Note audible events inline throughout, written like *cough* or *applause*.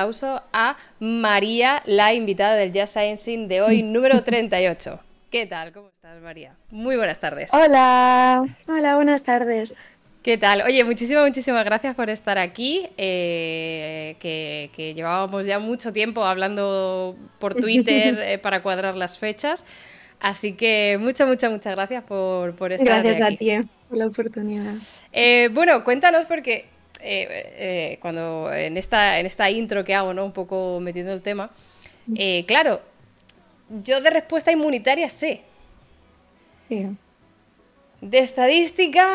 aplauso a María, la invitada del Jazz Sciencing de hoy, número *laughs* 38. ¿Qué tal? ¿Cómo estás, María? Muy buenas tardes. Hola, hola, buenas tardes. ¿Qué tal? Oye, muchísimas, muchísimas gracias por estar aquí, eh, que, llevábamos ya mucho tiempo hablando por Twitter *laughs* eh, para cuadrar las fechas. Así que muchas, muchas, muchas gracias por, por estar aquí. Gracias a ti eh, por la oportunidad. bueno, cuéntanos porque cuando en esta, en esta intro que hago, ¿no? Un poco metiendo el tema, claro, yo de respuesta inmunitaria sé. Sí. De estadística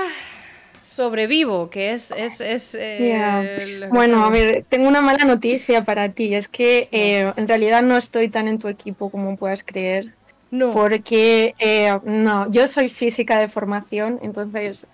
sobrevivo, que es... es, eh, Bueno, a ver, tengo una mala noticia para ti, es que eh, en realidad no estoy tan en tu equipo como puedas creer. No. Porque, eh, no, yo soy física de formación, entonces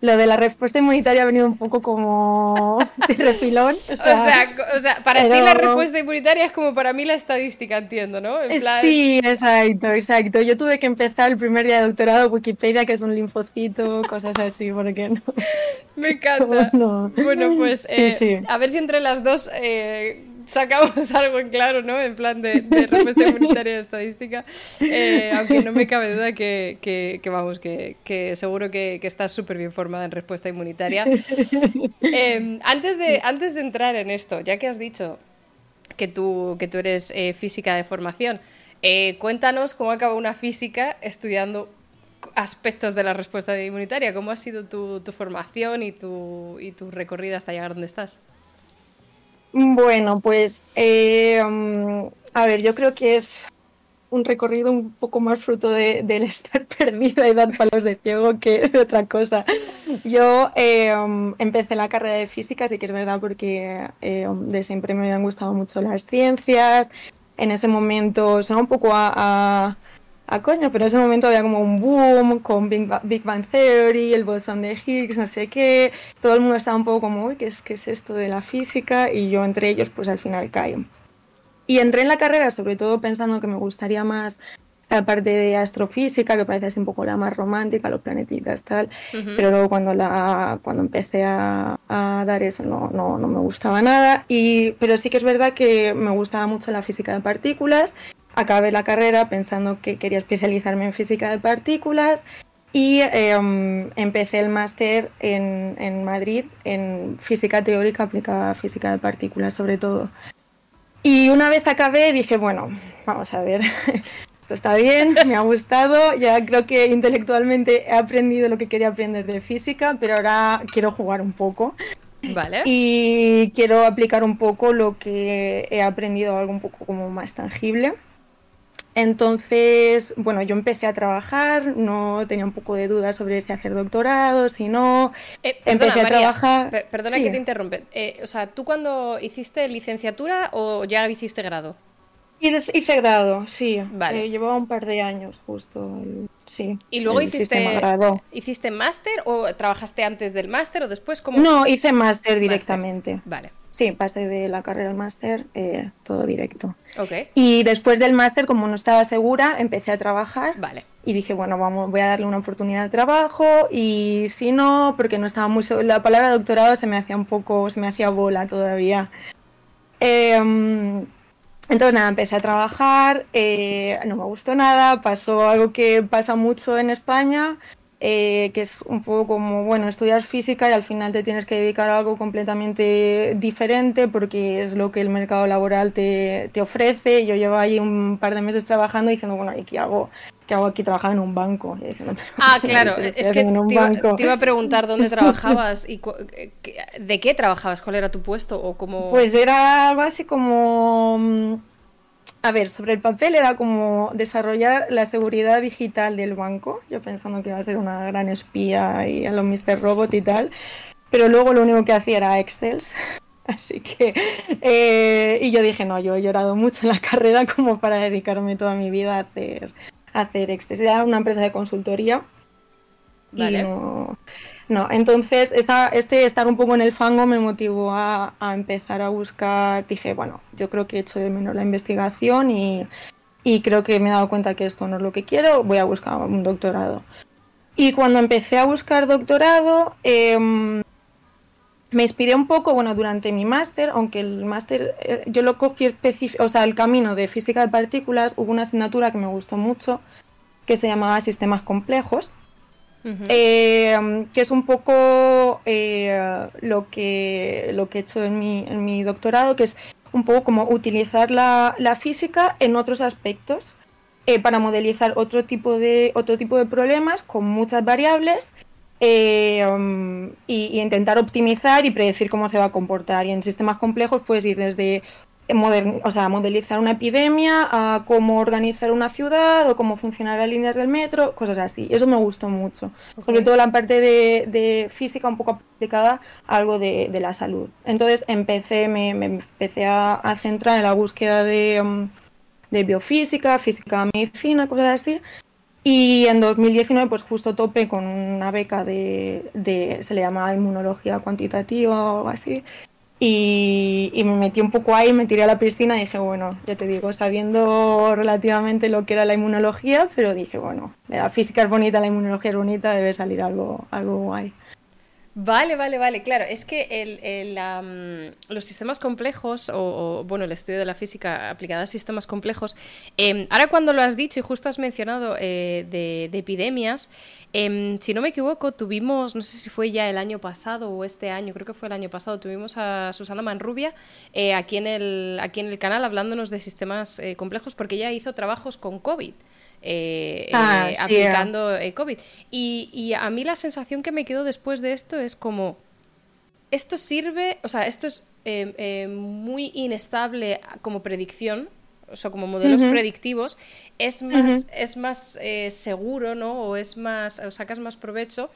lo de la respuesta inmunitaria ha venido un poco como *laughs* de refilón. O sea, para ti la respuesta inmunitaria es como para mí la estadística, entiendo, ¿no? Sí, exacto, exacto. Yo tuve que empezar el primer día de doctorado Wikipedia, que es un linfocito, cosas así, porque no. *laughs* Me encanta. *laughs* Bueno, pues eh, a ver si entre las dos eh, sacamos *laughs* algo en claro, ¿no? En plan de, respuesta inmunitaria de estadística. Eh, aunque no me cabe duda que, vamos, que, seguro que, estás súper bien formada en respuesta inmunitaria. Em, antes, de, antes de entrar en esto, ya que has dicho que tú, que tú eres eh, física de formación, eh, cuéntanos cómo acaba una física estudiando aspectos de la respuesta inmunitaria. ¿Cómo ha sido tu, formación y tu, tu recorrido hasta llegar donde estás? Bueno, pues eh, a ver, yo creo que es un recorrido un poco más fruto de, del *laughs* estar perdida y dar palos de ciego que de otra cosa. Yo mm, empecé la carrera de física, sí que es verdad, porque eh, de siempre me habían gustado mucho las ciencias. En ese momento, suena un poco a coño, pero en ese momento había como un boom con Big, Bang Theory, el bosón de Higgs, no sé qué, todo el mundo estaba un poco como, uy, ¿qué es, qué es esto de la física? Y yo entre ellos, pues al final caí. Y entré en la carrera sobre todo pensando que me gustaría más la parte de astrofísica, que parece así un poco la más romántica, los planetitas, tal. Pero luego cuando, la, cuando empecé a, a dar eso no, no, no, me gustaba nada. Y, pero sí que es verdad que me gustaba mucho la física de partículas acabé la carrera pensando que quería especializarme en física de partículas y em, empecé el máster en, Madrid en física teórica aplicada a física de partículas sobre todo. Y una vez acabé dije, bueno, vamos a ver, *laughs* esto está bien, me ha gustado, ya creo que intelectualmente he aprendido lo que quería aprender de física, pero ahora quiero jugar un poco. Vale. Y quiero aplicar un poco lo que he aprendido, algo un poco como más tangible. Entonces, bueno, yo empecé a trabajar, no tenía un poco de dudas sobre si hacer doctorado, si no. Eh, empecé a trabajar. perdona que te interrumpe. Eh, o sea, ¿tú cuando hiciste licenciatura o ya hiciste grado? Hice grado, sí. Vale. Eh, llevaba un par de años justo. sí. ¿Y luego hiciste, hiciste máster o trabajaste antes del máster o después? como No, hice máster directamente. Vale. Sí, pasé de la carrera al máster, eh, todo directo. Okay. Y después del máster, como no estaba segura, empecé a trabajar. Vale. Y dije, bueno, vamos, voy a darle una oportunidad de trabajo. Y si no, porque no estaba muy. La palabra doctorado se me hacía un poco. se me hacía bola todavía. Em, entonces, nada, empecé a trabajar. Eh, no me gustó nada. Pasó algo que pasa mucho en España eh, que es un poco como, bueno, estudiar física y al final te tienes que dedicar a algo completamente diferente porque es lo que el mercado laboral te, te ofrece. Yo llevo ahí un par de meses trabajando diciendo, bueno, ¿y qué hago? ¿Qué hago aquí trabajando en un banco? ah, *laughs* claro, es que te iba, a preguntar dónde *laughs* trabajabas y eh, de qué trabajabas, cuál era tu puesto o cómo... Pues era algo así como mm, a ver, sobre el papel era como desarrollar la seguridad digital del banco, yo pensando que iba a ser una gran espía y a lo Mr. Robot y tal, pero luego lo único que hacía era Excel. *laughs* Así que, eh, y yo dije, no, yo he llorado mucho en la carrera como para dedicarme toda mi vida a hacer, a hacer Excel. Era una empresa de consultoría. Vale. Y no, no, entonces este estar un poco en el fango me motivó a, empezar a buscar, dije, bueno, yo creo que he hecho de menos la investigación y, creo que me he dado cuenta que esto no es lo que quiero, voy a buscar un doctorado. Y cuando empecé a buscar doctorado, em, me inspiré un poco, bueno, durante mi máster, aunque el máster eh, yo lo cogí específico, o sea, el camino de física de partículas, hubo una asignatura que me gustó mucho, que se llamaba sistemas complejos, eh, que es un poco eh, lo, que, lo que he hecho en mi, en mi, doctorado, que es un poco como utilizar la, la física en otros aspectos para modelizar otro tipo, de, otro tipo de problemas con muchas variables eh, um, y, intentar optimizar y predecir cómo se va a comportar. Y en sistemas complejos puedes ir desde o sea, modelizar una epidemia a cómo organizar una ciudad o cómo funcionar las líneas del metro, cosas así. Eso me gustó mucho. Sobre todo la parte de, física un poco aplicada a algo de, la salud. Entonces empecé, me, empecé a, centrar en la búsqueda de, um, de biofísica, física, medicina, cosas así. Y en 2019, pues justo tope con una beca de, se le llama inmunología cuantitativa o algo así. Y, me metí un poco ahí, me tiré a la piscina y dije, bueno, ya te digo, sabiendo relativamente lo que era la inmunología, pero dije, bueno, la física es bonita, la inmunología es bonita, debe salir algo, algo guay. Vale, vale, vale, claro. Es que el, los sistemas complejos, o, bueno, el estudio de la física aplicada a sistemas complejos, em, ahora cuando lo has dicho y justo has mencionado eh, de, epidemias, em, si no me equivoco, tuvimos, no sé si fue ya el año pasado o este año, creo que fue el año pasado, tuvimos a Susana Manrubia eh, aquí, en el, aquí en el canal hablándonos de sistemas eh, complejos porque ella hizo trabajos con COVID. Eh, ah, eh, aplicando eh, COVID. Y, a mí la sensación que me quedó después de esto es como, esto sirve, o sea, esto es muy inestable como predicción, o sea, como modelos predictivos, es más, es más seguro, ¿no? O es más, o sacas más provecho.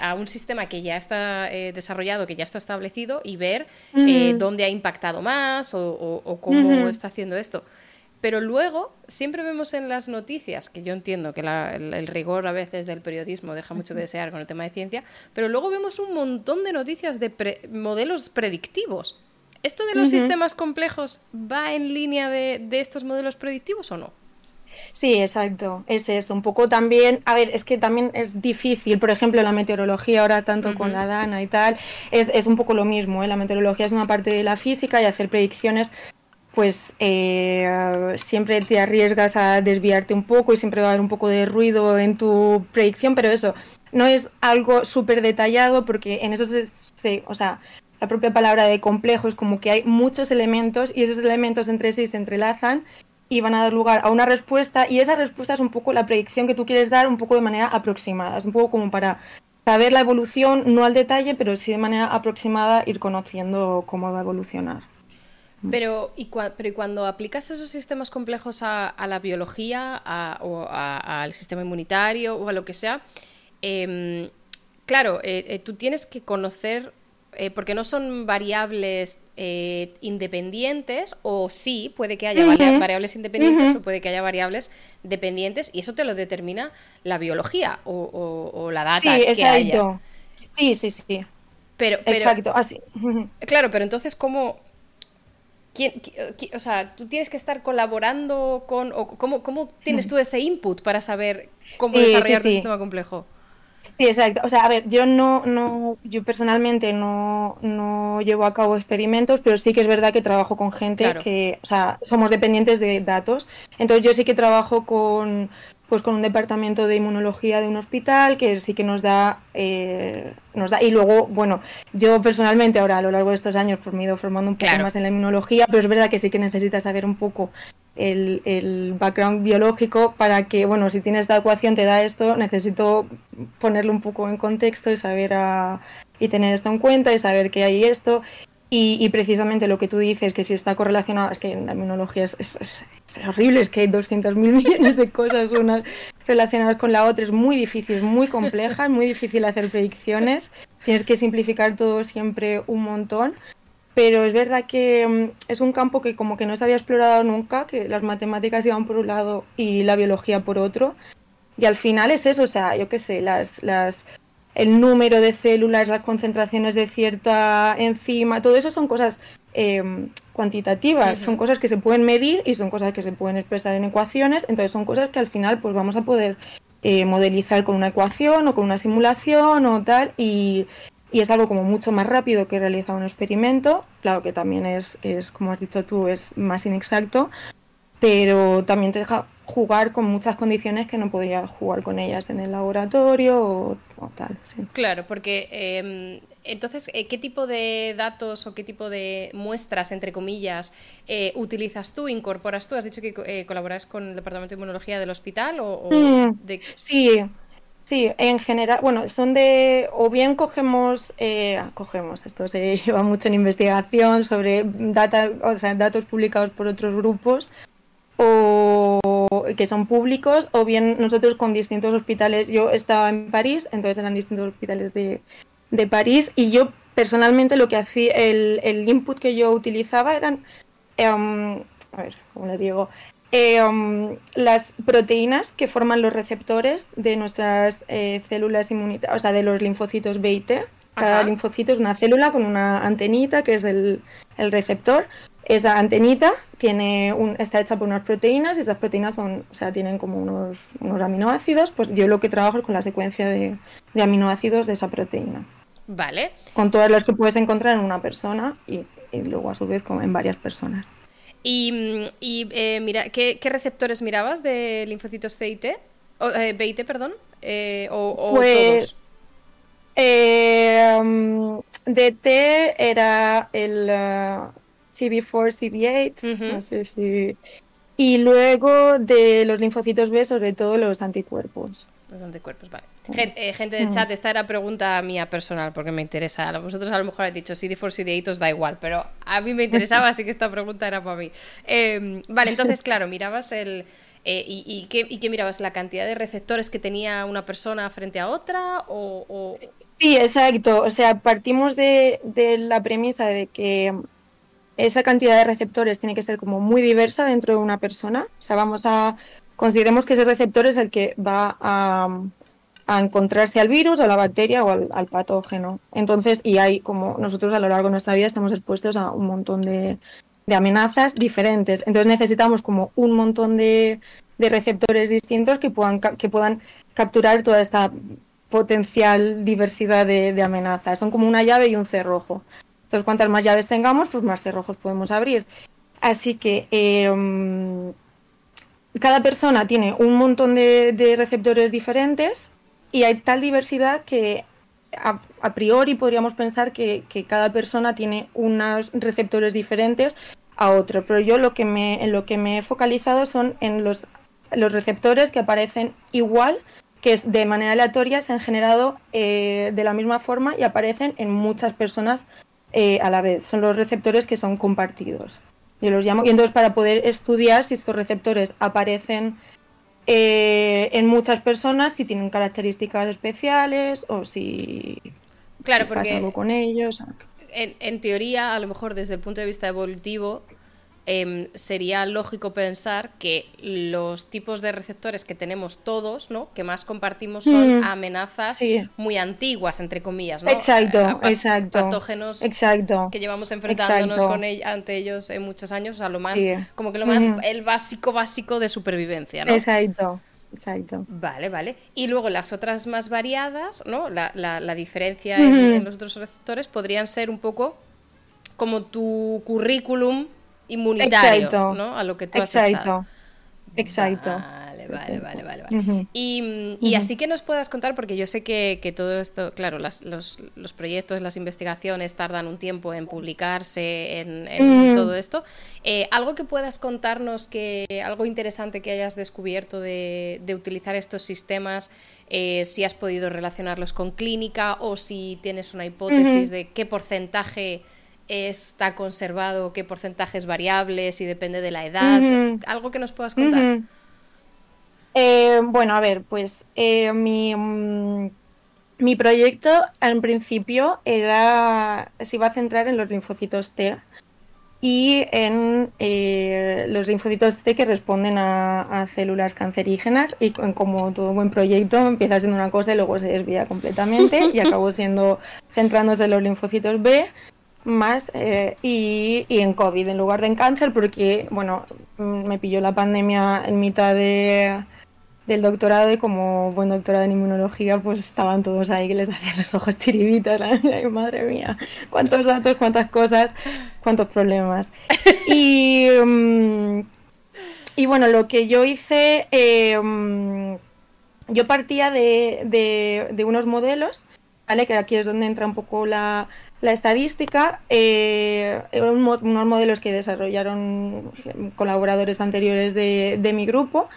a un sistema que ya está desarrollado, que ya está establecido y ver dónde ha impactado más o cómo está haciendo esto. Pero luego siempre vemos en las noticias, que yo entiendo que el, rigor a veces del periodismo deja mucho que desear con el tema de ciencia, pero luego vemos un montón de noticias de modelos predictivos. ¿Esto de los sistemas complejos va en línea de, estos modelos predictivos o no? Sí, exacto, es eso. Un poco también, a ver, es que también es difícil, por ejemplo, la meteorología ahora tanto con la DANA y tal, es, es, un poco lo mismo, ¿eh? la meteorología es una parte de la física y hacer predicciones pues eh, siempre te arriesgas a desviarte un poco y siempre va a haber un poco de ruido en tu predicción, pero eso no es algo súper detallado porque en eso se, o sea, la propia palabra de complejo es como que hay muchos elementos y esos elementos entre sí se entrelazan y van a dar lugar a una respuesta y esa respuesta es un poco la predicción que tú quieres dar un poco de manera aproximada, es un poco como para saber la evolución, no al detalle, pero sí de manera aproximada ir conociendo cómo va a evolucionar. Pero y, pero cuando aplicas esos sistemas complejos a, la biología o al sistema inmunitario o a lo que sea, em, claro, eh, eh, tú tienes que conocer, eh, porque no son variables independientes, o sí, puede que haya variables independientes o puede que haya variables dependientes, y eso te lo determina la biología o, la data sí, que haya. Sí, sí, sí. Pero, pero, Exacto, así. *laughs* Claro, pero entonces, ¿cómo, o sea, tú tienes que estar colaborando con, o cómo, cómo tienes tú ese input para saber cómo desarrollar tu sistema complejo. Sí, exacto. O sea, a ver, yo no, no, yo personalmente no, no llevo a cabo experimentos, pero sí que es verdad que trabajo con gente que, o sea, somos dependientes de datos. Entonces yo sí que trabajo con, pues con un departamento de inmunología de un hospital que sí que nos da, eh, nos da y luego, bueno, yo personalmente ahora a lo largo de estos años pues, me he ido formando un poco más en la inmunología, pero es verdad que sí que necesitas saber un poco el, el, background biológico para que, bueno, si tienes esta ecuación te da esto, necesito ponerlo un poco en contexto y saber a, y tener esto en cuenta y saber que hay esto y, precisamente lo que tú dices, que si está correlacionado, es que la inmunología es, horrible, es que hay 200.000 *laughs* millones de cosas unas relacionadas con la otra, es muy difícil, es muy compleja, es muy difícil hacer predicciones, tienes que simplificar todo siempre un montón, pero es verdad que mm, es un campo que como que no se había explorado nunca, que las matemáticas iban por un lado y la biología por otro, y al final es eso, o sea, yo qué sé, las, las el número de células, las concentraciones de cierta enzima, todo eso son cosas em, cuantitativas, son cosas que se pueden medir y son cosas que se pueden expresar en ecuaciones, entonces son cosas que al final pues vamos a poder eh, modelizar con una ecuación o con una simulación o tal. Y, y es algo como mucho más rápido que realizar un experimento. Claro que también es, es, como has dicho tú, es más inexacto, pero también te deja jugar con muchas condiciones que no podría jugar con ellas en el laboratorio o, tal. Claro, porque em, entonces, eh, ¿qué tipo de datos o qué tipo de muestras, entre comillas, eh, utilizas tú, incorporas tú? ¿Has dicho que eh, colaboras con el Departamento de Inmunología del hospital? O, mm, Sí, sí, en general, bueno, son de, o bien cogemos, cogemos, esto se *laughs* lleva mucho en investigación sobre data, o sea, datos publicados por otros grupos o que son públicos o bien nosotros con distintos hospitales. Yo estaba en París, entonces eran distintos hospitales de, de París y yo personalmente lo que hacía, el, el input que yo utilizaba eran, em, a ver, ¿cómo le digo? Em, las proteínas que forman los receptores de nuestras eh, células inmunitarias, o sea, de los linfocitos B y T. Cada linfocito es una célula con una antenita que es el, el receptor esa antenita tiene un, está hecha por unas proteínas y esas proteínas son, o sea, tienen como unos, unos aminoácidos. Pues yo lo que trabajo es con la secuencia de, aminoácidos de esa proteína. Vale. Con todas las que puedes encontrar en una persona y, luego a su vez en varias personas. Y, eh, mira, ¿qué, receptores mirabas de linfocitos CIT? O, eh, BIT, perdón. Eh, o, pues, todos. Eh, um, T era el CD4, CD8, no sé si... Y luego de los linfocitos B, sobre todo los anticuerpos. Los anticuerpos, vale. Eh, gente, del chat, esta era pregunta mía personal porque me interesa. Vosotros a lo mejor habéis dicho CD4, CD8 os da igual, pero a mí me *laughs* interesaba, así que esta pregunta era para mí. Em, vale, entonces, claro, mirabas el. Eh, y, qué, mirabas? ¿La cantidad de receptores que tenía una persona frente a otra? O, Sí, exacto. O sea, partimos de, de la premisa de que esa cantidad de receptores tiene que ser como muy diversa dentro de una persona. O sea, vamos a. Consideremos que ese receptor es el que va a, encontrarse al virus, a la bacteria o al, patógeno. Entonces, y hay como nosotros a lo largo de nuestra vida estamos expuestos a un montón de, amenazas diferentes. Entonces necesitamos como un montón de, receptores distintos que puedan, que puedan capturar toda esta potencial diversidad de, de, amenazas. Son como una llave y un cerrojo. Entonces, cuantas más llaves tengamos, pues más cerrojos podemos abrir. Así que em, cada persona tiene un montón de, receptores diferentes y hay tal diversidad que a, priori podríamos pensar que, cada persona tiene unos receptores diferentes a otro. Pero yo lo que me, en lo que me he focalizado son en los, los receptores que aparecen igual que de manera aleatoria se han generado eh, de la misma forma y aparecen en muchas personas eh, a la vez. Son los receptores que son compartidos. Yo los llamo. Y entonces, para poder estudiar si estos receptores aparecen eh, en muchas personas, si tienen características especiales o si, claro, porque pasa algo con ellos. en, teoría, a lo mejor desde el punto de vista evolutivo, Em, sería lógico pensar que los tipos de receptores que tenemos todos, ¿no? Que más compartimos son mm, amenazas muy antiguas, entre comillas, ¿no? Exacto, exacto. Patógenos que llevamos enfrentándonos con ante ellos en muchos años, a lo más, como que lo más, el básico básico de supervivencia, ¿no? Exacto. Exacto. Vale, vale. Y luego las otras más variadas, ¿no? La, la, diferencia en, en los otros receptores podrían ser un poco como tu currículum inmunitario, ¿no? A lo que tú has Exacto. Exacto. Vale, vale, vale, vale. y, así que nos puedas contar, porque yo sé que, todo esto, claro, los, los, proyectos, las investigaciones tardan un tiempo en publicarse, en, todo esto. Eh, algo que puedas contarnos, que algo interesante que hayas descubierto de, utilizar estos sistemas, eh, si has podido relacionarlos con clínica o si tienes una hipótesis de qué porcentaje está conservado, qué porcentajes variables y depende de la edad. ¿Algo que nos puedas contar? Eh, bueno, a ver, pues eh, mi, mm, mi, proyecto en principio era se iba a centrar en los linfocitos T y en eh, los linfocitos T que responden a, células cancerígenas y como todo buen proyecto empieza siendo una cosa y luego se desvía completamente y acabó siendo centrándose en los linfocitos B más eh, y, en COVID en lugar de en cáncer porque, bueno, mm, me pilló la pandemia en mitad de, del doctorado y como buen doctorado en inmunología, pues estaban todos ahí que les hacían los ojos chiribitas. *laughs* madre mía, cuántos datos, cuántas cosas, cuántos problemas. Y, mm, y bueno, lo que yo hice, eh, mm, yo partía de, de, unos modelos, ¿vale? Que aquí es donde entra un poco la, la estadística. Eh, unos modelos que desarrollaron colaboradores anteriores de, mi grupo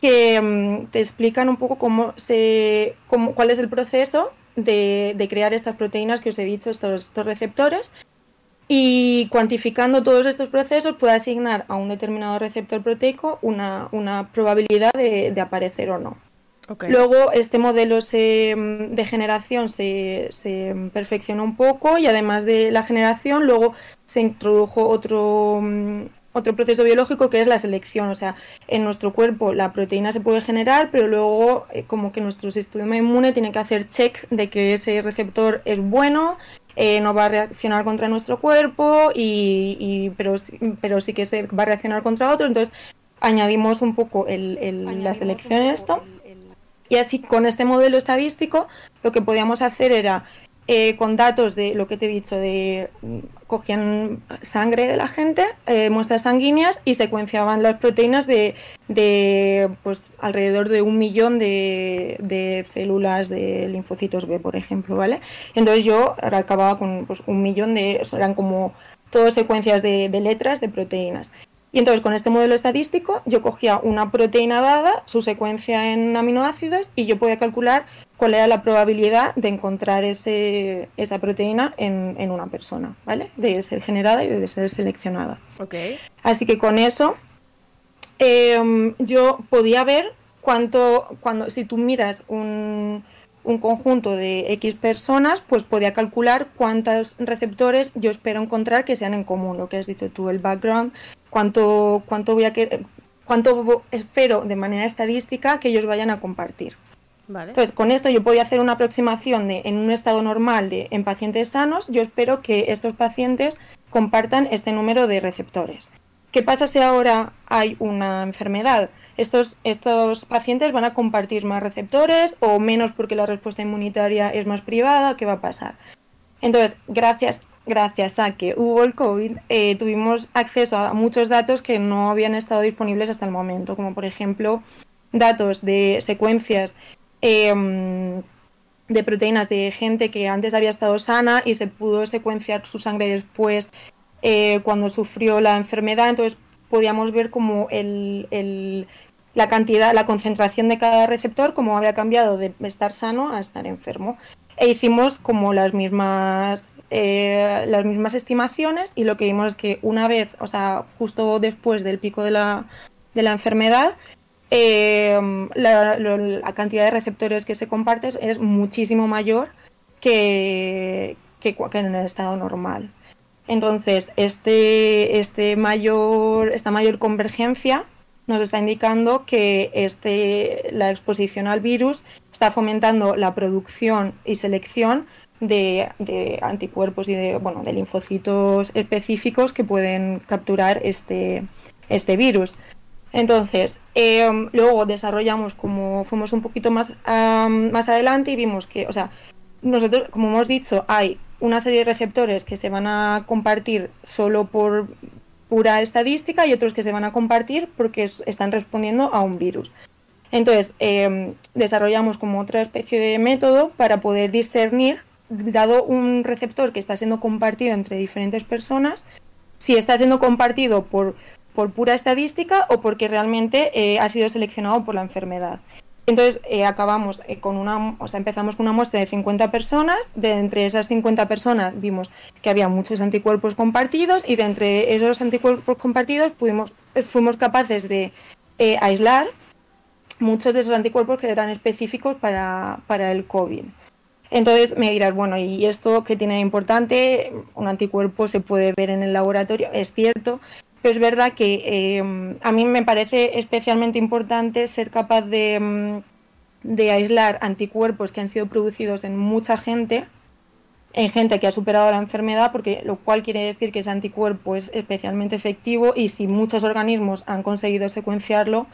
que mm, te explican un poco cómo se, cómo, cuál es el proceso de, crear estas proteínas que os he dicho, estos, estos, receptores. Y cuantificando todos estos procesos puede asignar a un determinado receptor proteico una, una probabilidad de, aparecer o no. Luego este modelo se, de generación se, se, perfeccionó un poco y además de la generación luego se introdujo otro, mm, otro proceso biológico que es la selección. O sea, en nuestro cuerpo la proteína se puede generar, pero luego eh, como que nuestro sistema inmune tiene que hacer check de que ese receptor es bueno, eh, no va a reaccionar contra nuestro cuerpo, y, pero, pero sí que se va a reaccionar contra otro. Entonces añadimos un poco el, la selección a esto. Y así con este modelo estadístico lo que podíamos hacer era eh, con datos de lo que te he dicho, de mm, cogían sangre de la gente, eh, muestras sanguíneas y secuenciaban las proteínas de, de pues, alrededor de un millón de, células de linfocitos B, por ejemplo, ¿vale? Entonces yo acababa con pues, un millón de, eran como todas secuencias de, de letras de proteínas. Y entonces con este modelo estadístico yo cogía una proteína dada, su secuencia en aminoácidos y yo podía calcular cuál era la probabilidad de encontrar ese, esa proteína en, una persona, ¿vale? De ser generada y de ser seleccionada. Okay. Así que con eso em, yo podía ver cuánto, cuando, si tú miras un, un conjunto de X personas, pues podía calcular cuántos receptores yo espero encontrar que sean en común, lo que has dicho tú, el background, cuánto, cuánto voy a que, cuánto espero de manera estadística que ellos vayan a compartir. Entonces, con esto yo podía hacer una aproximación de en un estado normal de en pacientes sanos, yo espero que estos pacientes compartan este número de receptores. ¿Qué pasa si ahora hay una enfermedad? Estos, estos pacientes van a compartir más receptores o menos porque la respuesta inmunitaria es más privada, ¿qué va a pasar? Entonces, gracias, gracias a que hubo el COVID, eh, tuvimos acceso a muchos datos que no habían estado disponibles hasta el momento, como por ejemplo datos de secuencias em, de proteínas de gente que antes había estado sana y se pudo secuenciar su sangre después eh, cuando sufrió la enfermedad, entonces podíamos ver como el, la cantidad, la concentración de cada receptor, como había cambiado de estar sano a estar enfermo. E hicimos como las mismas, eh, las mismas estimaciones y lo que vimos es que una vez, o sea, justo después del pico de la, de la enfermedad, eh, la, cantidad de receptores que se comparten es muchísimo mayor que, que en el estado normal. Entonces, este, este mayor, esta mayor convergencia nos está indicando que este, la exposición al virus está fomentando la producción y selección de, anticuerpos y de, bueno, de linfocitos específicos que pueden capturar este, este virus. Entonces, em, luego desarrollamos, como fuimos un poquito más, más adelante y vimos que, o sea, nosotros, como hemos dicho, hay una serie de receptores que se van a compartir solo por pura estadística y otros que se van a compartir porque están respondiendo a un virus. Entonces, em, desarrollamos como otra especie de método para poder discernir, dado un receptor que está siendo compartido entre diferentes personas, si está siendo compartido por, por pura estadística o porque realmente eh, ha sido seleccionado por la enfermedad. Entonces eh, acabamos eh, con una, o sea, empezamos con una muestra de 50 personas, de entre esas 50 personas vimos que había muchos anticuerpos compartidos y de entre esos anticuerpos compartidos pudimos, eh, fuimos capaces de aislar muchos de esos anticuerpos que eran específicos para, para el COVID. Entonces me dirás, bueno, ¿y esto qué tiene de importante? Un anticuerpo se puede ver en el laboratorio, es cierto, es verdad que em, a mí me parece especialmente importante ser capaz em, de, aislar anticuerpos que han sido producidos en mucha gente, en gente que ha superado la enfermedad, porque lo cual quiere decir que ese anticuerpo es especialmente efectivo y si muchos organismos han conseguido secuenciarlo,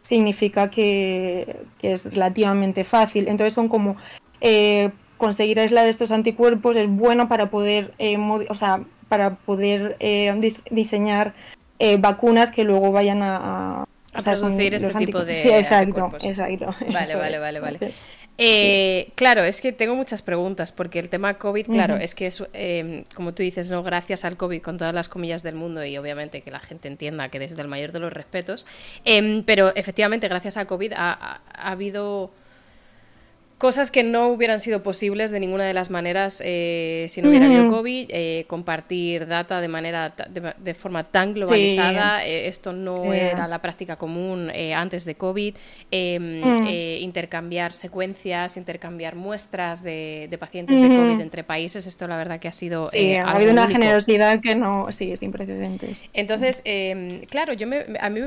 significa que, es relativamente fácil. Entonces son como eh, conseguir aislar estos anticuerpos es bueno para poder, eh, o sea, para poder eh, diseñar vacunas que luego vayan a, a producir este tipo de sí, exacto, exacto. Vale, vale, vale, vale. Eh, claro, es que tengo muchas preguntas, porque el tema COVID, claro, es que es, em, como tú dices, no gracias al COVID, con todas las comillas del mundo, y obviamente que la gente entienda que desde el mayor de los respetos, em, pero efectivamente, gracias al COVID ha habido Cosas que no hubieran sido posibles de ninguna de las maneras eh, si no hubiera habido COVID, eh, compartir data de manera de, forma tan globalizada, eh, esto no era la práctica común antes de COVID, em, mm. intercambiar secuencias, intercambiar muestras de, pacientes de COVID entre países, esto la verdad que ha sido... Sí, ha habido una generosidad que no, sí, sin precedentes. Entonces, em, claro, yo me, a mí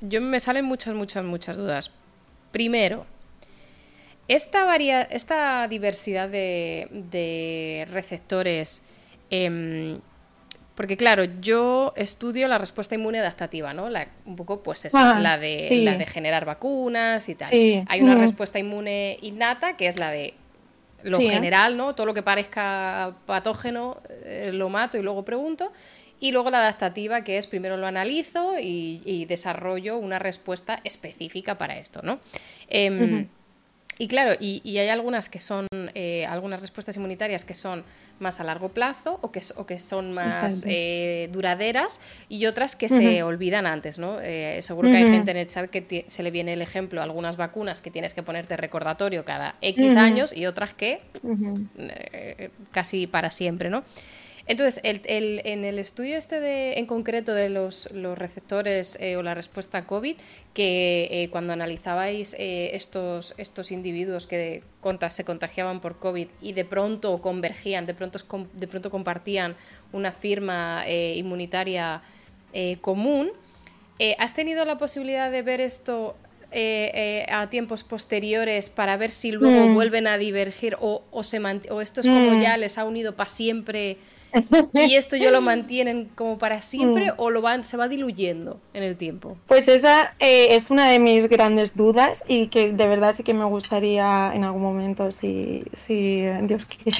yo me salen muchas, muchas, muchas dudas. Primero, esta, esta diversidad de, receptores, em, porque claro, yo estudio la respuesta inmune adaptativa, ¿no? un poco pues esa, la, de, la de generar vacunas y tal. Hay una respuesta inmune innata que es la de lo general, ¿no? Todo lo que parezca patógeno eh, lo mato y luego pregunto. Y luego la adaptativa, que es primero lo analizo y, desarrollo una respuesta específica para esto, ¿no? Em, y claro, y, hay algunas que son, eh, algunas respuestas inmunitarias que son más a largo plazo o que, o que son más eh, duraderas y otras que se olvidan antes, ¿no? Eh, seguro que hay gente en el chat que se le viene el ejemplo, algunas vacunas que tienes que ponerte recordatorio cada X años y otras que casi para siempre, ¿no? Entonces, en el estudio este de, en concreto de los, receptores eh, o la respuesta COVID, que eh, cuando analizabais eh, estos, estos individuos que se contagiaban por COVID y de pronto convergían, de pronto, de pronto compartían una firma inmunitaria común, ¿has tenido la posibilidad de ver esto a tiempos posteriores para ver si luego mm. vuelven a divergir o, o, se o esto es como mm. ya les ha unido para siempre *laughs* y esto yo lo mantienen como para siempre mm. o lo van se va diluyendo en el tiempo. Pues esa eh, es una de mis grandes dudas y que de verdad sí que me gustaría en algún momento, si, si Dios *laughs* quiere,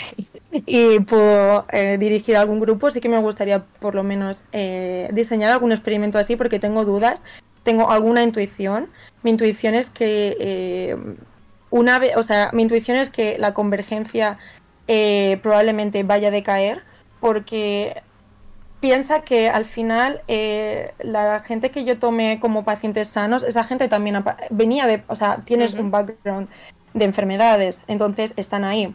y puedo eh, dirigir algún grupo, sí que me gustaría por lo menos eh, diseñar algún experimento así porque tengo dudas, tengo alguna intuición. Mi intuición es que una vez, o sea, mi intuición es que la convergencia probablemente vaya a decaer porque piensa que al final eh, la gente que yo tomé como pacientes sanos, esa gente también venía de, o sea, tienes un background de enfermedades, entonces están ahí.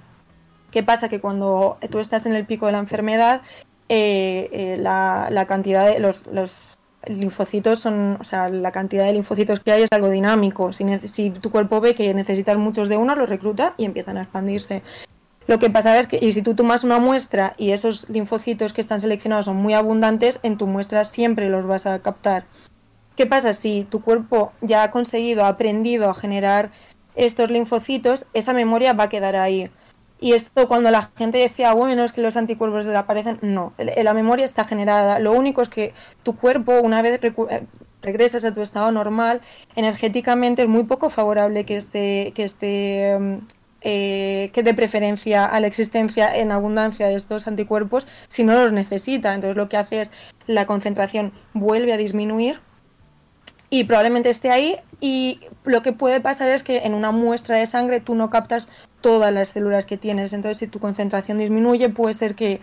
¿Qué pasa? Que cuando tú estás en el pico de la enfermedad, eh, eh, la, cantidad de los, linfocitos son, o sea, la cantidad de linfocitos que hay es algo dinámico. Si, tu cuerpo ve que necesitas muchos de uno, los recluta y empiezan a expandirse. Lo que pasa es que y si tú tomas una muestra y esos linfocitos que están seleccionados son muy abundantes, en tu muestra siempre los vas a captar. ¿Qué pasa si tu cuerpo ya ha conseguido, ha aprendido a generar estos linfocitos? Esa memoria va a quedar ahí. Y esto cuando la gente decía, bueno, es que los anticuerpos desaparecen, no, la memoria está generada. Lo único es que tu cuerpo, una vez eh, regresas a tu estado normal, energéticamente es muy poco favorable que esté, que esté em, eh, que dé preferencia a la existencia en abundancia de estos anticuerpos si no los necesita. Entonces lo que hace es la concentración vuelve a disminuir y probablemente esté ahí y lo que puede pasar es que en una muestra de sangre tú no captas todas las células que tienes. Entonces si tu concentración disminuye puede ser que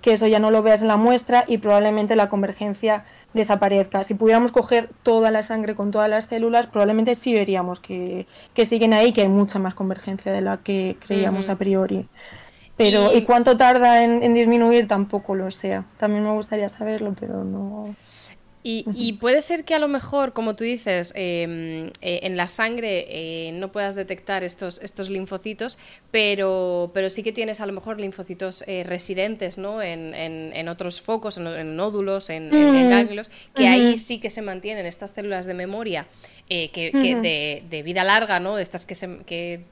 que eso ya no lo veas en la muestra y probablemente la convergencia desaparezca. Si pudiéramos coger toda la sangre con todas las células, probablemente sí veríamos que, siguen ahí, que hay mucha más convergencia de la que creíamos a priori. Pero, ¿y, cuánto tarda en, en, disminuir? Tampoco lo sé. También me gustaría saberlo, pero no. Y, puede ser que a lo mejor, como tú dices, em, eh, en la sangre eh, no puedas detectar estos, estos linfocitos, pero, pero sí que tienes a lo mejor linfocitos eh, residentes ¿no? en, en, otros focos, en, nódulos, en, ganglios, que ahí sí que se mantienen estas células de memoria que, de, de, vida larga, ¿no? de estas que, se, que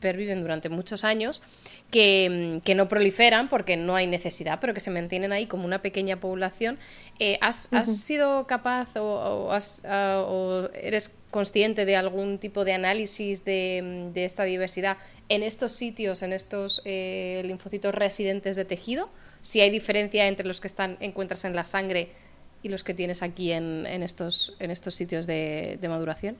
perviven durante muchos años que, no proliferan porque no hay necesidad, pero que se mantienen ahí como una pequeña población. Eh, ¿has, sido capaz o, eres consciente de algún tipo de análisis de, esta diversidad en estos sitios, en estos eh, linfocitos residentes de tejido? Si hay diferencia entre los que están encuentras en la sangre y los que tienes aquí en, estos, en estos sitios de, maduración?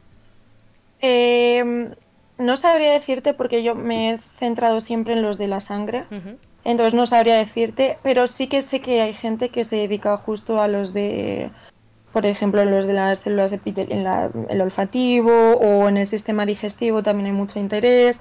Em, no sabría decirte porque yo me he centrado siempre en los de la sangre. Entonces no sabría decirte, pero sí que sé que hay gente que se dedica justo a los de, por ejemplo, en los de las células en el olfativo o en el sistema digestivo también hay mucho interés.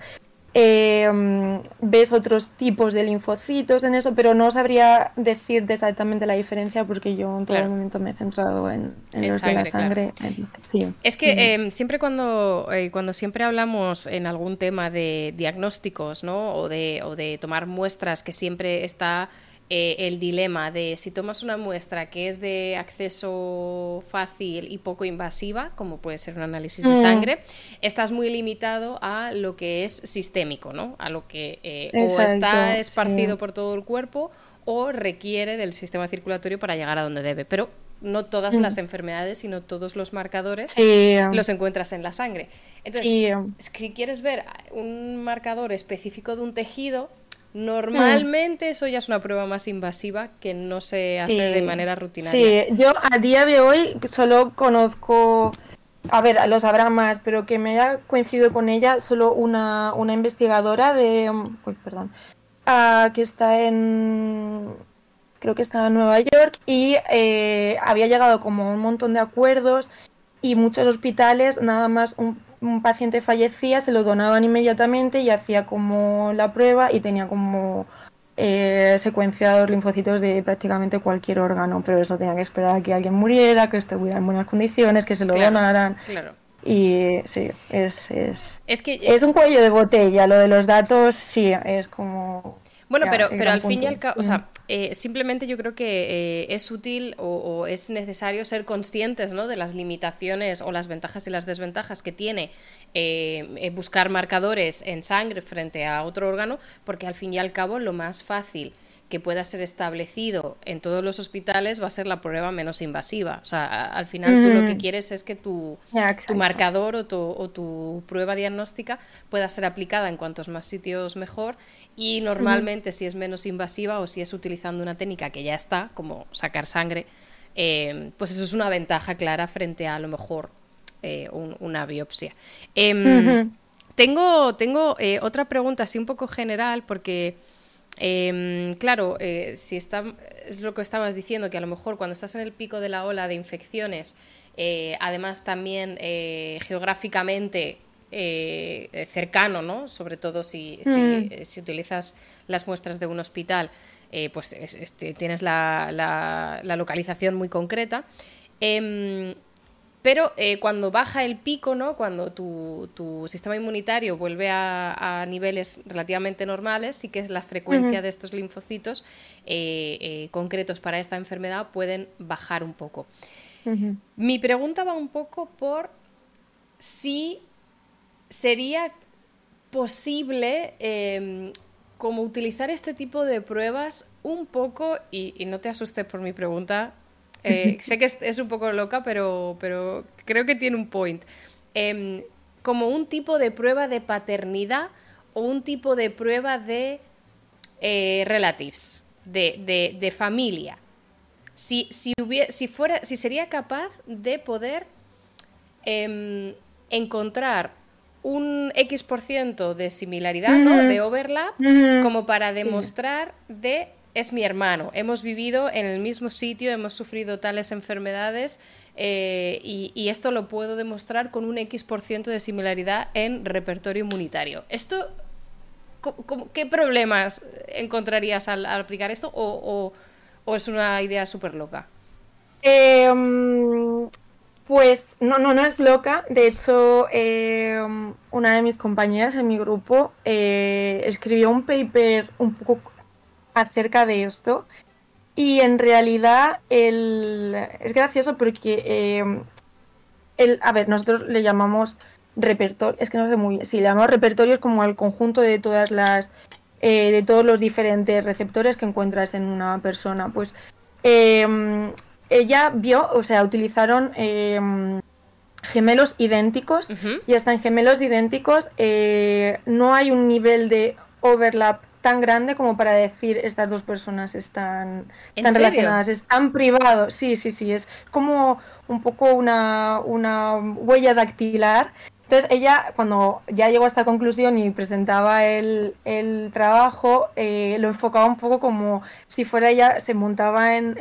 Em, ves otros tipos de linfocitos en eso, pero no sabría decirte exactamente la diferencia porque yo en todo el momento me he centrado en, en, sangre, la sangre. sí. Es que em, siempre cuando, eh, cuando siempre hablamos en algún tema de diagnósticos ¿no? o, de, o de tomar muestras que siempre está eh, el dilema de si tomas una muestra que es de acceso fácil y poco invasiva, como puede ser un análisis de mm. sangre, estás muy limitado a lo que es sistémico, ¿no? A lo que eh, o está esparcido por todo el cuerpo o requiere del sistema circulatorio para llegar a donde debe. Pero no todas mm. las enfermedades, sino todos los marcadores los encuentras en la sangre. Entonces, si quieres ver un marcador específico de un tejido, Normalmente eso ya es una prueba más invasiva que no se hace de manera rutinaria. Sí, yo a día de hoy solo conozco, a ver, lo sabrá más, pero que me haya coincidido con ella solo una, una investigadora de, uy, perdón, ah, que está en, creo que estaba en Nueva York y eh, había llegado como un montón de acuerdos y muchos hospitales nada más un un paciente fallecía, se lo donaban inmediatamente y hacía como la prueba y tenía como eh, secuenciados linfocitos de prácticamente cualquier órgano, pero eso tenía que esperar a que alguien muriera, que estuviera en buenas condiciones, que se lo donaran. Claro. Y sí, es, es, es, que, es un cuello de botella. Lo de los datos, sí, es como bueno, pero, pero al fin y al cabo, o sea, eh, simplemente yo creo que eh, es útil o, es necesario ser conscientes ¿no? de las limitaciones o las ventajas y las desventajas que tiene eh, buscar marcadores en sangre frente a otro órgano, porque al fin y al cabo lo más fácil que pueda ser establecido en todos los hospitales va a ser la prueba menos invasiva. O sea, al final tú lo que quieres es que tu, tu marcador o tu, o tu, prueba diagnóstica pueda ser aplicada en cuantos más sitios mejor y normalmente si es menos invasiva o si es utilizando una técnica que ya está, como sacar sangre, eh, pues eso es una ventaja clara frente a, a lo mejor eh, una biopsia. Em, tengo tengo eh, otra pregunta así un poco general porque... Em, claro, eh, si está, es lo que estabas diciendo, que a lo mejor cuando estás en el pico de la ola de infecciones, eh, además también eh, geográficamente cercano, ¿no? Sobre todo si, mm. si, utilizas las muestras de un hospital, pues este, tienes la, la, localización muy concreta. Em, pero eh, cuando baja el pico, ¿no? cuando tu, sistema inmunitario vuelve a, niveles relativamente normales, sí que es la frecuencia de estos linfocitos eh, eh, concretos para esta enfermedad pueden bajar un poco. Mi pregunta va un poco por si sería posible em, como utilizar este tipo de pruebas un poco, y, y no te asustes por mi pregunta, eh, *laughs* sé que es, un poco loca, pero, pero creo que tiene un point. Em, como un tipo de prueba de paternidad o un tipo de prueba de eh, relatives, de, familia. Si, si, si, fuera, si sería capaz de poder em, encontrar un X% de similaridad, de overlap, como para demostrar de es mi hermano, hemos vivido en el mismo sitio, hemos sufrido tales enfermedades eh, y, esto lo puedo demostrar con un X% de similaridad en repertorio inmunitario. Esto, ¿Qué problemas encontrarías al, aplicar esto o, es una idea súper loca? Em, pues no, no, no es loca. De hecho, em, una de mis compañeras en mi grupo eh, escribió un paper un poco acerca de esto. Y en realidad el... es gracioso porque, em, el, a ver, nosotros le llamamos repertorio, es que no sé muy bien, si le llamamos repertorio es como el conjunto de todas las eh, de todos los diferentes receptores que encuentras en una persona. Pues em, ella vio, o sea, utilizaron em, gemelos idénticos y hasta en gemelos idénticos eh, no hay un nivel de overlap tan grande como para decir estas dos personas están, están relacionadas, están privados. Sí, sí, sí, es como un poco una, una huella dactilar entonces ella, cuando ya llegó a esta conclusión y presentaba el, trabajo, eh, lo enfocaba un poco como si fuera ella, se montaba en,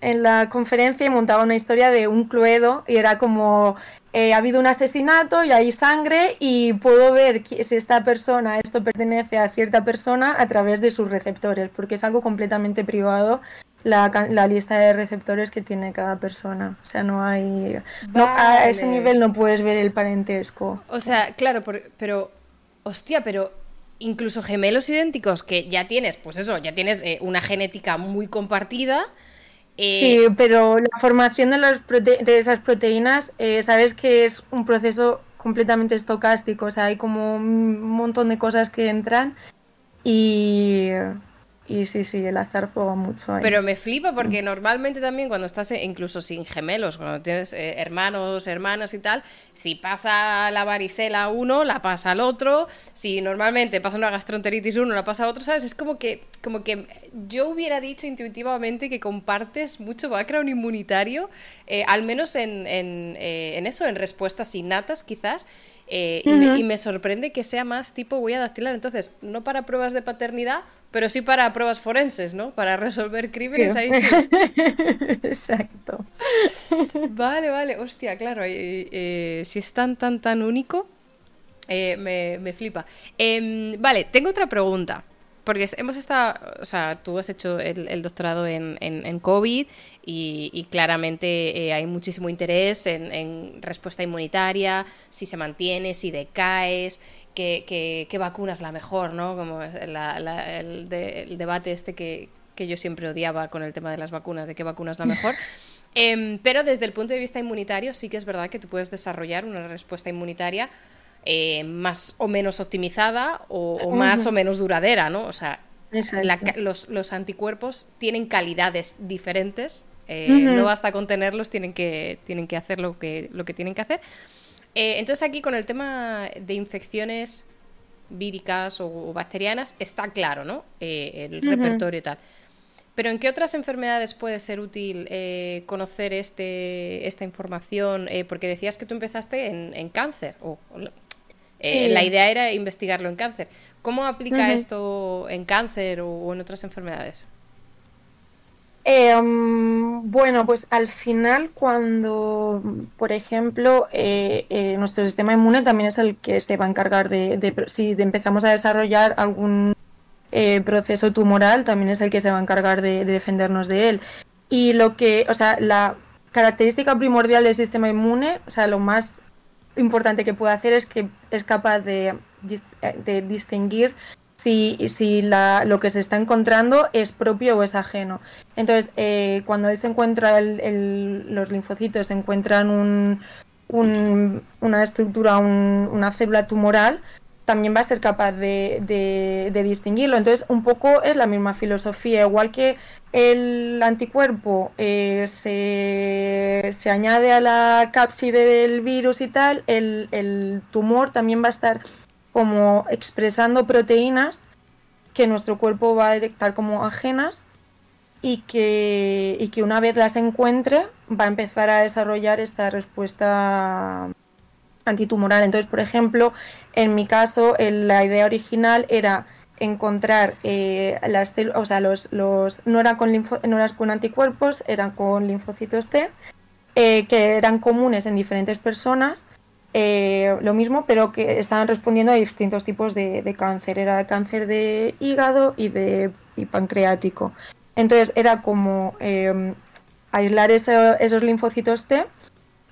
en, la conferencia y montaba una historia de un cluedo y era como, eh, ha habido un asesinato y hay sangre y puedo ver si esta persona, esto pertenece a cierta persona a través de sus receptores, porque es algo completamente privado la, lista de receptores que tiene cada persona. O sea, no hay... a ese nivel no puedes ver el parentesco. O sea, claro, pero... Hostia, pero incluso gemelos idénticos que ya tienes, pues eso, ya tienes eh, una genética muy compartida. Eh, sí, pero la formación de, los de esas proteínas, eh, sabes que es un proceso completamente estocástico, o sea, hay como un montón de cosas que entran y, y sí, sí, el azar juega mucho ahí. Pero me flipa porque normalmente también cuando estás eh, incluso sin gemelos, cuando tienes eh, hermanos, hermanas y tal, si pasa la varicela a uno, la pasa al otro. Si normalmente pasa una gastroenteritis uno, la pasa a otro, ¿sabes? Es como que, como que yo hubiera dicho intuitivamente que compartes mucho background inmunitario, eh, al menos en, en, en eso, en respuestas innatas quizás. y, me, y, me, sorprende que sea más tipo voy a dactilar. Entonces, no para pruebas de paternidad, pero sí para pruebas forenses, ¿no? Para resolver crímenes ahí sí. *laughs* Exacto. Vale, vale, hostia, claro, eh, si es tan, tan, tan único, eh, me, flipa. Em, vale, tengo otra pregunta. Porque hemos estado, o sea, tú has hecho el, doctorado en, en, COVID y, claramente eh, hay muchísimo interés en, en, respuesta inmunitaria, si se mantiene, si decaes, qué, vacuna es la mejor, ¿no? Como el, debate este que, yo siempre odiaba con el tema de las vacunas, de qué vacuna es la *laughs* mejor. Em, pero desde el punto de vista inmunitario sí que es verdad que tú puedes desarrollar una respuesta inmunitaria eh, más o menos optimizada o, más o menos duradera, ¿no? O sea, los, anticuerpos tienen calidades diferentes, eh, no basta con tenerlos, tienen que, tienen que hacer lo que, lo que tienen que hacer. Eh, entonces aquí con el tema de infecciones víricas o, bacterianas está claro, ¿no? Eh, el repertorio y tal. Pero ¿en qué otras enfermedades puede ser útil eh, conocer este, esta información? porque decías que tú empezaste en, cáncer. O, La idea era investigarlo en cáncer. ¿Cómo aplica esto en cáncer o en otras enfermedades? Em, bueno, pues al final cuando, por ejemplo, eh, eh, nuestro sistema inmune también es el que se va a encargar de, si empezamos a desarrollar algún eh, proceso tumoral, también es el que se va a encargar de, defendernos de él. Y lo que, o sea, la característica primordial del sistema inmune, o sea, lo más importante que puede hacer es que es capaz de, de distinguir si, si la, lo que se está encontrando es propio o es ajeno. Entonces, eh, cuando él se encuentra, el, los linfocitos encuentran un, una estructura, una célula tumoral, también va a ser capaz de, distinguirlo. Entonces, un poco es la misma filosofía, igual que el anticuerpo eh, se, se, añade a la cápside del virus y tal, el, el tumor también va a estar como expresando proteínas que nuestro cuerpo va a detectar como ajenas y que, y que una vez las encuentre va a empezar a desarrollar esta respuesta antitumoral. Entonces, por ejemplo, en mi caso, la idea original era encontrar eh, las o sea, los, los, no, era con no eran con anticuerpos, eran con linfocitos T, eh, que eran comunes en diferentes personas eh, lo mismo, pero que estaban respondiendo a distintos tipos de, cáncer. Era cáncer de hígado y de pancreático. Entonces era como em, aislar esos linfocitos T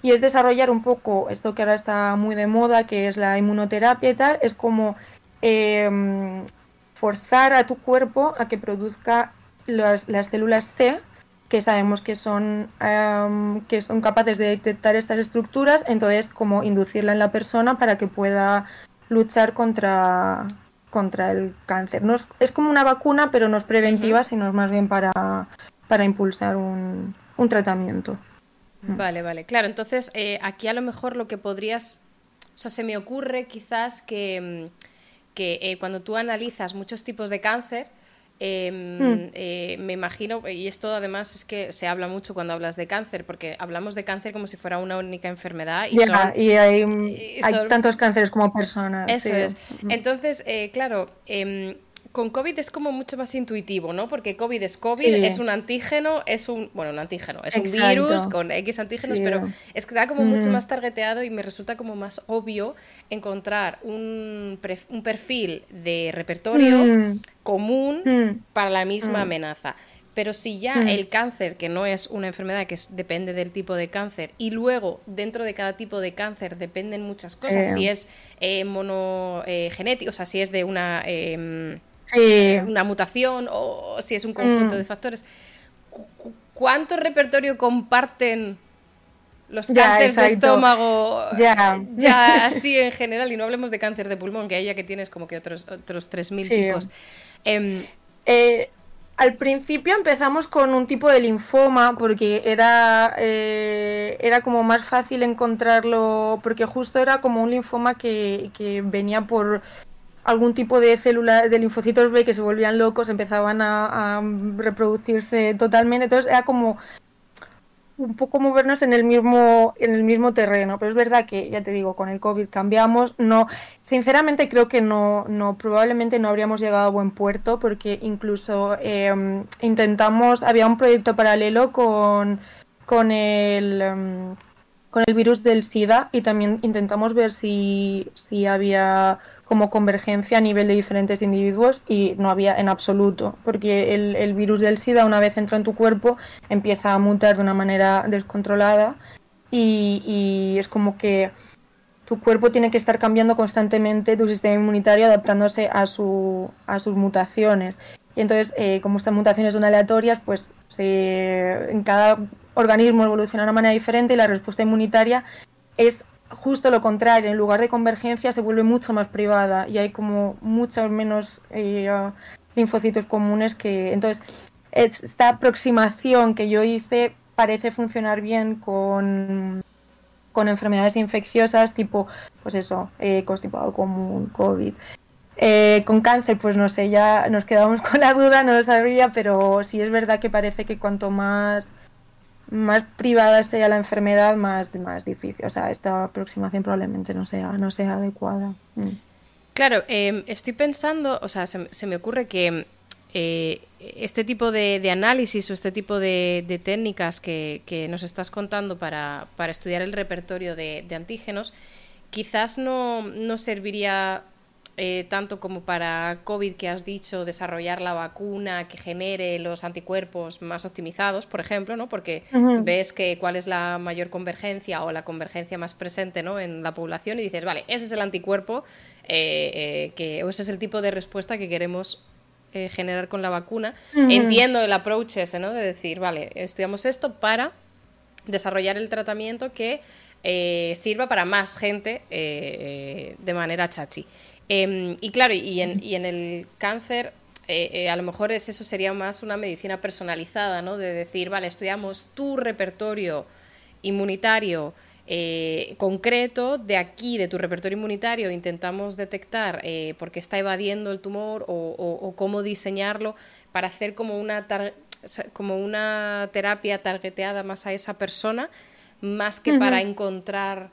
y es desarrollar un poco esto que ahora está muy de moda, que es la inmunoterapia y tal, es como em, forzar a tu cuerpo a que produzca las células T que sabemos que son, que son capaces de detectar estas estructuras, entonces como inducirla en la persona para que pueda luchar contra, contra el cáncer. No es, como una vacuna, pero no es preventiva, sino es más bien para, para impulsar un, tratamiento. Mm. Vale, vale. Claro, entonces eh, aquí a lo mejor lo que podrías, o sea, se me ocurre quizás que, mm, que eh, cuando tú analizas muchos tipos de cáncer, Em, hmm. eh, me imagino, y esto además es que se habla mucho cuando hablas de cáncer, porque hablamos de cáncer como si fuera una única enfermedad. Y, y hay, tantos cánceres como personas. Eso es. Entonces, eh, claro, em, con COVID es como mucho más intuitivo, ¿no? Porque COVID es COVID, es un antígeno, es un, bueno, un antígeno, es un virus con X antígenos, pero es que está como mucho más targeteado y me resulta como más obvio encontrar un, un perfil de repertorio mm. común mm. para la misma amenaza. Pero si ya el cáncer, que no es una enfermedad que depende del tipo de cáncer, y luego dentro de cada tipo de cáncer dependen muchas cosas, si es eh, monogenético, eh, o sea, si es de una una mutación o si es un conjunto mm. de factores. ¿Cuánto repertorio comparten los cánceres de estómago? Ya. así en general, y no hablemos de cáncer de pulmón, que ahí ya que tienes como que otros, otros 3.000 tipos. Em, eh, al principio empezamos con un tipo de linfoma porque era, eh, era como más fácil encontrarlo, porque justo era como un linfoma que, que venía por algún tipo de células de linfocitos B que se volvían locos, empezaban a, reproducirse totalmente. Entonces era como un poco movernos en el mismo en el mismo terreno pero es verdad que ya te digo con el covid cambiamos no sinceramente creo que no no probablemente no habríamos llegado a buen puerto porque incluso em, intentamos había un proyecto paralelo con con el em, con el virus del SIDA y también intentamos ver si si había como convergencia a nivel de diferentes individuos y no había en absoluto, porque el, virus del SIDA una vez entra en tu cuerpo empieza a mutar de una manera descontrolada y, es como que tu cuerpo tiene que estar cambiando constantemente tu sistema inmunitario adaptándose a, su, a sus mutaciones. Y entonces, eh, como estas mutaciones son aleatorias, pues en cada organismo evoluciona de una manera diferente y la respuesta inmunitaria es justo lo contrario, en lugar de convergencia se vuelve mucho más privada y hay como muchos menos eh, linfocitos comunes que... Entonces, esta aproximación que yo hice parece funcionar bien con, con enfermedades infecciosas tipo, pues eso, eh, constipado común, COVID. Eh, con cáncer, pues no sé, ya nos quedamos *laughs* con la duda, no lo sabría, pero sí es verdad que parece que cuanto más más privada sea la enfermedad, más, más difícil. O sea, esta aproximación probablemente no sea, no sea adecuada. Mm. Claro, em, estoy pensando, o sea, se, me ocurre que eh, este tipo de, análisis o este tipo de, técnicas que, nos estás contando para, estudiar el repertorio de, antígenos, quizás no, no serviría eh, tanto como para COVID que has dicho, desarrollar la vacuna que genere los anticuerpos más optimizados, por ejemplo, ¿no? Porque ves que cuál es la mayor convergencia o la convergencia más presente ¿no? en la población y dices, vale, ese es el anticuerpo, eh, eh, que, o ese es el tipo de respuesta que queremos generar con la vacuna. Entiendo el approach ese, ¿no? De decir, vale, estudiamos esto para desarrollar el tratamiento que sirva para más gente de manera chachi. Em, y claro, y en, el cáncer, eh, eh, a lo mejor es, eso sería más una medicina personalizada, ¿no? De decir, vale, estudiamos tu repertorio inmunitario eh, concreto, de aquí, de tu repertorio inmunitario, intentamos detectar por qué está evadiendo el tumor o, cómo diseñarlo para hacer como una, como una terapia targeteada más a esa persona, más que para encontrar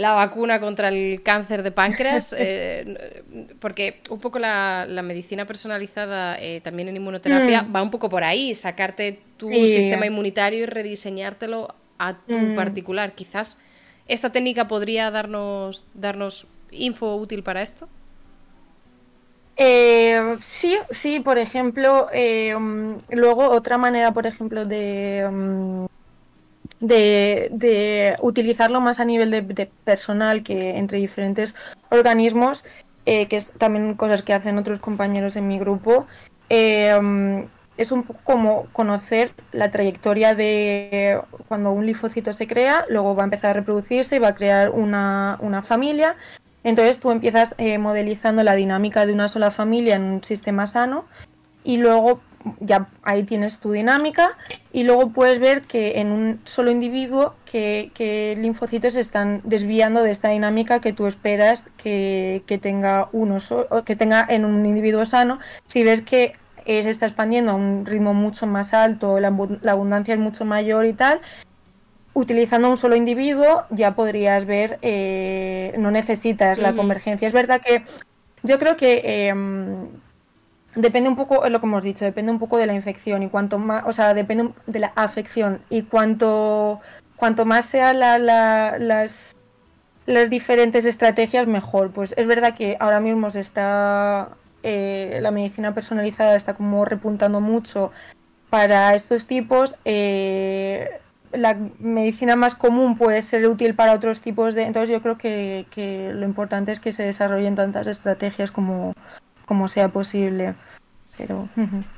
la vacuna contra el cáncer de páncreas, *laughs* eh, porque un poco la, medicina personalizada eh, también en inmunoterapia mm. va un poco por ahí, sacarte tu sistema inmunitario y rediseñártelo a tu mm. particular. Quizás esta técnica podría darnos, darnos info útil para esto. Eh, sí, sí, por ejemplo, mm, luego otra manera, por ejemplo, de de, utilizarlo más a nivel de, personal que entre diferentes organismos, eh, que es también cosas que hacen otros compañeros en mi grupo. Eh, es un poco como conocer la trayectoria de cuando un linfocito se crea, luego va a empezar a reproducirse y va a crear una, familia Entonces tú empiezas eh, modelizando la dinámica de una sola familia en un sistema sano y luego ya ahí tienes tu dinámica y luego puedes ver que en un solo individuo que, linfocitos se están desviando de esta dinámica que tú esperas que, tenga uno que tenga en un individuo sano. Si ves que se está expandiendo a un ritmo mucho más alto, la, abundancia es mucho mayor y tal, utilizando un solo individuo ya podrías ver, eh, no necesitas la convergencia. Es verdad que yo creo que em, depende un poco, es lo que hemos dicho, depende un poco de la infección y cuanto más, o sea, depende de la afección y cuanto, cuanto más sean las, las diferentes estrategias, mejor. Pues es verdad que ahora mismo se está, eh, la medicina personalizada está como repuntando mucho para estos tipos. Eh, la medicina más común puede ser útil para otros tipos de... Entonces yo creo que lo importante es que se desarrollen tantas estrategias como, como sea posible. Pero,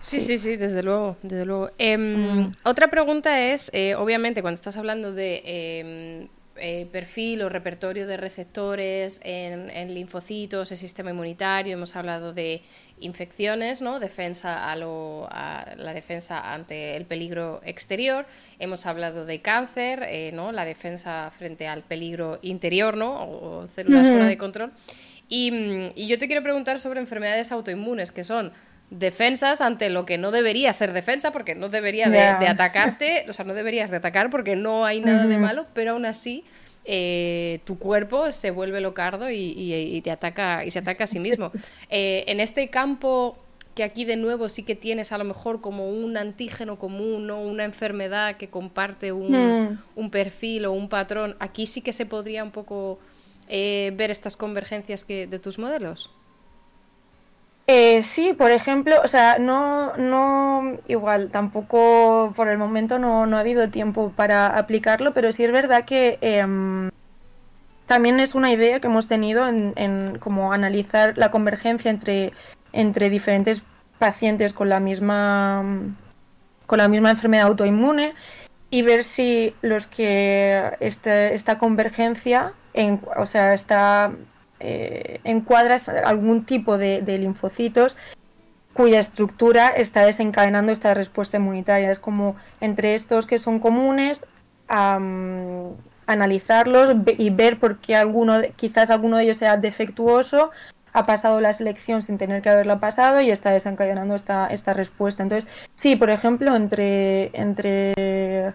sí, sí, sí, desde luego, desde luego. Em, mm. Otra pregunta es, eh, obviamente, cuando estás hablando de em, eh, perfil o repertorio de receptores en, linfocitos, el sistema inmunitario, hemos hablado de infecciones, ¿no? Defensa a, lo, a la defensa ante el peligro exterior, hemos hablado de cáncer, eh, ¿no? La defensa frente al peligro interior, ¿no? O, células fuera de control. Mm, y, yo te quiero preguntar sobre enfermedades autoinmunes, que son defensas ante lo que no debería ser defensa, porque no debería de, atacarte, *laughs* o sea, no deberías de atacar porque no hay nada de malo, pero aún así eh, tu cuerpo se vuelve locardo y, te ataca y se ataca a sí mismo. *laughs* Eh, en este campo que aquí de nuevo sí que tienes a lo mejor como un antígeno común o una enfermedad que comparte un, hmm. un perfil o un patrón, aquí sí que se podría un poco eh, ver estas convergencias que, de tus modelos? Eh, sí, por ejemplo, o sea, no, no, igual, tampoco por el momento no, ha habido tiempo para aplicarlo, pero sí es verdad que em, también es una idea que hemos tenido en, en como analizar la convergencia entre, entre diferentes pacientes con la misma con la misma enfermedad autoinmune y ver si los que este, esta convergencia en, o sea, está, eh, algún tipo de, linfocitos cuya estructura está desencadenando esta respuesta inmunitaria. Es como entre estos que son comunes, analizarlos y ver por qué alguno, quizás alguno de ellos sea defectuoso, ha pasado la selección sin tener que haberla pasado y está desencadenando esta, esta respuesta. Entonces, sí, por ejemplo, entre, entre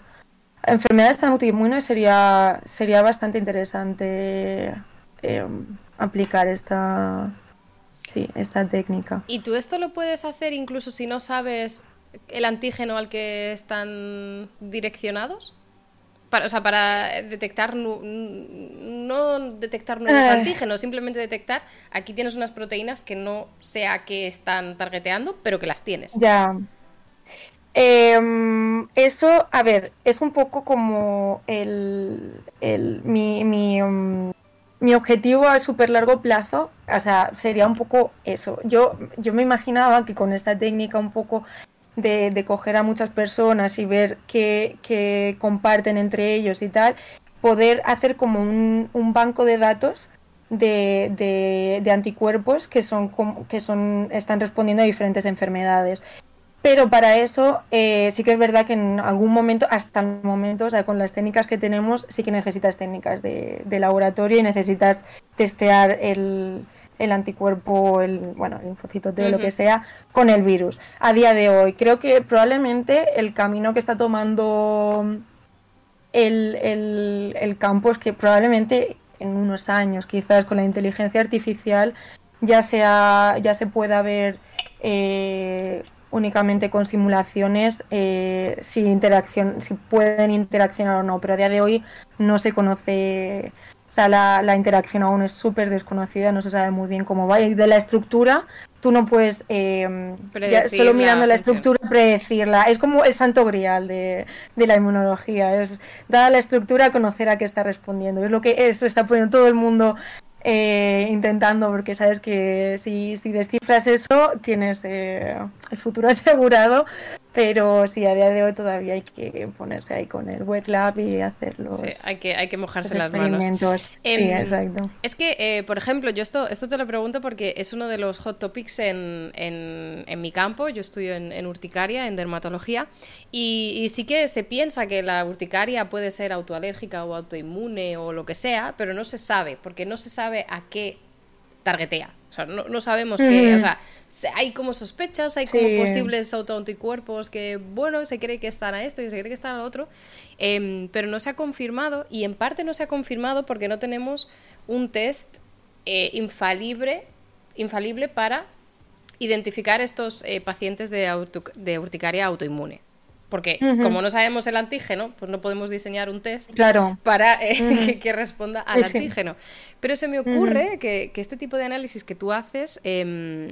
enfermedades tan autoinmunes sería, sería bastante interesante eh, aplicar esta, sí, esta técnica. ¿Y tú esto lo puedes hacer incluso si no sabes el antígeno al que están direccionados? Para, o sea, para detectar, no, detectar nuevos eh. antígenos, simplemente detectar, aquí tienes unas proteínas que no sé a qué están targeteando, pero que las tienes. Ya. Em, eso, a ver, es un poco como el, mi, um, mi, objetivo a súper largo plazo, o sea, sería un poco eso. Yo, yo me imaginaba que con esta técnica un poco de, coger a muchas personas y ver qué, comparten entre ellos y tal, poder hacer como un, banco de datos de, de, anticuerpos que son que son están respondiendo a diferentes enfermedades pero para eso eh, sí que es verdad que en algún momento, hasta el momento, o sea, con las técnicas que tenemos, sí que necesitas técnicas de, laboratorio y necesitas testear el, anticuerpo, el, bueno, el linfocito T, lo que sea, con el virus. A día de hoy, creo que probablemente el camino que está tomando el, el campo es que probablemente en unos años, quizás con la inteligencia artificial, ya, sea, ya se pueda ver eh, únicamente con simulaciones eh, si, interacción, si pueden interaccionar o no, pero a día de hoy no se conoce, o sea, la, interacción aún es súper desconocida, no se sabe muy bien cómo va. Y de la estructura, tú no puedes, eh, solo mirando la, estructura, predecirla. Es como el santo grial de, de, la inmunología, es dada la estructura, conocer a qué está respondiendo. Es lo que eso está poniendo todo el mundo eh, intentando, porque sabes que si, si descifras eso, tienes eh, el futuro *laughs* asegurado. Pero sí, a día de hoy todavía hay que ponerse ahí con el wet lab y hacerlo. Sí, hay que, hay que mojarse las manos. sí, em, exacto. Es que, eh, por ejemplo, yo esto, esto te lo pregunto porque es uno de los hot topics en, en, mi campo. Yo estudio en, urticaria, en dermatología, y, y, sí que se piensa que la urticaria puede ser autoalérgica o autoinmune o lo que sea, pero no se sabe, porque no se sabe a qué targetea. Sea, no, sabemos qué. O sea, hay como sospechas, hay como posibles autoanticuerpos que, bueno, se cree que están a esto y se cree que están a lo otro, em, pero no se ha confirmado y en parte no se ha confirmado porque no tenemos un test eh, infalible, infalible para identificar estos eh, pacientes de, de urticaria autoinmune. Porque como no sabemos el antígeno, pues no podemos diseñar un test para eh, *laughs* que, responda al antígeno. Pero se me ocurre que, este tipo de análisis que tú haces, em,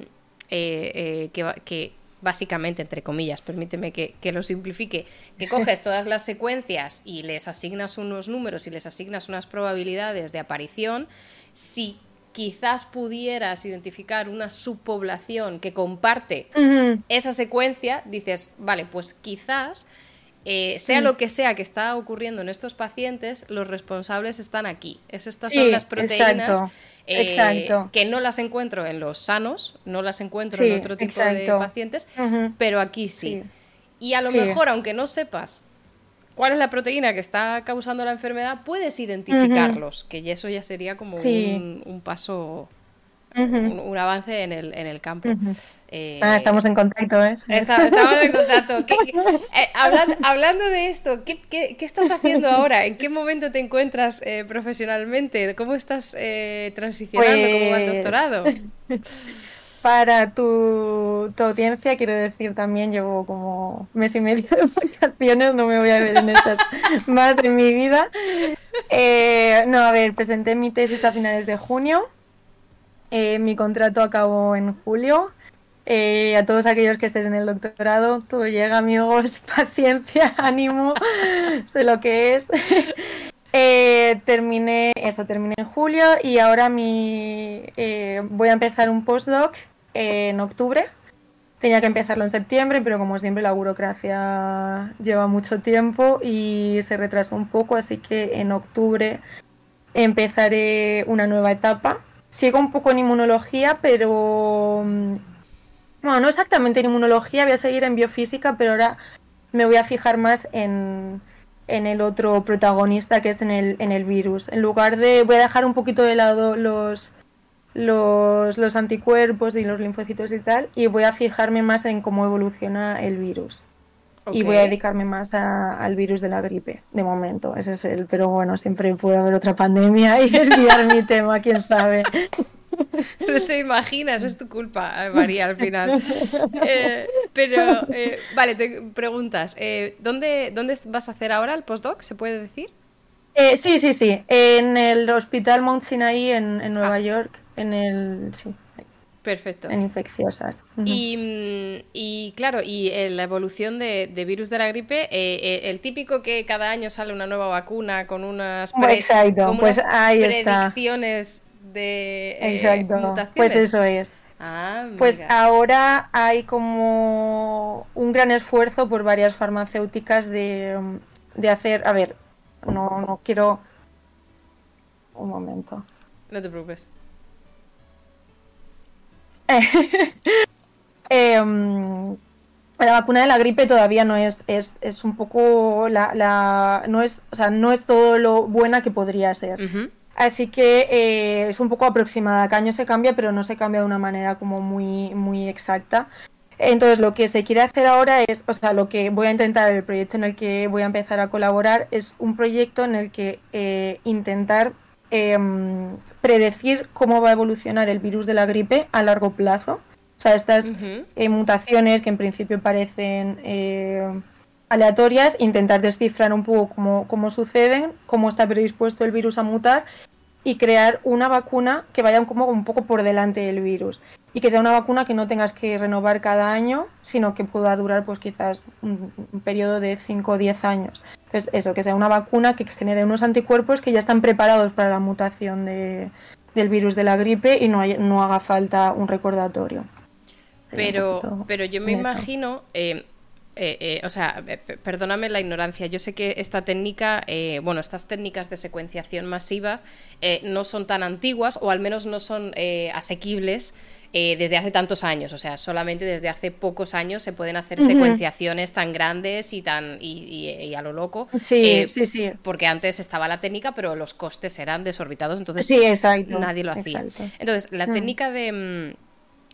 eh, eh, que, básicamente, entre comillas, permíteme que, lo simplifique, que coges *laughs* todas las secuencias y les asignas unos números y les asignas unas probabilidades de aparición, si quizás pudieras identificar una subpoblación que comparte esa secuencia, dices, vale, pues quizás eh, sea lo que sea que está ocurriendo en estos pacientes, los responsables están aquí. Es, estas son las proteínas eh, que no las encuentro en los sanos, no las encuentro en otro tipo de pacientes, pero aquí sí. Y a lo mejor, aunque no sepas cuál es la proteína que está causando la enfermedad, puedes identificarlos, que eso ya sería como un, paso, un, avance en el, en el campo. Eh, ah, estamos en contacto, ¿eh? estamos en contacto. *laughs* Eh, hablando, de esto, ¿qué, ¿qué, qué, estás haciendo ahora? ¿En qué momento te encuentras eh, profesionalmente? ¿Cómo estás transicionando como al pues doctorado? *laughs* Para tu, audiencia, quiero decir también, llevo como mes y medio de vacaciones, no me voy a ver en estas *laughs* más de mi vida. Eh, no, a ver, presenté mi tesis a finales de junio. Eh, mi contrato acabó en julio. Eh, a todos aquellos que estéis en el doctorado, todo llega, amigos, *laughs* paciencia, ánimo, *laughs* sé lo que es. terminé, eso, terminé en julio y ahora mi, voy a empezar un postdoc en octubre. Tenía que empezarlo en septiembre, pero como siempre la burocracia lleva mucho tiempo y se retrasó un poco, así que en octubre empezaré una nueva etapa. Sigo un poco en inmunología, pero mm, bueno, no exactamente en inmunología, voy a seguir en biofísica, pero ahora me voy a fijar más en, en el otro protagonista que es en el, en el virus. En lugar de, voy a dejar un poquito de lado los, los, los, anticuerpos y los linfocitos y tal, y voy a fijarme más en cómo evoluciona el virus. Y voy a dedicarme más al virus de la gripe, de momento. Ese es el, pero bueno, siempre puede haber otra pandemia y *laughs* desviar mi tema, quién sabe. *laughs* No te imaginas, es tu culpa, María, al final. Eh, pero, eh, vale, te preguntas, eh, ¿dónde, ¿dónde vas a hacer ahora el postdoc? ¿Se puede decir? sí, sí, sí, en el Hospital Mount Sinai en, en Nueva ah. York en el. Sí. Perfecto. En infecciosas. y, y, claro, y eh, la evolución de, virus de la gripe, eh, eh, el típico que cada año sale una nueva vacuna con unas, Exacto. pues ahí predicciones de Exacto. mutaciones. Pues eso es. Ah, pues ahora hay como un gran esfuerzo por varias farmacéuticas de, de hacer. A ver, no, no quiero. Un momento. No te preocupes. *laughs* Em, la vacuna de la gripe todavía no es, es, es un poco la, no es, o sea, no es todo lo buena que podría ser. Así que eh, es un poco aproximada. Cada año se cambia, pero no se cambia de una manera como muy, muy exacta. Entonces, lo que se quiere hacer ahora es, o sea, lo que voy a intentar, el proyecto en el que voy a empezar a colaborar, es un proyecto en el que eh, intentar Em, predecir cómo va a evolucionar el virus de la gripe a largo plazo. O sea, estas eh, mutaciones que en principio parecen eh, aleatorias, intentar descifrar un poco cómo, cómo suceden, cómo está predispuesto el virus a mutar y crear una vacuna que vaya como un poco por delante del virus y que sea una vacuna que no tengas que renovar cada año, sino que pueda durar pues quizás un, periodo de 5 o 10 años. Entonces eso, que sea una vacuna que genere unos anticuerpos que ya están preparados para la mutación de, del virus de la gripe y no, no haga falta un recordatorio. Pero, pero yo me imagino, eh, eh, eh, o sea, perdóname la ignorancia, yo sé que esta técnica, bueno, estas técnicas de secuenciación masivas no son tan antiguas o al menos no son asequibles desde hace tantos años, o sea, solamente desde hace pocos años se pueden hacer secuenciaciones tan grandes y tan y, a lo loco. Sí, sí, sí. Porque antes estaba la técnica, pero los costes eran desorbitados, entonces sí, exacto, nadie lo hacía. Entonces, la mm. técnica de mm,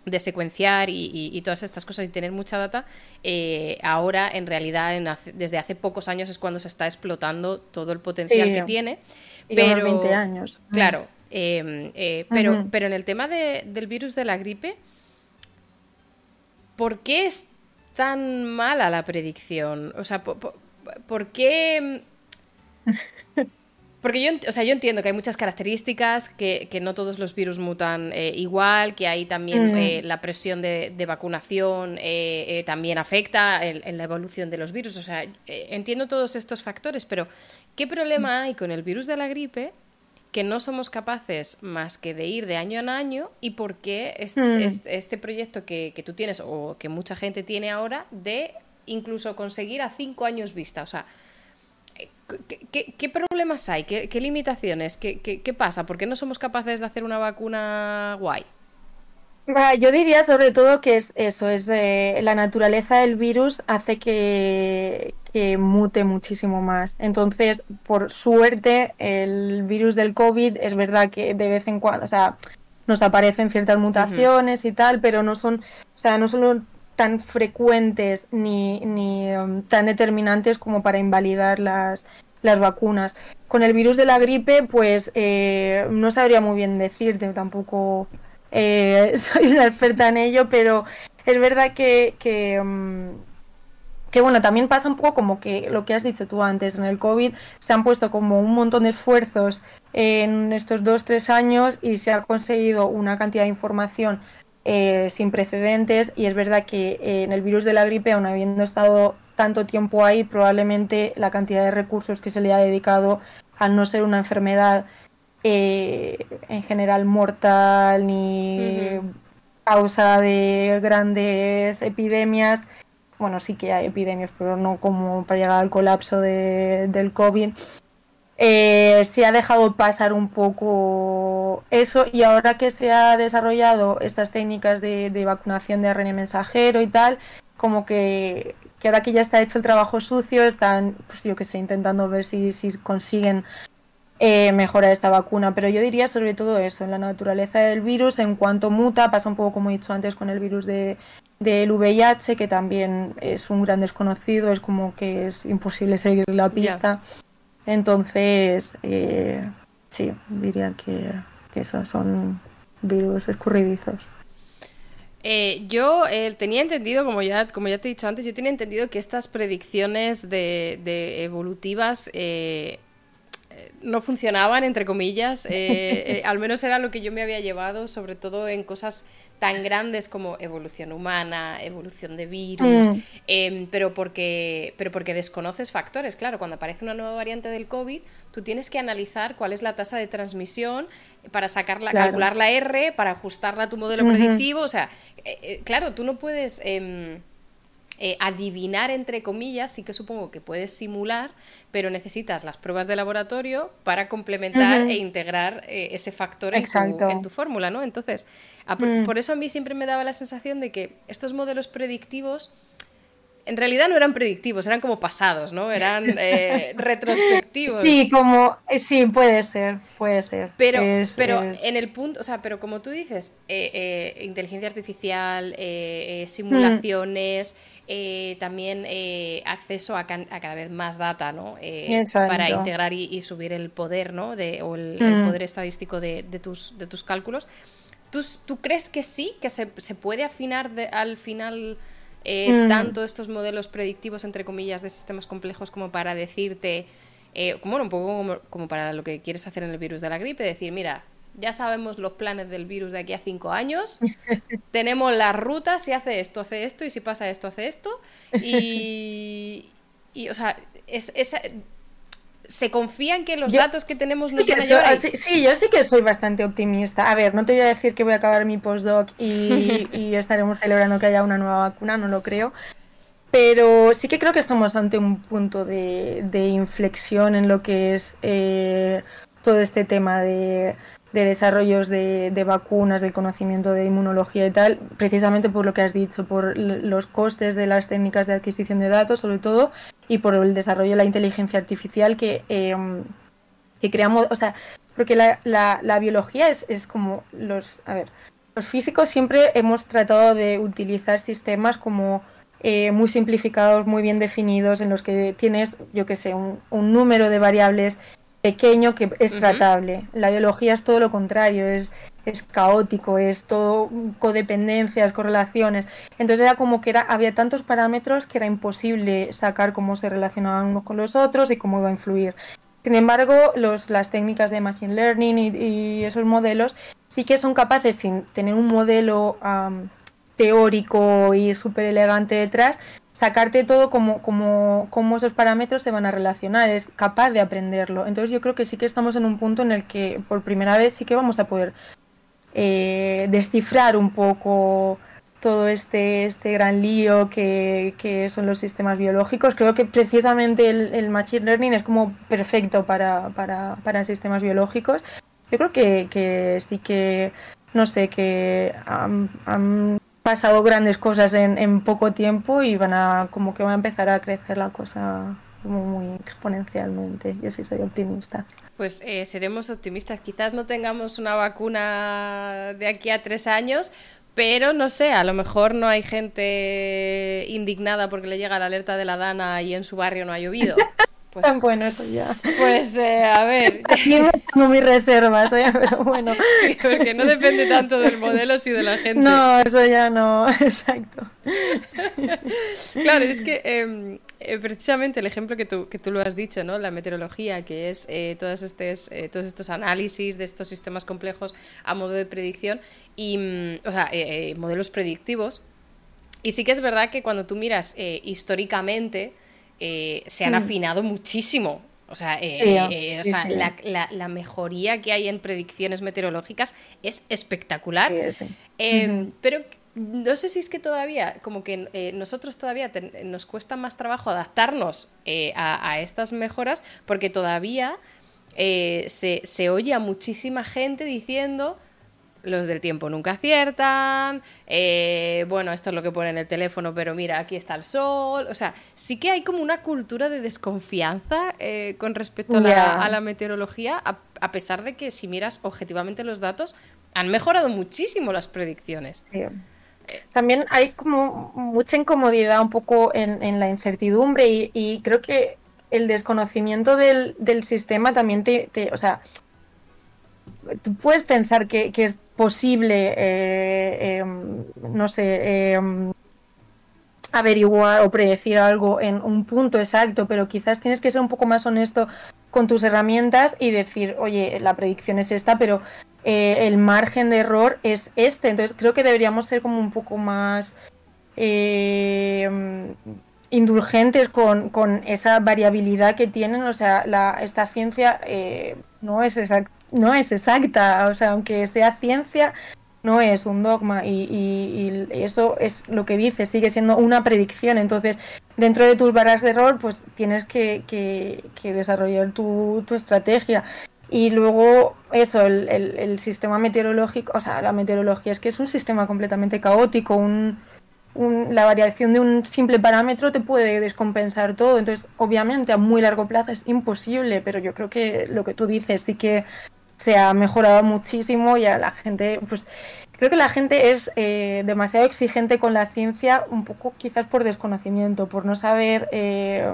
de secuenciar y, todas estas cosas y tener mucha data, eh, ahora en realidad desde hace pocos años es cuando se está explotando todo el potencial que tiene. pero, 20 años. Claro, em, eh, pero, pero en el tema del virus de la gripe, ¿por qué es tan mala la predicción? O sea, por qué... *laughs* Porque yo, o sea, yo entiendo que hay muchas características, que, no todos los virus mutan eh, igual, que hay también mm. eh, la presión de, vacunación eh, también afecta en, la evolución de los virus. O sea, entiendo todos estos factores, pero ¿qué problema mm. hay con el virus de la gripe que no somos capaces más que de ir de año en año y por qué mm. este proyecto que, que tú tienes o que mucha gente tiene ahora de incluso conseguir a cinco años vista? O sea, ¿Qué, problemas hay? ¿Qué, limitaciones? ¿Qué, pasa? ¿Por qué no somos capaces de hacer una vacuna guay? Yo diría sobre todo que es eso, es la naturaleza del virus hace que, mute muchísimo más. Entonces, por suerte, el virus del COVID es verdad que de vez en cuando, o sea, nos aparecen ciertas mutaciones y tal, pero no son, o sea, no son tan frecuentes ni, ni um, tan determinantes como para invalidar las, las vacunas. Con el virus de la gripe, pues eh, no sabría muy bien decirte, tampoco eh, *laughs* soy una experta en ello, pero es verdad que, um, que, bueno, también pasa un poco como que lo que has dicho tú antes, en el COVID se han puesto como un montón de esfuerzos en estos dos, tres años y se ha conseguido una cantidad de información eh, sin precedentes y es verdad que eh, en el virus de la gripe, aun habiendo estado tanto tiempo ahí, probablemente la cantidad de recursos que se le ha dedicado al no ser una enfermedad eh, en general mortal ni causa de grandes epidemias, bueno, sí que hay epidemias, pero no como para llegar al colapso de, del COVID, eh, se ha dejado pasar un poco eso y ahora que se ha desarrollado estas técnicas de, vacunación de ARN mensajero y tal, como que, ahora que ya está hecho el trabajo sucio, están, pues yo que sé, intentando ver si, si consiguen eh, mejorar esta vacuna. Pero yo diría sobre todo eso, en la naturaleza del virus, en cuanto muta, pasa un poco como he dicho antes con el virus de, del VIH, que también es un gran desconocido, es como que es imposible seguir la pista. Entonces, eh, sí, diría que, esos son virus escurridizos. Eh, yo eh, tenía entendido, como ya, como ya te he dicho antes, yo tenía entendido que estas predicciones de, de evolutivas no funcionaban, entre comillas. *laughs* al menos era lo que yo me había llevado, sobre todo en cosas tan grandes como evolución humana, evolución de virus, mm. em, pero, porque, pero porque desconoces factores. Claro, cuando aparece una nueva variante del COVID, tú tienes que analizar cuál es la tasa de transmisión para sacarla, calcular la R, para ajustarla a tu modelo predictivo. O sea, eh, eh, claro, tú no puedes... Eh, adivinar, entre comillas, sí que supongo que puedes simular, pero necesitas las pruebas de laboratorio para complementar e integrar ese factor en tu, en tu, fórmula, ¿no? Entonces, Mm. Por eso a mí siempre me daba la sensación de que estos modelos predictivos en realidad no eran predictivos, eran como pasados, ¿no? Eran *laughs* eh, retrospectivos. Sí, como, eh, sí, puede ser, puede ser. Pero, pero en el punto, o sea, pero como tú dices, eh, inteligencia artificial, simulaciones, también acceso a, cada vez más data, ¿no? para integrar y, subir el poder, ¿no? De, o el, mm. poder estadístico de, tus, de tus cálculos. ¿Tú, crees que sí, que se, puede afinar al final eh, mm. tanto estos modelos predictivos, entre comillas, de sistemas complejos como para decirte, eh, bueno, un poco como, para lo que quieres hacer en el virus de la gripe, decir, mira, ya sabemos los planes del virus de aquí a cinco años, *laughs* tenemos las rutas, si hace esto, hace esto, y si pasa esto, hace esto, y, *laughs* y o sea, es, se confían que los datos que tenemos nos van a llevar Sí, yo sí que soy bastante optimista. A ver, no te voy a decir que voy a acabar mi postdoc y, *laughs* y estaremos celebrando que haya una nueva vacuna, no lo creo. Pero sí que creo que estamos ante un punto de, inflexión en lo que es eh, todo este tema de, desarrollos de, vacunas, del conocimiento de inmunología y tal, precisamente por lo que has dicho, por los costes de las técnicas de adquisición de datos, sobre todo, y por el desarrollo de la inteligencia artificial que, em, que creamos, o sea, porque la, la, biología es, es, como los, a ver, los físicos siempre hemos tratado de utilizar sistemas como eh, muy simplificados, muy bien definidos, en los que tienes, yo que sé, un, un número de variables pequeño que es tratable. La biología es todo lo contrario, es, es caótico, es todo codependencias, correlaciones. Entonces era como que era, había tantos parámetros que era imposible sacar cómo se relacionaban unos con los otros y cómo iba a influir. Sin embargo, los, las técnicas de Machine Learning y, esos modelos sí que son capaces, sin tener un modelo teórico y súper elegante detrás, sacarte todo como, como, como esos parámetros se van a relacionar, es capaz de aprenderlo. Entonces yo creo que sí que estamos en un punto en el que por primera vez sí que vamos a poder eh, descifrar un poco todo este, este gran lío que, que, son los sistemas biológicos. Creo que precisamente el, Machine Learning es como perfecto para, para, para sistemas biológicos. Yo creo que, que sí que, no sé, que han pasado grandes cosas en, en, poco tiempo y van a como que va a empezar a crecer la cosa muy exponencialmente. Yo sí soy optimista. Pues eh, seremos optimistas. Quizás no tengamos una vacuna de aquí a tres años, pero no sé, a lo mejor no hay gente indignada porque le llega la alerta de la Dana y en su barrio no ha llovido. *laughs* Pues, bueno, eso ya. Pues eh, a ver. *laughs* Aquí me tengo mis reservas, ¿eh? pero bueno. *laughs* Sí, porque no depende tanto del modelo, sino de la gente. No, eso ya no, *laughs* exacto. Claro, es que em, eh, precisamente el ejemplo que tú, que tú lo has dicho, ¿no? La meteorología, que es eh, todos, estos, todos estos análisis de estos sistemas complejos a modo de predicción, y, mm, o sea, modelos predictivos. Y sí que es verdad que cuando tú miras históricamente eh, se han mm. afinado muchísimo. O sea, eh, eh, la, mejoría que hay en predicciones meteorológicas es espectacular. Pero no sé si es que todavía, como que nosotros todavía nos cuesta más trabajo adaptarnos a, estas mejoras, porque todavía se, se oye a muchísima gente diciendo los del tiempo nunca aciertan, eh, bueno, esto es lo que pone en el teléfono, pero mira, aquí está el sol, o sea, sí que hay como una cultura de desconfianza eh, con respecto a la, meteorología, a, pesar de que si miras objetivamente los datos, han mejorado muchísimo las predicciones. También hay como mucha incomodidad un poco en, la incertidumbre y, creo que el desconocimiento del, sistema también te, te, o sea, tú puedes pensar que, es posible, eh, em, no sé, em, averiguar o predecir algo en un punto exacto, pero quizás tienes que ser un poco más honesto con tus herramientas y decir, oye, la predicción es esta, pero eh, el margen de error es este. Entonces creo que deberíamos ser como un poco más em, indulgentes con, con, esa variabilidad que tienen. O sea, esta ciencia eh, no es exacta no es exacta, o sea, aunque sea ciencia, no es un dogma y, eso es lo que dice, sigue siendo una predicción. Entonces, dentro de tus barras de error, pues tienes que, desarrollar tu, estrategia. Y luego, eso, el, sistema meteorológico, o sea, la meteorología es que es un sistema completamente caótico, un, la variación de un simple parámetro te puede descompensar todo. Entonces, obviamente, a muy largo plazo es imposible, pero yo creo que lo que tú dices sí que se ha mejorado muchísimo y a la gente, pues creo que la gente es eh, demasiado exigente con la ciencia, un poco quizás por desconocimiento, por no saber eh,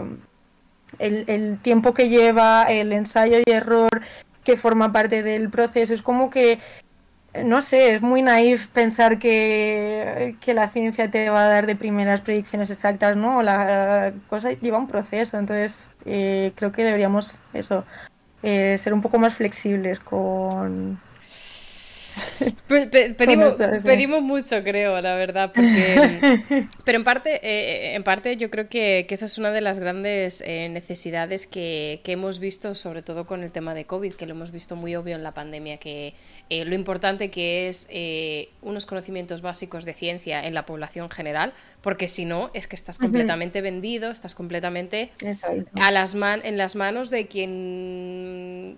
el, tiempo que lleva, el ensayo y error que forma parte del proceso. Es como que, no sé, es muy naif pensar que, que la ciencia te va a dar de primeras predicciones exactas, ¿no? La cosa lleva un proceso, entonces eh, creo que deberíamos eso eh, ser un poco más flexibles con, *laughs* pedimos, pedimos, mucho, creo, la verdad, porque... *laughs* pero en parte, eh, en parte yo creo que, esa es una de las grandes eh, necesidades que, hemos visto, sobre todo con el tema de COVID, que lo hemos visto muy obvio en la pandemia, que eh, lo importante que es unos conocimientos básicos de ciencia en la población general, porque si no, es que estás completamente vendido, estás completamente a las man en las manos de quien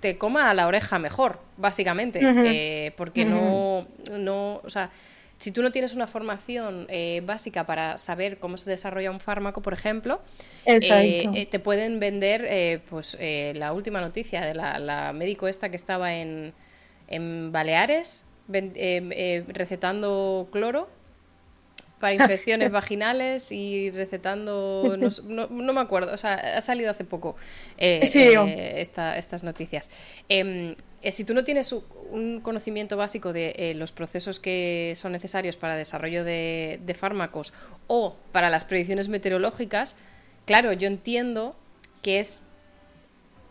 te coma a la oreja mejor, básicamente, eh, porque no, no, o sea, si tú no tienes una formación eh, básica para saber cómo se desarrolla un fármaco, por ejemplo, eh, te pueden vender, pues, la última noticia de la, la, médico esta que estaba en, en Baleares recetando cloro para infecciones vaginales y recetando, no, no, me acuerdo, o sea, ha salido hace poco eh, eh, estas noticias. Em, eh, si tú no tienes un conocimiento básico de los procesos que son necesarios para el desarrollo de, de fármacos o para las predicciones meteorológicas, claro, yo entiendo que es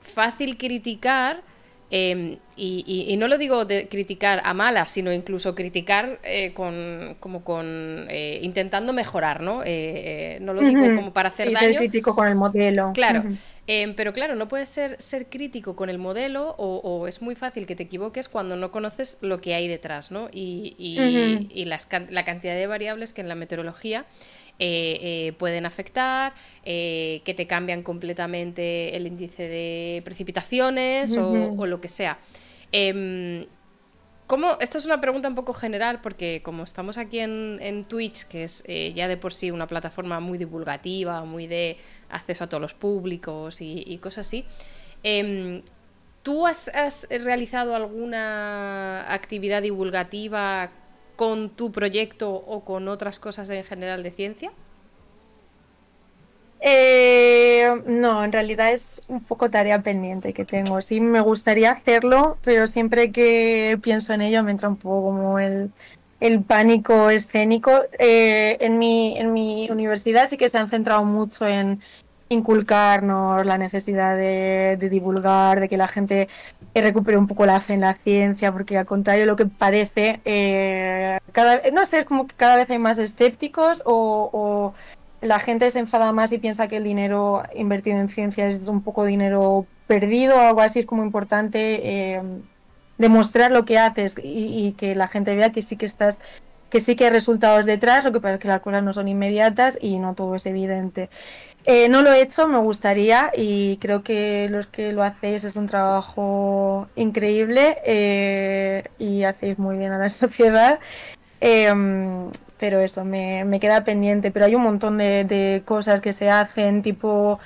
fácil criticar Em, y, no lo digo de criticar a malas, sino incluso criticar eh, con, como con eh, intentando mejorar, ¿no? Eh, no lo digo como para hacer daño. Ser crítico con el modelo. Claro, em, pero claro, no puedes ser, ser crítico con el modelo o, es muy fácil que te equivoques cuando no conoces lo que hay detrás, ¿no? Y, y la cantidad de variables que en la meteorología eh, eh, pueden afectar, eh, que te cambian completamente el índice de precipitaciones o, lo que sea. Em, ¿Cómo? Esto es una pregunta un poco general porque como estamos aquí en, Twitch, que es ya de por sí una plataforma muy divulgativa, muy de acceso a todos los públicos y, cosas así, em, ¿tú has, realizado alguna actividad divulgativa con tu proyecto o con otras cosas en general de ciencia? Eh, no, en realidad es un poco tarea pendiente que tengo. Sí, me gustaría hacerlo, pero siempre que pienso en ello me entra un poco como el, pánico escénico. Eh, en, mi, en mi universidad sí que se han centrado mucho en inculcarnos la necesidad de, divulgar, de que la gente recupere un poco la fe en la ciencia, porque al contrario lo que parece, eh, cada, no sé, es como que cada vez hay más escépticos o, la gente se enfada más y piensa que el dinero invertido en ciencia es un poco dinero perdido o algo así, es como importante eh, demostrar lo que haces y, y, que la gente vea que sí que estás que sí que hay resultados detrás, lo que pasa es que las cosas no son inmediatas y no todo es evidente. Eh, no lo he hecho, me gustaría y creo que los que lo hacéis es un trabajo increíble eh, y hacéis muy bien a la *laughs* sociedad. Em, pero eso, me, queda pendiente. Pero hay un montón de, cosas que se hacen, tipo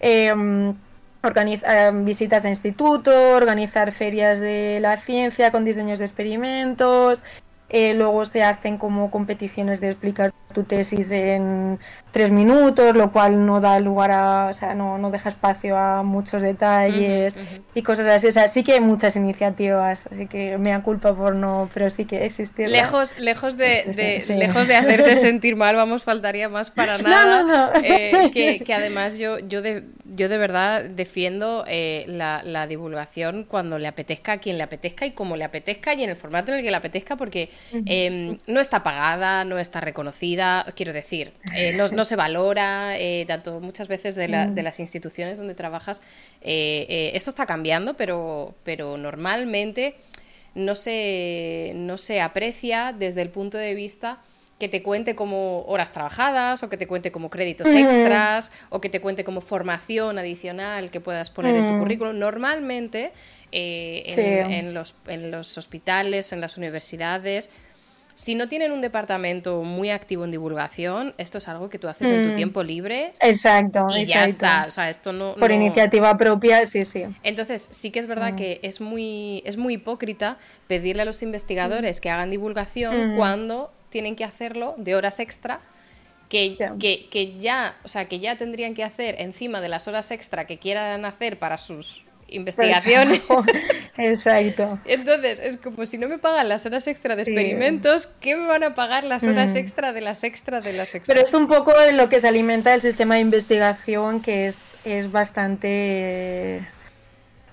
em, organizar visitas a institutos, organizar ferias de la ciencia con diseños de experimentos, eh, luego se hacen como competiciones de explicar tu tesis en tres minutos, lo cual no da lugar a, o sea, no, no deja espacio a muchos detalles y cosas así. O sea, sí que hay muchas iniciativas, así que me da culpa por no, pero sí que existen. Lejos, lejos de, lejos de hacerte *laughs* sentir mal, vamos, faltaría más para nada. Eh, *laughs* que, además yo, yo, de, yo de verdad defiendo eh, la, la divulgación cuando le apetezca a quien le apetezca y como le apetezca y en el formato en el que le apetezca, porque Em, no está pagada, no está reconocida, quiero decir, eh, no, se valora, eh, tanto muchas veces de, las instituciones donde trabajas. Eh, esto está cambiando, pero, pero normalmente no se, no se aprecia desde el punto de vista que te cuente como horas trabajadas o que te cuente como créditos extras o que te cuente como formación adicional que puedas poner en tu currículum. Normalmente en, los, en los hospitales, en las universidades, si no tienen un departamento muy activo en divulgación, esto es algo que tú haces en tu mm. tiempo libre. Exacto, y ya está. O sea, esto no. Por iniciativa propia, sí, sí. Entonces, sí que es verdad mm. que es muy, es muy hipócrita pedirle a los investigadores que hagan divulgación mm. cuando tienen que hacerlo de horas extra. Que, que, que, ya, o sea, que ya tendrían que hacer encima de las horas extra que quieran hacer para sus investigación. *laughs* Exacto. Entonces, es como si no me pagan las horas extra de experimentos, ¿qué me van a pagar las horas mm. extra de las extra de las extra? Pero es un poco de lo que se alimenta el sistema de investigación, que es, es bastante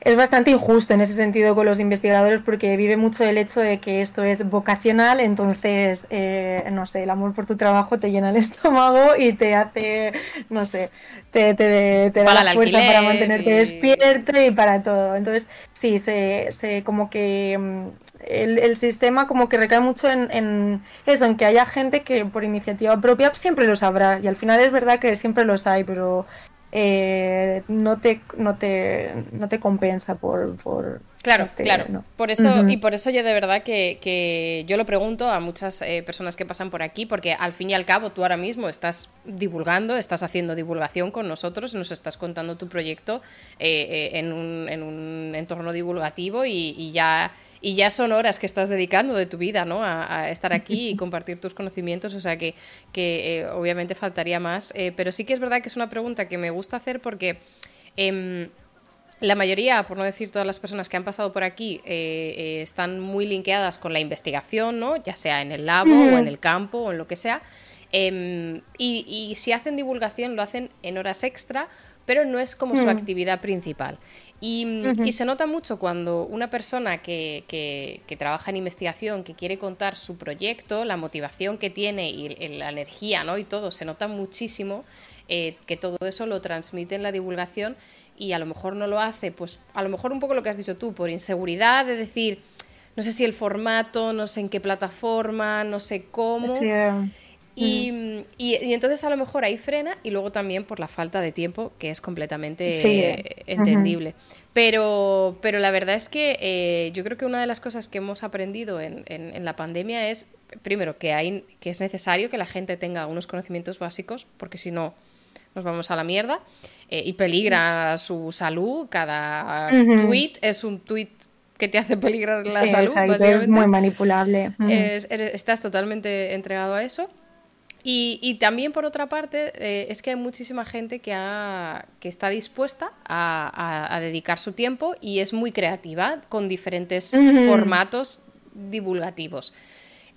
es bastante injusto en ese sentido con los investigadores porque vive mucho el hecho de que esto es vocacional, entonces, eh, no sé, el amor por tu trabajo te llena el *laughs* estómago y te hace, no sé, te, te, te da la fuerza para mantenerte despierto y para todo. Entonces, sí, se, se como que mm, el, el, sistema como que recae mucho en, en, eso, en que haya gente que por iniciativa propia siempre lo sabrá. Y al final es verdad que siempre los hay, pero eh, no, te, no, te, no te compensa por... por claro, claro. Por eso, Y por eso yo de verdad que, que yo lo pregunto a muchas eh, personas que pasan por aquí, porque al fin y al cabo tú ahora mismo estás divulgando, estás haciendo divulgación con nosotros, nos estás contando tu proyecto eh, en, un, en, un, entorno divulgativo y, y ya y ya son horas que estás dedicando de tu vida, ¿no? A, estar aquí y *laughs* compartir tus conocimientos, o sea que, que eh, obviamente faltaría más, eh, pero sí que es verdad que es una pregunta que me gusta hacer porque... Em, la mayoría, por no decir todas las personas que han pasado por aquí, eh, están muy linkeadas con la investigación, ¿no? ya sea en el labo o en el campo o en lo que sea. Em, y, y, si hacen divulgación, lo hacen en horas extra, pero no es como su actividad principal. Y, se nota mucho cuando una persona que, que, trabaja en investigación, que quiere contar su proyecto, la motivación que tiene y, la energía ¿no? y todo, se nota muchísimo eh, que todo eso lo transmite en la divulgación y a lo mejor no lo hace, pues a lo mejor un poco lo que has dicho tú, por inseguridad de decir, no sé si el formato, no sé en qué plataforma, no sé cómo. Y, y, entonces a lo mejor ahí frena y luego también por la falta de tiempo, que es completamente entendible. pero, pero la verdad es que eh, yo creo que una de las cosas que hemos aprendido en, en, la pandemia es, primero, que, hay, que es necesario que la gente tenga unos conocimientos básicos, porque si no nos vamos a la mierda eh, y peligra su salud. Cada tweet es un tweet que te hace peligrar la salud. Es muy manipulable. estás totalmente entregado a eso. Y, también, por otra parte, eh, es que hay muchísima gente que, que está dispuesta a, dedicar su tiempo y es muy creativa con diferentes formatos divulgativos.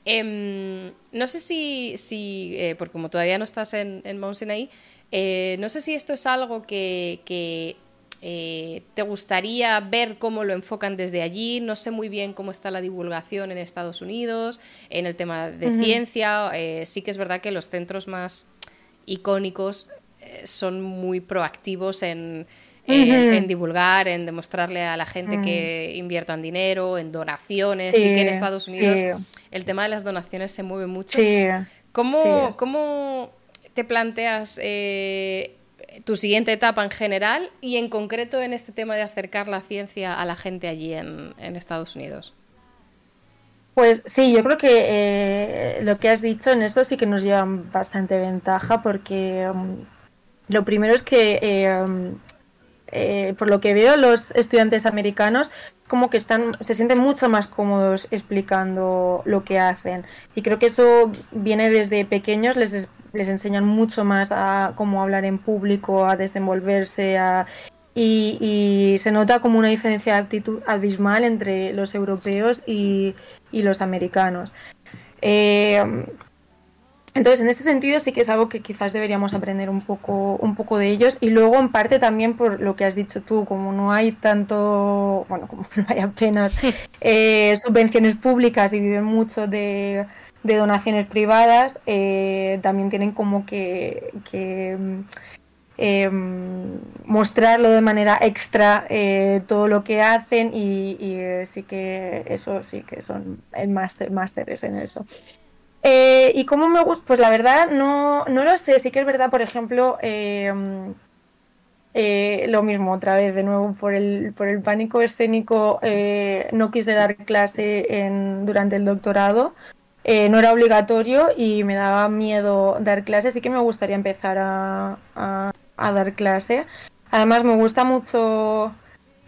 Em, no sé si, si eh, porque como todavía no estás en, en Mount Sinai, eh, no sé si esto es algo que, que eh, ¿Te gustaría ver cómo lo enfocan desde allí? No sé muy bien cómo está la divulgación en Estados Unidos, en el tema de ciencia. Eh, sí que es verdad que los centros más icónicos eh, son muy proactivos en, divulgar, en demostrarle a la gente que mm. inviertan dinero, en donaciones. Sí, que en Estados Unidos el tema de las donaciones se mueve mucho. ¿Cómo, ¿Cómo, te planteas tu siguiente etapa en general y en concreto en este tema de acercar la ciencia a la gente allí en, Estados Unidos. Pues sí, yo creo que eh, lo que has dicho en eso sí que nos lleva bastante ventaja porque um, lo primero es que, eh, um, eh, por lo que veo, los estudiantes americanos como que están, se sienten mucho más cómodos explicando lo que hacen. Y creo que eso viene desde pequeños, les, les enseñan mucho más a cómo hablar en público, a desenvolverse, y, se nota como una diferencia de actitud abismal entre los europeos y, los americanos. Eh, entonces, en ese sentido sí que es algo que quizás deberíamos aprender un poco, un poco de ellos. Y luego, en parte, también por lo que has dicho tú, como no hay tanto, bueno, como *laughs* no hay apenas *laughs* eh, subvenciones públicas y viven mucho de, donaciones privadas, eh, también tienen como que, em, mostrarlo de manera extra eh, todo lo que hacen y, sí que eso sí que son másteres en eso. Eh, ¿Y cómo me gusta? Pues la verdad no, no lo sé. Sí que es verdad, por ejemplo, em, eh, lo mismo otra vez, de nuevo, por el, por el pánico escénico eh, no quise dar clase durante el doctorado. No era obligatorio y me daba miedo dar clase, así que me gustaría empezar a, a dar clase. Además me gusta mucho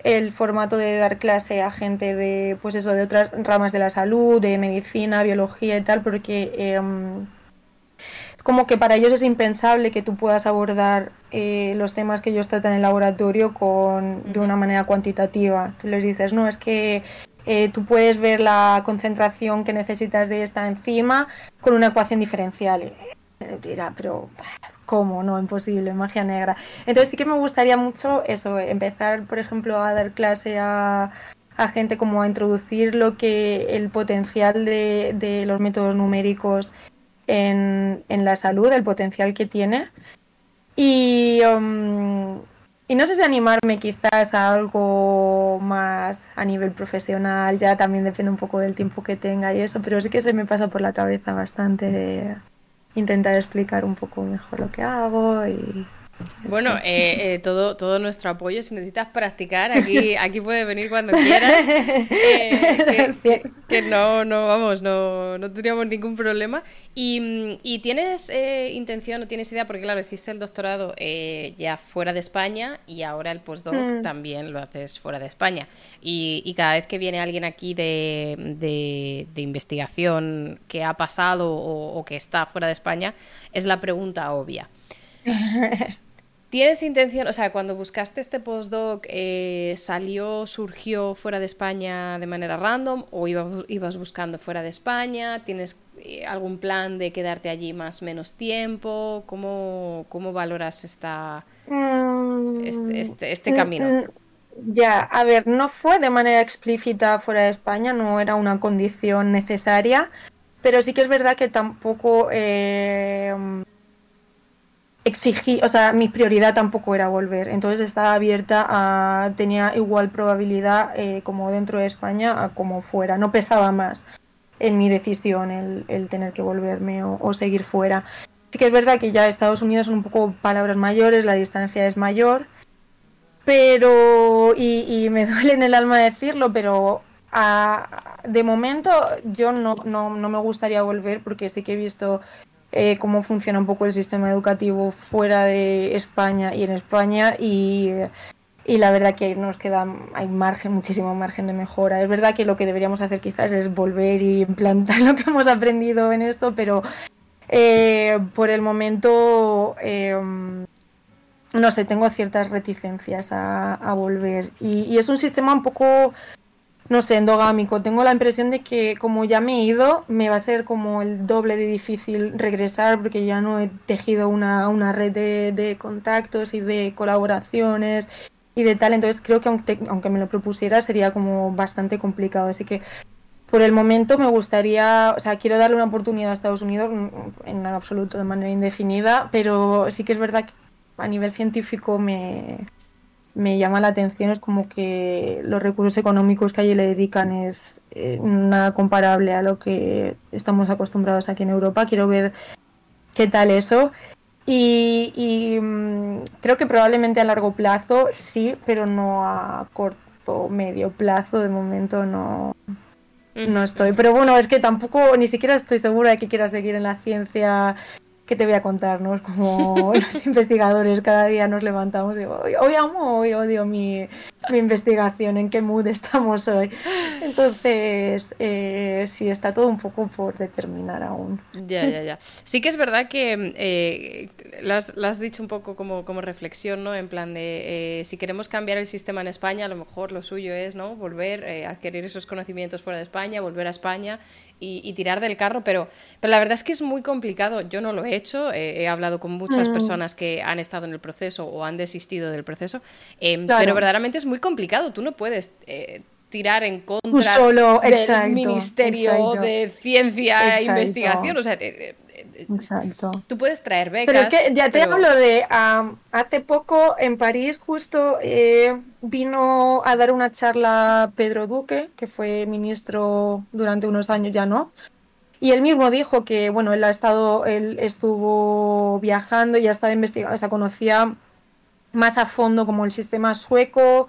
el formato de dar clase a gente de, pues eso, de otras ramas de la salud, de medicina, biología y tal, porque em, como que para ellos es impensable que tú puedas abordar eh, los temas que ellos tratan en el laboratorio con, de una manera cuantitativa. Tú les dices, no, es que eh, tú puedes ver la concentración que necesitas de esta enzima con una ecuación diferencial. Mentira, pero ¿cómo? No, imposible, magia negra. Entonces sí que me gustaría mucho eso, empezar, por ejemplo, a dar clase a, gente como a introducir lo que el potencial de, los métodos numéricos en, la salud, el potencial que tiene. Y, um, y no sé si animarme quizás a algo más a nivel profesional, ya también depende un poco del tiempo que tenga y eso, pero sí que se me pasa por la cabeza bastante intentar explicar un poco mejor lo que hago y bueno, eh, eh, todo, todo nuestro apoyo. Si necesitas practicar, aquí, aquí puedes venir cuando quieras. *laughs* Eh, que, no, no, vamos, no, no tendríamos ningún problema. Y, y tienes intención o tienes idea, porque claro, hiciste el doctorado ya fuera de España y ahora el postdoc mm. también lo haces fuera de España. Y, y cada vez que viene alguien aquí de, de, de investigación que ha pasado o, o que está fuera de España, es la pregunta obvia. *laughs* ¿Tienes intención, o sea, cuando buscaste este postdoc, eh, salió, surgió fuera de España de manera random o ibas buscando fuera de España? ¿Tienes eh, algún plan de quedarte allí más menos tiempo? ¿Cómo, cómo valoras esta, mm, este, este, este, camino? Mm, ya, a ver, no fue de manera explícita fuera de España, no era una condición necesaria, pero sí que es verdad que tampoco... Eh, exigí, o sea, mi prioridad tampoco era volver, entonces estaba abierta a, tenía igual probabilidad eh, como dentro de España a como fuera, no pesaba más en mi decisión el, tener que volverme o, seguir fuera. Sí que es verdad que ya Estados Unidos son un poco palabras mayores, la distancia es mayor, pero, y, me *laughs* duele en el alma decirlo, pero de momento yo no, no, no me gustaría volver porque sí que he visto eh, cómo funciona un poco el sistema educativo fuera de España y en España y, la verdad que nos queda, hay margen, muchísimo margen de mejora. Es verdad que lo que deberíamos hacer quizás es volver y implantar *laughs* lo que hemos aprendido en esto, pero eh, por el momento, em, no sé, tengo ciertas reticencias a, volver. y, es un sistema un poco no sé, endogámico. Tengo la impresión de que como ya me he ido, me va a ser como el doble de difícil regresar porque ya no he tejido una, una red de, contactos y de colaboraciones y de tal. Entonces creo que aunque, aunque me lo propusiera sería como bastante complicado. Así que por el momento me gustaría, o sea, quiero darle una oportunidad a Estados Unidos en absoluto de manera indefinida, pero sí que es verdad que a nivel científico me, me llama la atención es como que los recursos económicos que allí le dedican es eh, nada comparable a lo que estamos acostumbrados aquí en Europa. Quiero ver qué tal eso. Y, mm, creo que probablemente a largo plazo sí, pero no a corto, medio plazo. De momento no, no estoy. Pero bueno, es que tampoco ni siquiera estoy segura de que quiera seguir en la ciencia ¿qué te voy a contar? ¿no? Como *laughs* los investigadores cada día nos levantamos y digo, hoy, amo, hoy odio mi, mi, investigación, en qué mood estamos hoy. Entonces, eh, sí, está todo un poco por determinar aún. Ya, ya, ya. Sí que es verdad que eh, lo, has, dicho un poco como, como reflexión, ¿no? En plan de, eh, si queremos cambiar el sistema en España, a lo mejor lo suyo es, ¿no? Volver, eh, adquirir esos conocimientos fuera de España, volver a España y, tirar del carro, pero, pero la verdad es que es muy complicado. Yo no lo he hecho, eh, he hablado con muchas mm. personas que han estado en el proceso o han desistido del proceso, em, pero verdaderamente es muy complicado. Tú no puedes eh, tirar en contra del Ministerio de Ciencia e Investigación. O sea, eh, Exacto. Tú puedes traer becas. Pero es que ya te hablo de hace poco en París justo eh, vino a dar una charla Pedro Duque, que fue ministro durante unos años ya, ¿no? Y él mismo dijo que, bueno, él ha estado, él estuvo viajando y ya estaba investigando, o sea, conocía más a fondo como el sistema sueco,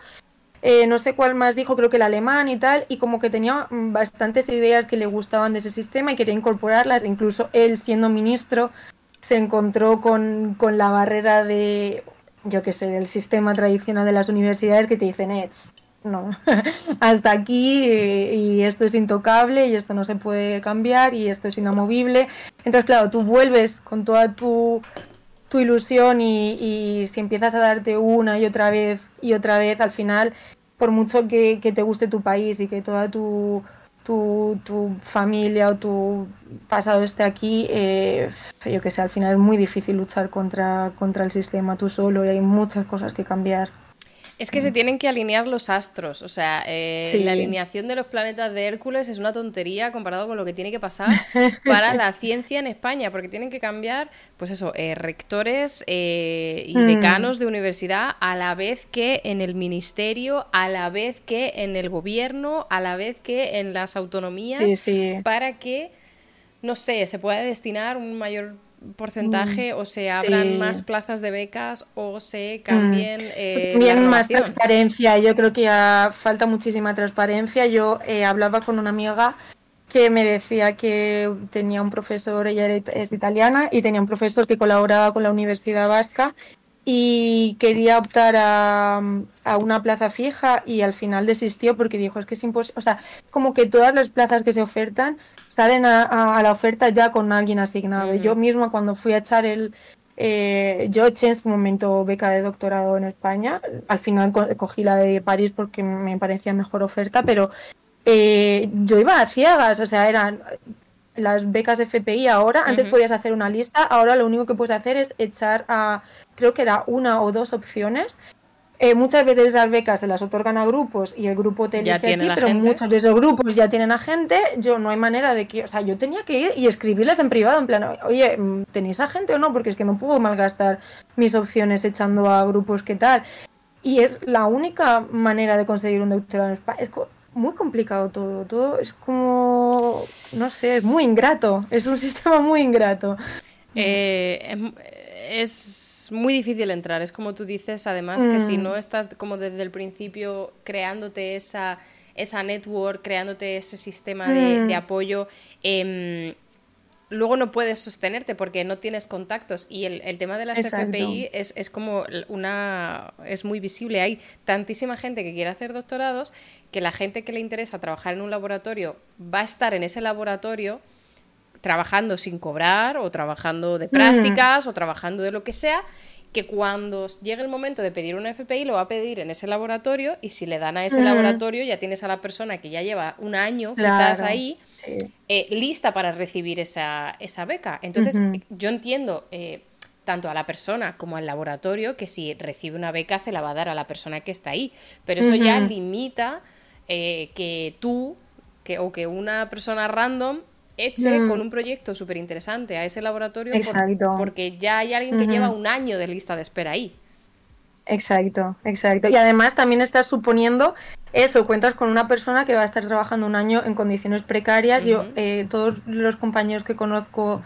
eh, no sé cuál más dijo, creo que el alemán y tal, y como que tenía bastantes ideas que le gustaban de ese sistema y quería incorporarlas, incluso él siendo ministro se encontró con, la barrera de, yo qué sé, del sistema tradicional de las universidades que te dicen, Eds, no, *laughs* hasta aquí y, esto es intocable y esto no se puede cambiar y esto es inamovible. Entonces, claro, tú vuelves con toda tu, tu ilusión y, y, si empiezas a darte una y otra vez y otra vez, al final, por mucho que, te guste tu país y que toda tu, tu, familia o tu pasado esté aquí, eh, yo que sé, al final es muy difícil luchar contra, contra el sistema tú solo y hay muchas cosas que cambiar. Es que se tienen que alinear los astros, o sea, eh, la alineación de los planetas de Hércules es una tontería comparado con lo que tiene que pasar para la *laughs* ciencia en España, porque tienen que cambiar, pues eso, eh, rectores eh, y mm. decanos de universidad a la vez que en el ministerio, a la vez que en el gobierno, a la vez que en las autonomías, para que, no sé, se pueda destinar un mayor porcentaje mm, o se abran más plazas de becas o se cambien. Mm. Eh, más transparencia, yo creo que ya falta muchísima transparencia. Yo eh, hablaba con una amiga que me decía que tenía un profesor, ella es italiana, y tenía un profesor que colaboraba con la Universidad Vasca y quería optar a, a, una plaza fija y al final desistió porque dijo es que es imposible, o sea, como que todas las plazas que se ofertan salen a, la oferta ya con alguien asignado. Yo misma cuando fui a echar el... Eh, yo eché en su momento beca de doctorado en España, al final cogí la de París porque me parecía mejor oferta, pero eh, yo iba a ciegas, o sea, eran las becas FPI ahora, antes podías hacer una lista, ahora lo único que puedes hacer es echar a, creo que era una o dos opciones. Eh, muchas veces esas becas se las otorgan a grupos y el grupo te elige pero muchos de esos grupos ya tienen a gente. Yo no hay manera de que, o sea, yo tenía que ir y escribirles en privado, en plan, oye, ¿tenéis a gente o no? Porque es que no puedo malgastar mis opciones echando a grupos que tal. Y es la única manera de conseguir un doctorado en España. Muy complicado todo, todo es como, no sé, es muy ingrato, es un *laughs* sistema muy ingrato. Eh, es muy difícil entrar, es como tú dices, además que si mm. no estás como desde el principio creándote esa, esa network, creándote ese sistema de, mm. apoyo, eh, luego no puedes sostenerte porque no tienes contactos y el, tema de las FPI es, como una es muy visible hay tantísima gente que quiere hacer doctorados que la gente que le interesa trabajar en un laboratorio va a estar en ese laboratorio trabajando sin cobrar o trabajando de mm. prácticas o trabajando de lo que sea que cuando llegue el momento de pedir una FPI lo va a pedir en ese laboratorio y si le dan a ese mm. laboratorio ya tienes a la persona que ya lleva un año quizás ahí eh, lista para recibir esa, beca. Entonces, yo entiendo eh, tanto a la persona como al laboratorio que si recibe una beca se la va a dar a la persona que está ahí, pero eso ya limita eh, que tú que, o que una persona random eche con un proyecto súper interesante a ese laboratorio porque ya hay alguien que lleva un año de lista de espera ahí. Exacto, exacto. Y además también estás suponiendo eso, cuentas con una persona que va a estar trabajando un año en condiciones precarias. Yo, eh, todos los compañeros que conozco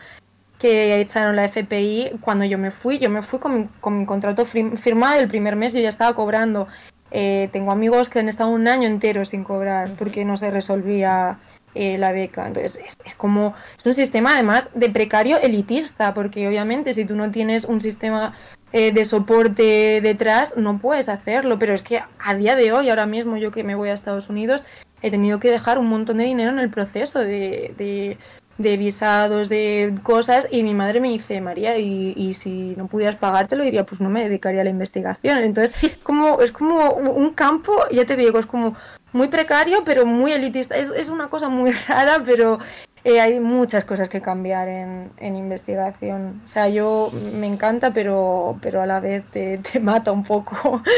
que echaron la FPI, cuando yo me fui, yo me fui con mi, con mi contrato firmado el primer mes, yo ya estaba cobrando. Eh, tengo amigos que han estado un año entero sin cobrar porque no se resolvía eh, la beca. Entonces, es, como, es un sistema además de precario elitista, porque obviamente si tú no tienes un sistema eh, de soporte detrás, no puedes hacerlo. Pero es que a día de hoy, ahora mismo yo que me voy a Estados Unidos, he tenido que dejar un montón de dinero en el proceso de, de, visados, de cosas, y mi madre me dice, María, y, y, si no pudieras pagártelo, diría, pues no me dedicaría a la investigación. Entonces, como, es como un campo, ya te digo, es como muy precario, pero muy elitista. Es, es una cosa muy *laughs* rara, pero eh, hay muchas cosas que cambiar en, investigación. O sea, yo me encanta, pero, pero a la vez te, mata un poco. *laughs*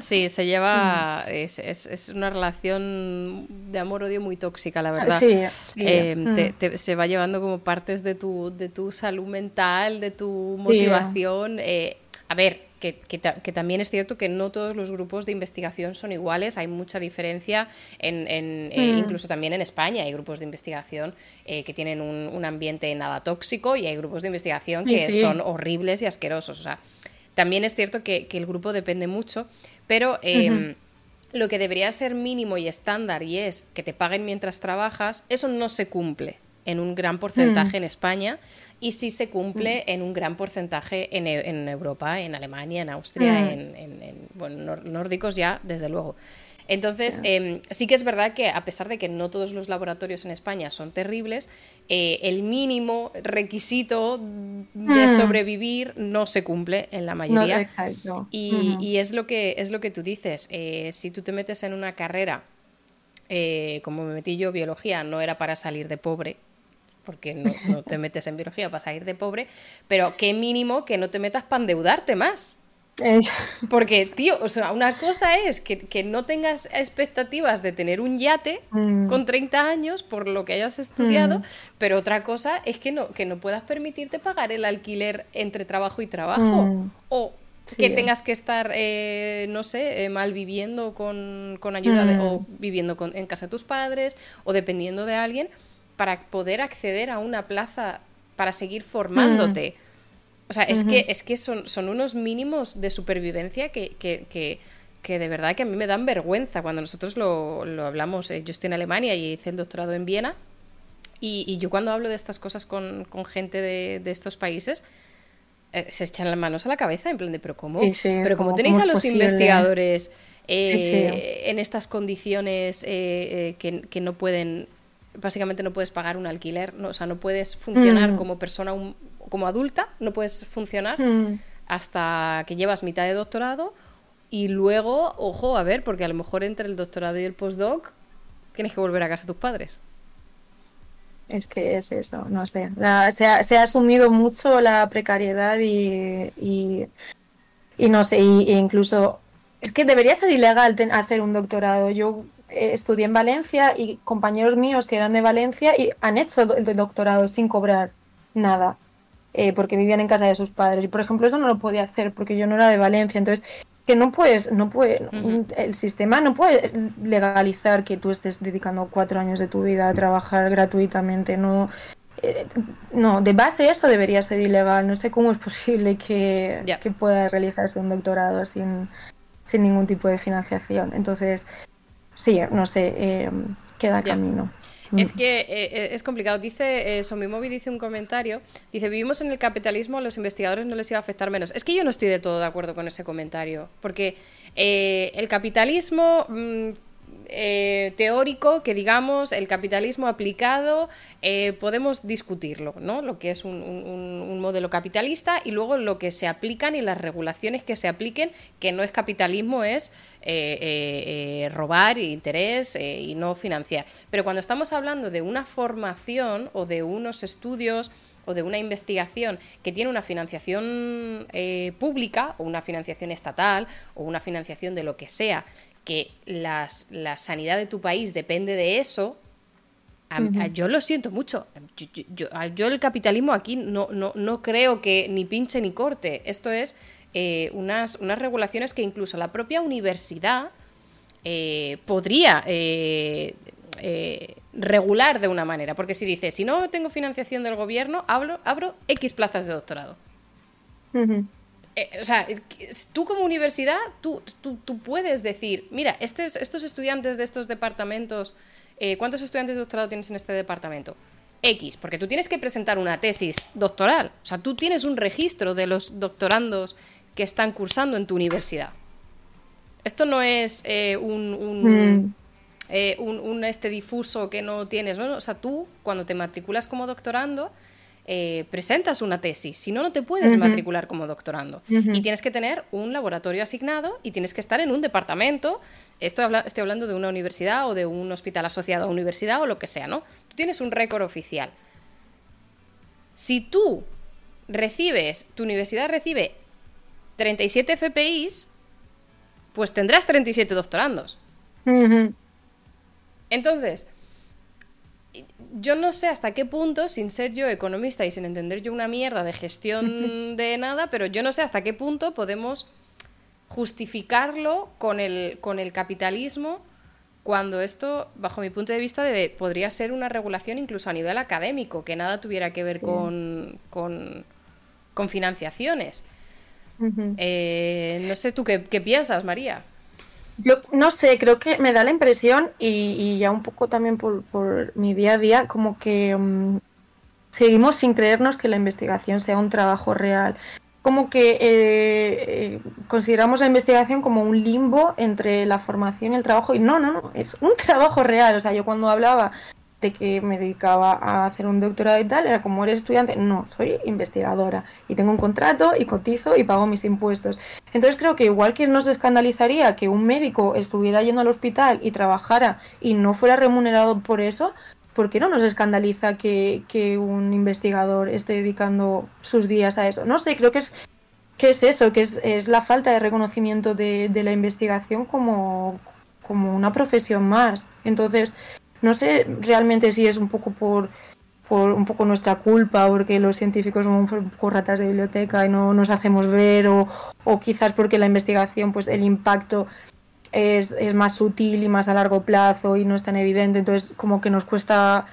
Sí, se lleva. Es, es, una relación de amor-odio muy tóxica, la verdad. Sí, eh, mm. se va llevando como partes de tu, de tu salud mental, de tu motivación. Eh, a ver, que, también es cierto que no todos los grupos de investigación son iguales, hay mucha diferencia, en, eh, mm. incluso también en España hay grupos de investigación eh, que tienen un, ambiente nada tóxico y hay grupos de investigación que son horribles y asquerosos. O sea, también es cierto que, el grupo depende mucho, pero... Em, lo que debería ser mínimo y estándar y es que te paguen mientras trabajas, eso no se cumple en un gran porcentaje mm. en España y sí se cumple mm. en un gran porcentaje en, en, Europa, en Alemania, en Austria, mm. en, bueno, nórdicos ya, desde luego. Entonces, em, sí que es verdad que a pesar de que no todos los laboratorios en España son terribles, eh, el mínimo requisito de sobrevivir no se cumple en la mayoría. exacto. Y, y, es, lo que, es lo que tú dices. Eh, si tú te metes en una carrera eh, como me metí yo biología, no era para salir de pobre, porque no, te metes en biología para salir de pobre, pero qué mínimo que no te metas para endeudarte más. Porque, tío, o sea, una cosa es que, no tengas expectativas de tener un yate mm. con 30 años por lo que hayas estudiado, mm. pero otra cosa es que no, que no puedas permitirte pagar el alquiler entre trabajo y trabajo. Mm. O que tengas que estar, eh, no sé, eh, mal viviendo con, ayuda o viviendo en casa de tus padres o dependiendo de alguien para poder acceder a una plaza para seguir formándote. O sea, es que, es que son, son unos mínimos de supervivencia que, que, que, que, de verdad que a mí me dan vergüenza. Cuando nosotros lo, lo hablamos, eh, yo estoy en Alemania y hice el doctorado en Viena, y, y yo cuando hablo de estas cosas con, con gente de, de, estos países, eh, se echan las manos a la cabeza en plan de, pero ¿cómo? pero ¿cómo, tenéis a los investigadores eh, en estas condiciones que, que no pueden básicamente no puedes pagar un alquiler, no, o sea, no puedes funcionar mm. como persona, como adulta, no puedes funcionar mm. hasta que llevas mitad de doctorado y luego, ojo, a ver, porque a lo mejor entre el doctorado y el postdoc tienes que volver a casa a tus padres. Es que es eso, no sé. se, ha, asumido mucho la precariedad y, y, no sé, y, e incluso es que debería ser ilegal hacer un doctorado. Yo estudié en Valencia y compañeros míos que eran de Valencia y han hecho el doctorado sin cobrar nada, eh, porque vivían en casa de sus padres. Y por ejemplo, eso no lo podía hacer porque yo no era de Valencia. Entonces, que no puedes, no puede, el sistema no puede legalizar que tú estés dedicando cuatro años de tu vida a trabajar gratuitamente. No, eh, no, de base eso debería ser ilegal. No sé cómo es posible que, que pueda realizarse un doctorado sin, sin ningún tipo de financiación. Entonces, sí, no sé, eh, queda camino. Es mm. que eh, eh, es complicado. Dice, eh, Somimovi dice un comentario, dice, vivimos en el capitalismo, a los investigadores no les iba a afectar menos. Es que yo no estoy de todo de acuerdo con ese comentario, porque el capitalismo... Mm, eh, teórico que digamos el capitalismo aplicado eh, podemos discutirlo, ¿no? Lo que es un, modelo capitalista y luego lo que se aplican y las regulaciones que se apliquen, que no es capitalismo, es eh, robar interés y no financiar. Pero cuando estamos hablando de una formación o de unos estudios o de una investigación que tiene una financiación pública o una financiación estatal o una financiación de lo que sea que la sanidad de tu país depende de eso, yo lo siento mucho. Yo, el capitalismo aquí no, no, creo que ni pinche ni corte. Esto es eh, unas, unas regulaciones que incluso la propia universidad eh, podría eh, regular de una manera. Porque si dice, si no tengo financiación del gobierno, abro, abro X plazas de doctorado. Eh, o sea, tú como universidad, tú, tú, puedes decir, mira, estos, estos estudiantes de estos departamentos, eh, ¿cuántos estudiantes de doctorado tienes en este departamento? X, porque tú tienes que presentar una tesis doctoral. O sea, tú tienes un registro de los doctorandos que están cursando en tu universidad. Esto no es eh, un, un, mm. un, este difuso que no tienes, ¿no? O sea, tú, cuando te matriculas como doctorando, eh, presentas una tesis, si no, no te puedes matricular como doctorando. Y tienes que tener un laboratorio asignado y tienes que estar en un departamento. Estoy, estoy hablando de una universidad o de un hospital asociado a universidad o lo que sea, ¿no? Tú tienes un récord oficial. Si tú recibes, tu universidad recibe 37 FPIs, pues tendrás 37 doctorandos. Entonces, yo no sé hasta qué punto, sin ser yo economista y sin entender yo una mierda de gestión *laughs* de nada, pero yo no sé hasta qué punto podemos justificarlo con el, con el capitalismo cuando esto, bajo mi punto de vista, debe, podría ser una regulación incluso a nivel académico, que nada tuviera que ver con, con, financiaciones. Eh, no sé tú qué piensas, María. Yo no sé, creo que me da la impresión, y, ya un poco también por, mi día a día, como que mm, seguimos sin creernos que la investigación sea un trabajo real. Como que eh, eh, consideramos la investigación como un limbo entre la formación y el trabajo, y no, no, no, es un *laughs* trabajo real. O sea, yo cuando hablaba de que me dedicaba a hacer un doctorado y tal, era como eres estudiante, no, soy investigadora y tengo un contrato y cotizo y pago mis impuestos. Entonces creo que igual que nos escandalizaría que un médico estuviera yendo al hospital y trabajara y no fuera remunerado por eso, ¿por qué no nos escandaliza que, que un investigador esté dedicando sus días a eso? No sé, creo que es que es eso, que es, es la falta de reconocimiento de, de la investigación como, como una profesión más. Entonces, no sé realmente si es un poco por, por un poco nuestra culpa, porque los científicos somos un poco ratas de biblioteca y no nos hacemos ver, o, o quizás porque la investigación, pues el impacto es, es, más sutil y más a largo plazo y no es tan evidente, entonces como que nos cuesta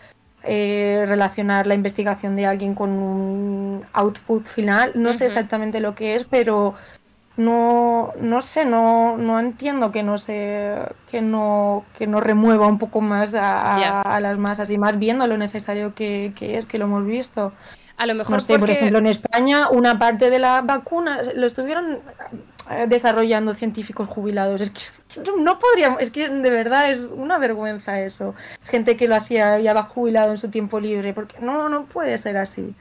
eh, relacionar la investigación de alguien con un output final. No uh -huh. sé exactamente lo que es, pero no, no sé, no, no entiendo que no se, que no, que no remueva un poco más a, yeah. a las masas y más viendo lo necesario que, que, es, que lo hemos visto. A lo mejor no sé, porque... por ejemplo, en España una parte de la vacuna lo estuvieron eh, desarrollando científicos jubilados. Es que no podríamos, es que de verdad es una vergüenza eso. Gente que lo hacía ya va jubilado en su tiempo libre, porque no, no puede ser así.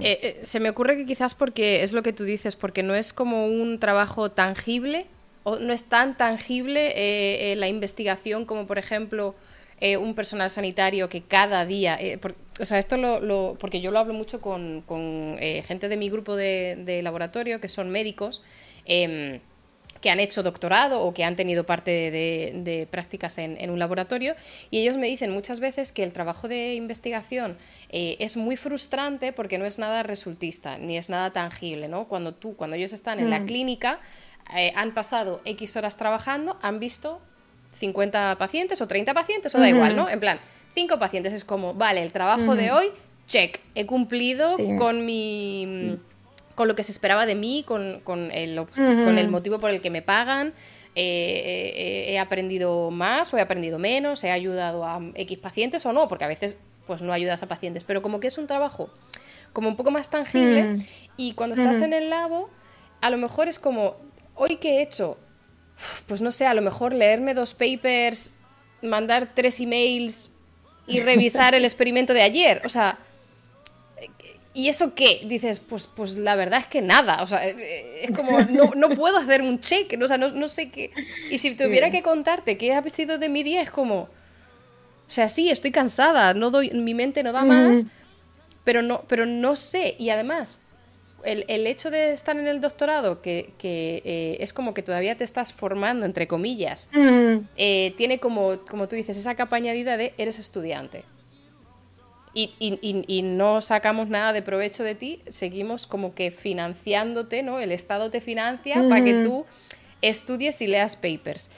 Eh, eh, se me ocurre que quizás porque es lo que tú dices, porque no es como un trabajo tangible, o no es tan tangible eh, eh la investigación como, por ejemplo, un personal sanitario que cada día. Por, o sea, esto lo, lo, porque yo lo hablo mucho con, gente de mi grupo de, de, laboratorio que son médicos. Que han hecho doctorado o que han tenido parte de, de prácticas en, en, un laboratorio y ellos me dicen muchas veces que el trabajo de investigación eh, es muy frustrante porque no es nada resultista ni es nada tangible, ¿no? Cuando tú, cuando ellos están en mm. la clínica, eh, han pasado X horas trabajando, han visto 50 pacientes o 30 pacientes o da mm -hmm. igual, ¿no? En plan, 5 pacientes es como, vale, el trabajo mm -hmm. de hoy, check, he cumplido sí. con mi con lo que se esperaba de mí, con, con, el, uh -huh. con el, motivo por el que me pagan. Eh, eh, he aprendido más o he aprendido menos, he ayudado a X pacientes o no, porque a veces pues no ayudas a pacientes, pero como que es un trabajo como un poco más tangible -huh. y cuando estás en el labo, a lo mejor es como, hoy que he hecho, pues no sé, a lo mejor leerme dos papers, mandar tres emails y revisar el *laughs* experimento de ayer, o sea, ¿Y eso qué? Dices, pues, pues la verdad es que nada. O sea, eh, eh, es como, no, no puedo hacer un check. O sea, no, no sé qué. Y si tuviera que contarte qué ha sido de mi día, es como. O sea, sí, estoy cansada. No doy, mi mente no da más. Mm. Pero, no, pero no sé. Y además, el, el hecho de estar en el doctorado, que, que eh, es como que todavía te estás formando, entre comillas, mm. eh, tiene como, como tú dices, esa capa añadida de eres estudiante y, y, y, no sacamos nada de provecho de ti, seguimos como que financiándote, ¿no? El Estado te financia mm. para que tú estudies y leas papers.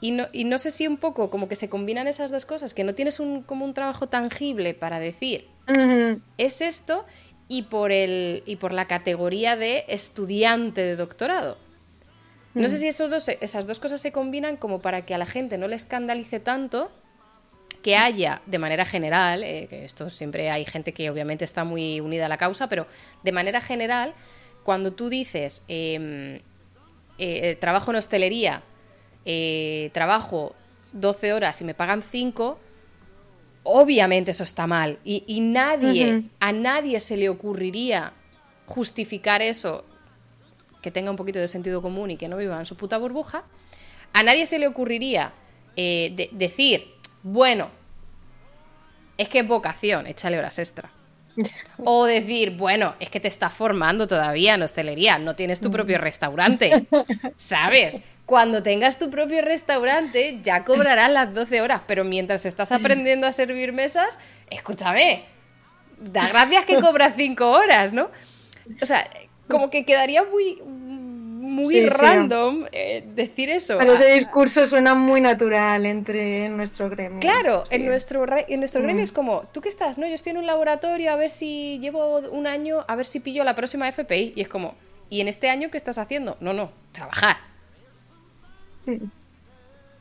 Y no, y no sé si un poco como que se combinan esas dos cosas, que no tienes un, como un trabajo tangible para decir, mm es esto, y por, el, y por la categoría de estudiante de doctorado. No mm. sé si esos dos, esas dos cosas se combinan como para que a la gente no le escandalice tanto que haya de manera general, eh, que esto siempre hay gente que obviamente está muy unida a la causa, pero de manera general, cuando tú dices em, eh, eh, trabajo en hostelería, trabajo 12 horas y me pagan 5, obviamente eso está mal. Y, y nadie, uh -huh. a nadie se le ocurriría justificar eso, que tenga un poquito de sentido común y que no viva en su puta burbuja, a nadie se le ocurriría eh, de, decir, bueno, es que es vocación, échale horas extra. *laughs* O decir, bueno, es que te estás formando todavía en hostelería, no tienes tu propio restaurante, ¿sabes? Cuando tengas tu propio restaurante ya cobrarás las 12 horas, pero mientras estás aprendiendo a servir mesas, escúchame, da gracias que cobras 5 horas, ¿no? O sea, como que quedaría muy, muy sí, random sí. Eh, decir eso. Pero ese discurso suena muy natural entre nuestro gremio. Claro, sí. en nuestro, en nuestro mm. gremio es como, ¿tú qué estás? No, yo estoy en un laboratorio a ver si llevo un año, a ver si pillo la próxima FPI. Y es como, ¿y en este año qué estás haciendo? No, no, trabajar. Mm.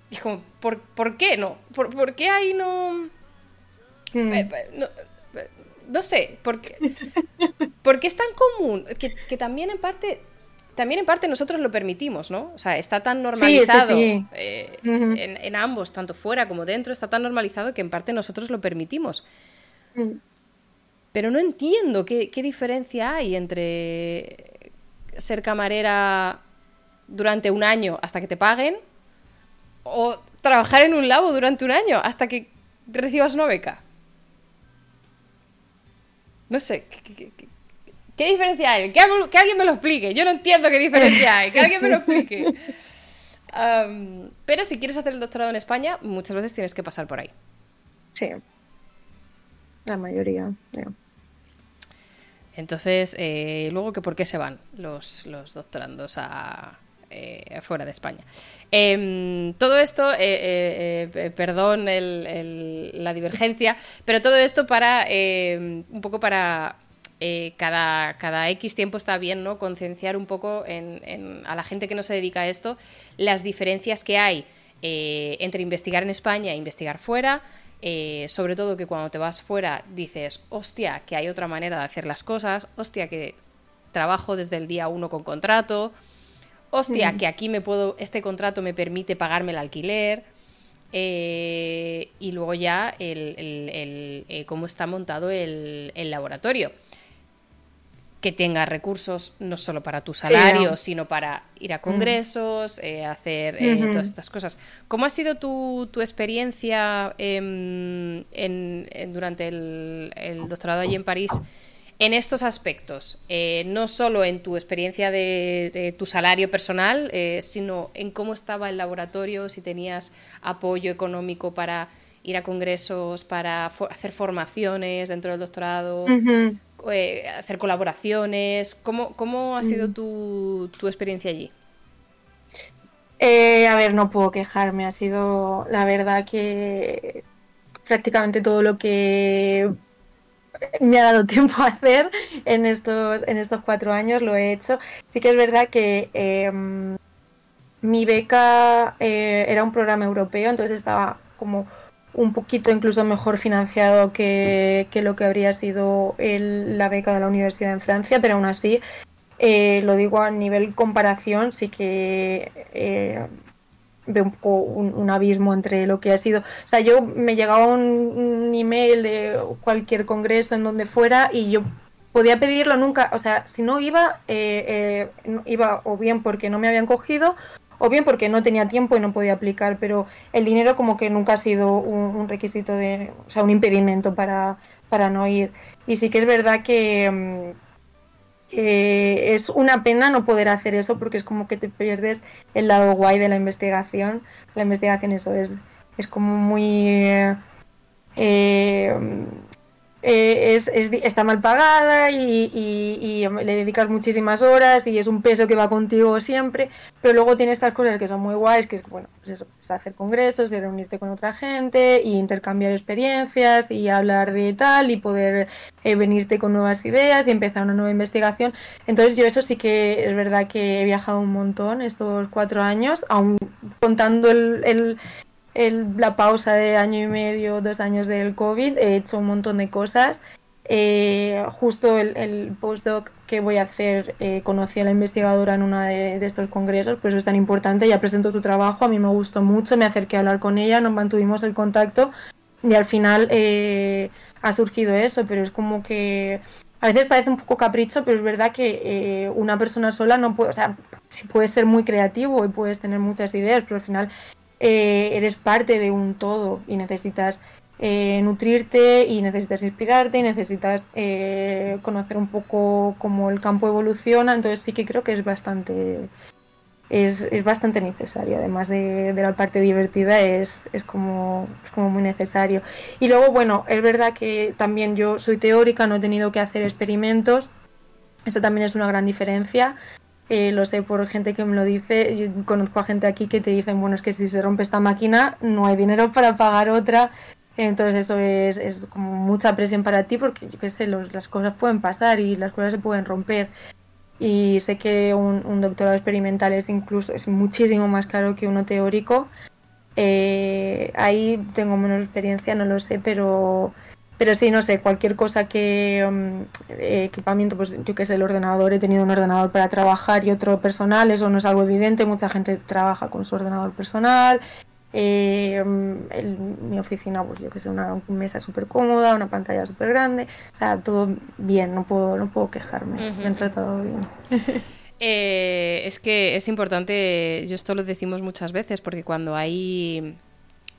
Y es como, ¿por, ¿por qué no? ¿Por, ¿Por, qué ahí no...? Mm. Eh, no no sé, porque, porque es tan común, que, que, también en parte también en parte nosotros lo permitimos, ¿no? O sea, está tan normalizado eh, en, ambos, tanto fuera como dentro, está tan normalizado que en parte nosotros lo permitimos. Mm. Pero no entiendo qué, diferencia hay entre ser camarera durante un año hasta que te paguen o trabajar en un labo durante un año hasta que recibas una beca. No sé, ¿qué, diferencia hay? Que, alguien me lo explique. Yo no entiendo qué diferencia hay. Que alguien me lo explique. *laughs* pero si quieres hacer el doctorado en España, muchas veces tienes que pasar por ahí. Sí. La mayoría. Entonces, eh, luego que por qué se van los, doctorandos a, eh, fuera de España. Em, todo esto, eh, perdón la divergencia, pero todo esto para em, un poco para cada, cada X tiempo está bien, ¿no? Concienciar un poco a la gente que no se dedica a esto las diferencias que hay entre investigar en España e investigar fuera. Eh, sobre todo que cuando te vas fuera dices, hostia, que hay otra manera de hacer las cosas, hostia, que trabajo desde el día uno con contrato, hostia, que aquí me puedo, este contrato me permite pagarme el alquiler, eh, y luego ya el, eh, cómo está montado el, laboratorio que tenga recursos no solo para tu salario, sino para ir a mm. congresos, eh, hacer eh, todas estas cosas. ¿Cómo ha sido tu, experiencia em, durante el, doctorado allí en París en estos aspectos? Eh, no solo en tu experiencia de, tu salario personal, sino en cómo estaba el laboratorio, si tenías apoyo económico para ir a congresos, para hacer formaciones dentro del doctorado. Eh, hacer colaboraciones. ¿Cómo, cómo ha sido tu, experiencia allí? Eh, a ver, no puedo quejarme. Ha sido, la verdad, que prácticamente todo lo que me ha dado *laughs* tiempo a hacer en estos, en estos cuatro años lo he hecho. Sí que es verdad que em, mi beca eh, era un programa europeo, entonces estaba como un poquito incluso mejor financiado que, lo que habría sido la beca de la universidad en Francia, pero aún así, eh, lo digo a nivel comparación, sí que eh, veo un poco un, abismo entre lo que ha sido. O sea, yo me llegaba un, email de cualquier congreso en donde fuera y yo podía pedirlo nunca, o sea, si no iba, eh, iba o bien porque no me habían cogido o bien porque no tenía tiempo y no podía aplicar, pero el dinero como que nunca ha sido un, requisito de, o sea, un impedimento para, para no ir. Y sí que es verdad mm, que, es una pena no poder hacer eso porque es como que te pierdes el lado guay de la investigación. La investigación eso es, es como muy... Eh, eh, es, está mal pagada y, le dedicas muchísimas horas y es un peso que va contigo siempre, pero luego tiene estas cosas que son muy guays, que es, bueno, pues eso, es hacer congresos, y reunirte con otra gente y intercambiar experiencias y hablar de tal y poder eh, venirte con nuevas ideas y empezar una nueva investigación. Entonces yo eso sí que es verdad que he viajado un montón estos cuatro años, aún contando el la pausa de año y medio, dos años del COVID, he hecho un montón de cosas. Eh, justo el, postdoc que voy a hacer, eh, conocí a la investigadora en uno de, estos congresos, pues es tan importante, ya presentó su trabajo, a mí me gustó mucho, me acerqué a hablar con ella, nos mantuvimos el contacto y al final eh, ha surgido eso, pero es como que a veces parece un poco capricho, pero es verdad que una persona sola no puede, o sea, sí puedes ser muy creativo y puedes tener muchas ideas, pero al final eh, eres parte de un todo y necesitas eh, nutrirte y necesitas inspirarte y necesitas eh, conocer un poco cómo el campo evoluciona. Entonces sí que creo que es bastante es, bastante necesario. Además de, la parte divertida es, es, como, es como muy necesario. Y luego, bueno, es verdad que también yo soy teórica, no he tenido que hacer experimentos. Esta también es una gran diferencia. Eh, lo sé por gente que me lo dice, yo conozco a gente aquí que te dicen, bueno, es que si se rompe esta máquina no hay dinero para pagar otra, entonces eso es, como mucha presión para ti porque yo qué sé, las cosas pueden pasar y las cosas se pueden romper. Y sé que un, doctorado experimental es incluso es muchísimo más caro que uno teórico. Eh, ahí tengo menos experiencia, no lo sé, pero Pero sí, no sé, cualquier cosa que mm, eh, equipamiento, pues yo que sé, el ordenador, he tenido un ordenador para trabajar y otro personal, eso no es algo evidente, mucha gente trabaja con su ordenador personal. Eh, mm, mi oficina, pues yo que sé, una mesa súper cómoda, una pantalla súper grande, o sea, todo bien, no puedo, no puedo quejarme, me han tratado bien. *laughs* Eh, es que es importante, yo esto lo decimos muchas veces, porque cuando hay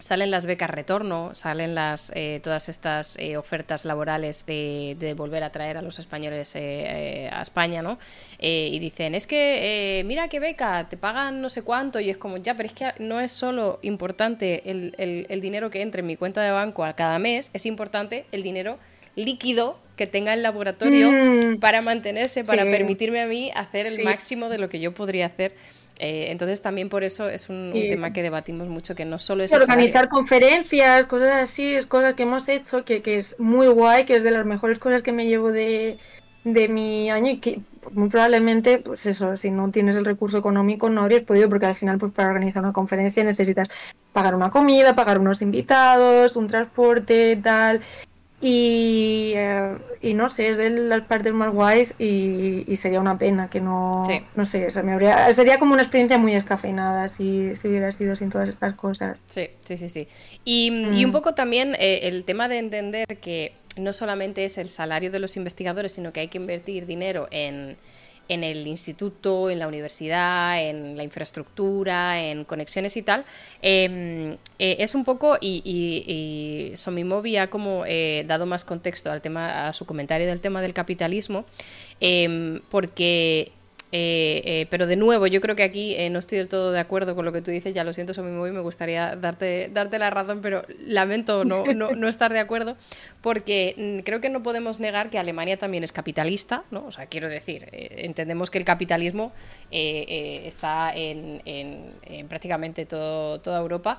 salen las becas retorno, salen las eh, todas estas eh, ofertas laborales de, volver a traer a los españoles a España, ¿no? y dicen, es que mira qué beca, te pagan no sé cuánto, y es como, ya, pero es que no es solo importante el, el dinero que entre en mi cuenta de banco a cada mes, es importante el dinero líquido que tenga el laboratorio mm. para mantenerse, para permitirme a mí hacer el máximo de lo que yo podría hacer. Eh, entonces también por eso es un, tema que debatimos mucho, que no solo es... Organizar conferencias, cosas así, es cosas que hemos hecho, que, que, es muy guay, que es de las mejores cosas que me llevo de, de mi año y que muy probablemente, pues eso, si no tienes el recurso económico no habrías podido porque al final pues para organizar una conferencia necesitas pagar una comida, pagar unos invitados, un transporte, tal. Y, eh, y, no sé, es de las partes más guays y, sería una pena que no, no sé, me habría, sería como una experiencia muy descafeinada si, si, hubiera sido sin todas estas cosas. Sí, sí, sí, sí. Y, y un mm. poco también eh, el tema de entender que no solamente es el salario de los investigadores, sino que hay que invertir dinero en en el instituto, en la universidad, en la infraestructura, en conexiones y tal, em, eh, es un poco, y, y, Somimovi ha como eh, dado más contexto al tema, a su comentario del tema del capitalismo, em, porque eh, eh, pero de nuevo, yo creo que aquí eh, no estoy del todo de acuerdo con lo que tú dices, ya lo siento, eso mismo y me gustaría darte, darte la razón, pero lamento no, no, estar de acuerdo, porque mm, creo que no podemos negar que Alemania también es capitalista, ¿no? O sea, quiero decir, entendemos que el capitalismo está en, en, prácticamente todo, toda Europa,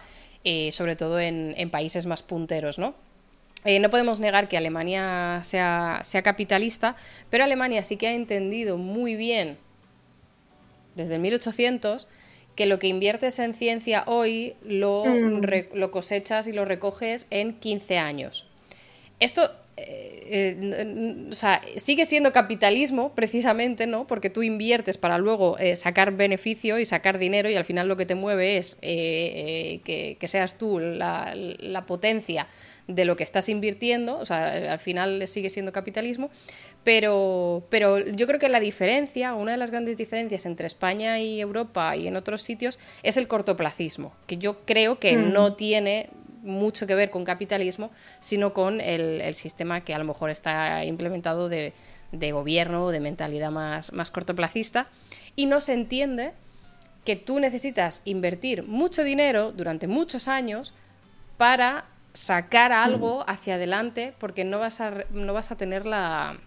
sobre todo en, países más punteros, ¿no? no podemos negar que Alemania sea, sea, capitalista, pero Alemania sí que ha entendido muy bien desde el 1800, que lo que inviertes en ciencia hoy lo, mm. lo cosechas y lo recoges en 15 años. Esto eh, eh, o sea, sigue siendo capitalismo precisamente, ¿no? Porque tú inviertes para luego eh, sacar beneficio y sacar dinero y al final lo que te mueve es que, que, seas tú la, la, potencia de lo que estás invirtiendo, o sea, al final sigue siendo capitalismo, pero, pero yo creo que la diferencia, una de las grandes diferencias entre España y Europa y en otros sitios es el cortoplacismo, que yo creo que mm. no tiene mucho que ver con capitalismo, sino con el, sistema que a lo mejor está implementado de, de gobierno, de mentalidad más, más cortoplacista, y no se entiende que tú necesitas invertir mucho dinero durante muchos años para sacar algo mm. hacia adelante, porque no vas a, no vas a tener la,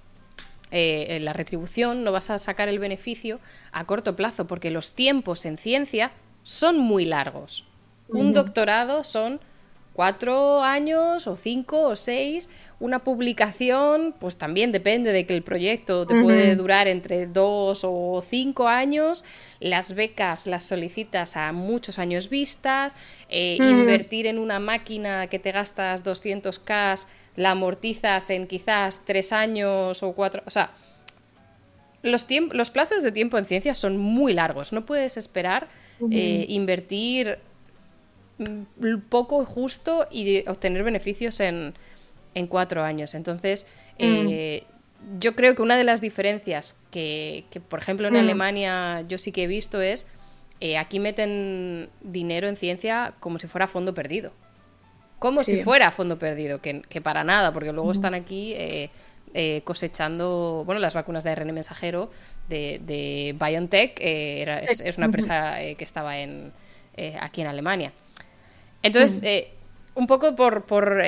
eh, la retribución, no vas a sacar el beneficio a corto plazo, porque los tiempos en ciencia son muy largos. Un doctorado son cuatro años o cinco o seis. Una publicación, pues también depende de que el proyecto te puede durar entre dos o cinco años. Las becas las solicitas a muchos años vistas. Eh, invertir en una máquina que te gastas 200k la amortizas en quizás tres años o cuatro. O sea, los, los plazos de tiempo en ciencia son muy largos. No puedes esperar eh, invertir mm, poco justo y obtener beneficios en, cuatro años. Entonces, eh, mm. yo creo que una de las diferencias que, por ejemplo, en mm. Alemania yo sí que he visto es, eh, aquí meten dinero en ciencia como si fuera fondo perdido como si fuera fondo perdido, que, para nada, porque luego están aquí eh, eh, cosechando, bueno, las vacunas de ARN mensajero de, BioNTech, eh, es, una empresa que estaba en, aquí en Alemania. Entonces, un poco por, por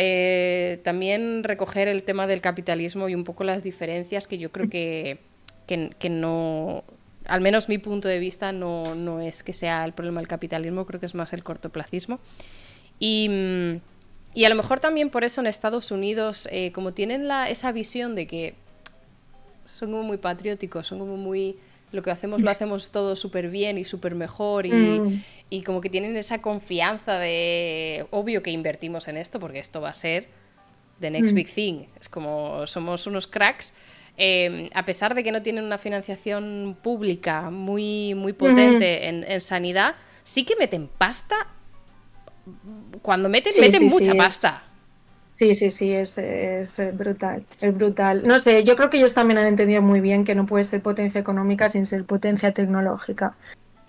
también recoger el tema del capitalismo y un poco las diferencias que yo creo que, que, no, al menos mi punto de vista, no, no, es que sea el problema del capitalismo, creo que es más el cortoplacismo. Y, mm, y a lo mejor también por eso en Estados Unidos, eh, como tienen la, esa visión de que son como muy patrióticos, son como muy... Lo que hacemos lo hacemos todo súper bien y súper mejor y, mm. y, como que tienen esa confianza de... Obvio que invertimos en esto porque esto va a ser the next mm. big thing. Es como somos unos cracks. Em, a pesar de que no tienen una financiación pública muy, muy potente en, sanidad, sí que meten pasta. Cuando meten, meten mucha pasta. Sí, sí, sí, es, es, brutal, es brutal. No sé, yo creo que ellos también han entendido muy bien que no puede ser potencia económica sin ser potencia tecnológica.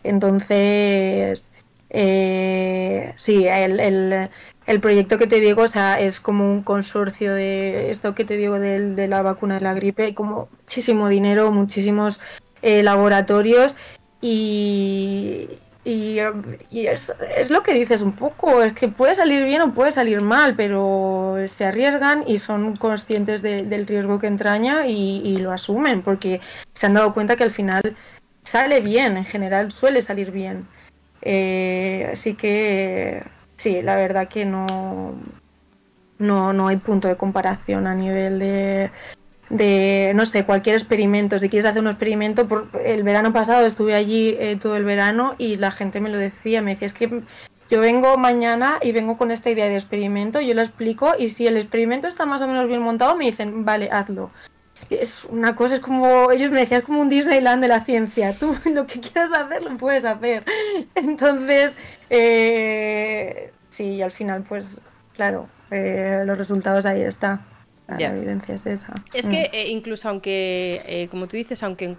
Entonces, eh, sí, el, el, el, proyecto que te digo, o sea, es como un consorcio de esto que te digo de, de la vacuna de la gripe, hay como muchísimo dinero, muchísimos eh, laboratorios y, y, es, lo que dices un poco, es que puede salir bien o puede salir mal, pero se arriesgan y son conscientes del riesgo que entraña y, lo asumen, porque se han dado cuenta que al final sale bien, en general suele salir bien. Eh, así que sí, la verdad que no, no, no hay punto de comparación a nivel de, de, no sé, cualquier experimento. Si quieres hacer un experimento, por, el verano pasado estuve allí eh, todo el verano y la gente me lo decía, me decía, es que yo vengo mañana y vengo con esta idea de experimento, yo lo explico y si el experimento está más o menos bien montado, me dicen, vale, hazlo. Es una cosa, es como, ellos me decían, es como un Disneyland de la ciencia, tú *laughs* lo que quieras hacer lo puedes hacer. *laughs* Entonces, eh, sí, al final, pues, claro, eh, los resultados ahí están. La evidencia es esa. Es que mm. eh, incluso aunque, eh, como tú dices, aunque,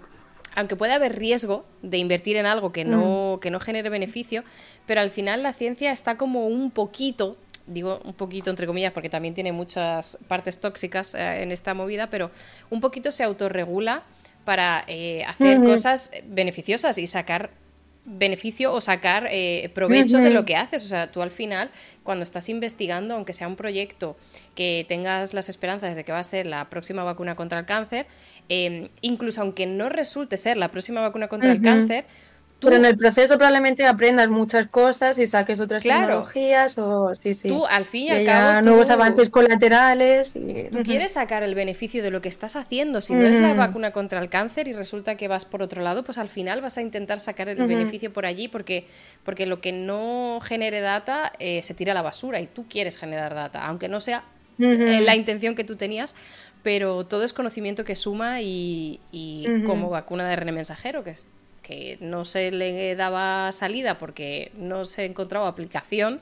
aunque puede haber riesgo de invertir en algo que no, mm. que no genere beneficio, pero al final la ciencia está como un poquito digo un poquito entre comillas porque también tiene muchas partes tóxicas eh, en esta movida, pero un poquito se autorregula para hacer cosas beneficiosas y sacar beneficio o sacar eh, provecho de lo que haces. O sea, tú al final, cuando estás investigando, aunque sea un proyecto que tengas las esperanzas de que va a ser la próxima vacuna contra el cáncer, eh, incluso aunque no resulte ser la próxima vacuna contra el cáncer, pero en el proceso probablemente aprendas muchas cosas y saques otras tecnologías o sí, sí. Tú al fin y al cabo nuevos avances colaterales y... Tú quieres sacar el beneficio de lo que estás haciendo. Si no es la vacuna contra el cáncer y resulta que vas por otro lado, pues al final vas a intentar sacar el beneficio por allí porque porque lo que no genere data eh, se tira a la basura y tú quieres generar data, aunque no sea eh, la intención que tú tenías, pero todo es conocimiento que suma y, y como vacuna de RN mensajero, que es que no se le daba salida porque no se encontraba aplicación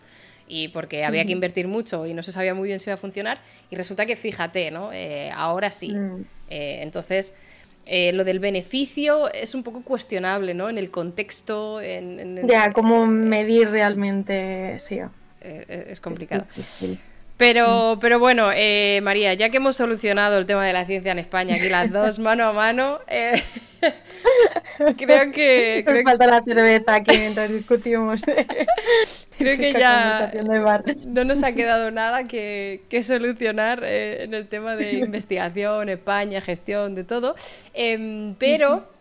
y porque había que invertir mucho y no se sabía muy bien si iba a funcionar. Y resulta que, fíjate, ¿no? Eh, ahora sí. Mm. Eh, entonces, eh, lo del beneficio es un poco cuestionable, ¿no? En el contexto. En, ya, cómo medir realmente, sí. es complicado. Pero bueno, eh, María, ya que hemos solucionado el tema de la ciencia en España, aquí las dos *laughs* mano a mano, eh, *laughs* creo que... Creo falta la cerveza aquí mientras discutimos. *laughs* creo que ya no nos ha quedado nada que, solucionar eh, en el tema de investigación, España, gestión, de todo. Em, pero...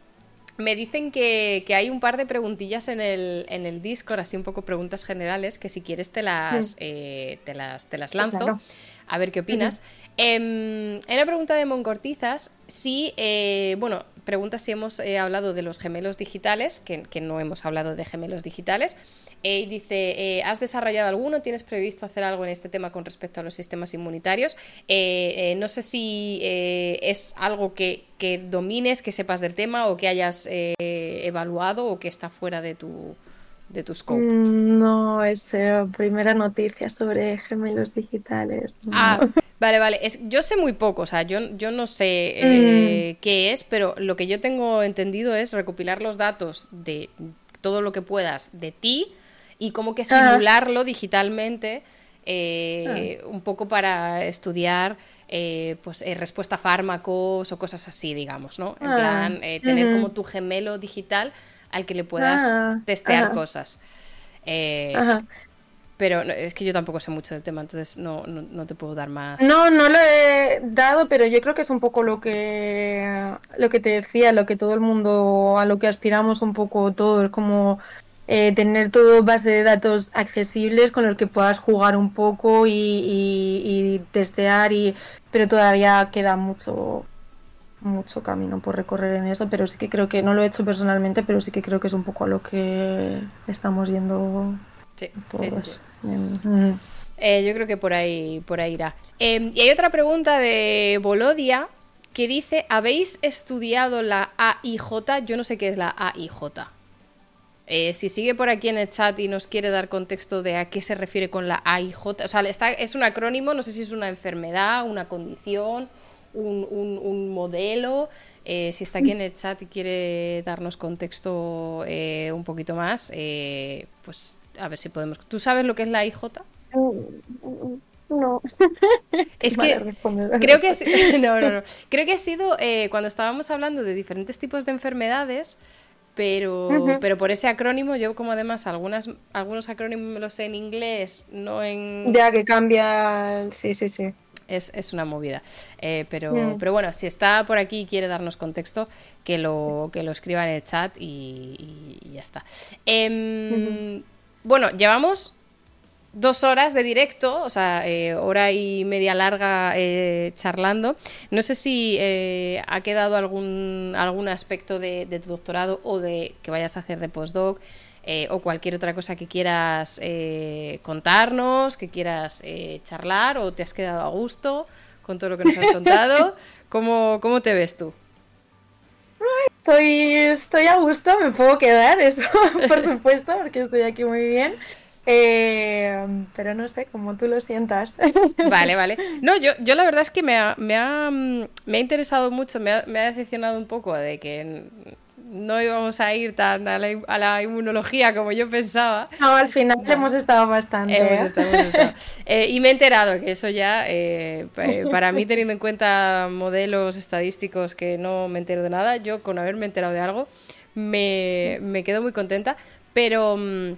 Me dicen que, hay un par de preguntillas en el, en el Discord, así un poco preguntas generales, que si quieres te las, eh, te las, te las lanzo, a ver qué opinas. en em, la pregunta de Moncortizas, sí, eh, bueno, pregunta si hemos eh, hablado de los gemelos digitales, que, no hemos hablado de gemelos digitales, eh, dice, eh, ¿has desarrollado alguno? ¿Tienes previsto hacer algo en este tema con respecto a los sistemas inmunitarios? Eh, no sé si es algo que, domines, que sepas del tema o que hayas evaluado o que está fuera de tu, de tu scope. Mm, no, es primera noticia sobre gemelos digitales. Ah, *laughs* vale, vale. yo sé muy poco, o sea, yo, yo no sé mm. qué es, pero lo que yo tengo entendido es recopilar los datos de todo lo que puedas de ti y como que simularlo digitalmente eh, un poco para estudiar eh, pues eh, respuesta a fármacos o cosas así, digamos, ¿no? En ah, plan, tener como tu gemelo digital al que le puedas ah, testear cosas. Pero es que yo tampoco sé mucho del tema, entonces no, no, te puedo dar más. No, no lo he dado, pero yo creo que es un poco lo que lo que te decía, lo que todo el mundo, a lo que aspiramos un poco todo, es como eh, tener todo base de datos accesibles con los que puedas jugar un poco y, testear, y, pero todavía queda mucho mucho camino por recorrer en eso, pero sí que creo que no lo he hecho personalmente, pero sí que creo que es un poco a lo que estamos yendo sí, todos. Sí, Eh, yo creo que por ahí, por ahí irá. Em, y hay otra pregunta de Bolodia que dice, ¿habéis estudiado la AIJ? Yo no sé qué es la AIJ. Eh, si sigue por aquí en el chat y nos quiere dar contexto de a qué se refiere con la AIJ, o sea, está, es un acrónimo, no sé si es una enfermedad, una condición, un, modelo. Eh, si está aquí en el chat y quiere darnos contexto eh, un poquito más, pues a ver si podemos. ¿Tú sabes lo que es la AIJ? No. *laughs* Es que creo que *laughs* no, no, no. Creo que ha sido cuando estábamos hablando de diferentes tipos de enfermedades pero, pero por ese acrónimo, yo como además algunas, algunos acrónimos me los sé en inglés, no en... Ya que cambia, sí, sí, sí. Es, una movida. Eh, pero, mm. pero bueno, si está por aquí y quiere darnos contexto, que lo, que lo escriba en el chat y, ya está. Em, bueno, llevamos dos horas de directo, o sea, eh, hora y media larga eh, charlando. No sé si eh, ha quedado algún, algún aspecto de, tu doctorado o de que vayas a hacer de postdoc o cualquier otra cosa que quieras contarnos, que quieras charlar o te has quedado a gusto con todo lo que nos has contado. *laughs* ¿Cómo, cómo te ves tú? Estoy, estoy a gusto, me puedo quedar, eso *laughs* por supuesto, porque estoy aquí muy bien. Eh, pero no sé, como tú lo sientas. *laughs* Vale, vale. No, yo, yo la verdad es que me ha, me ha, me ha interesado mucho, me ha, me ha, decepcionado un poco de que no íbamos a ir tan a la, inmunología como yo pensaba. No, al final hemos estado bastante. Hemos ¿eh? estado, hemos estado. *laughs* Eh, y me he enterado que eso ya, para mí teniendo en cuenta modelos estadísticos que no me entero de nada, yo con haberme enterado de algo me, me quedo muy contenta, pero... Mm,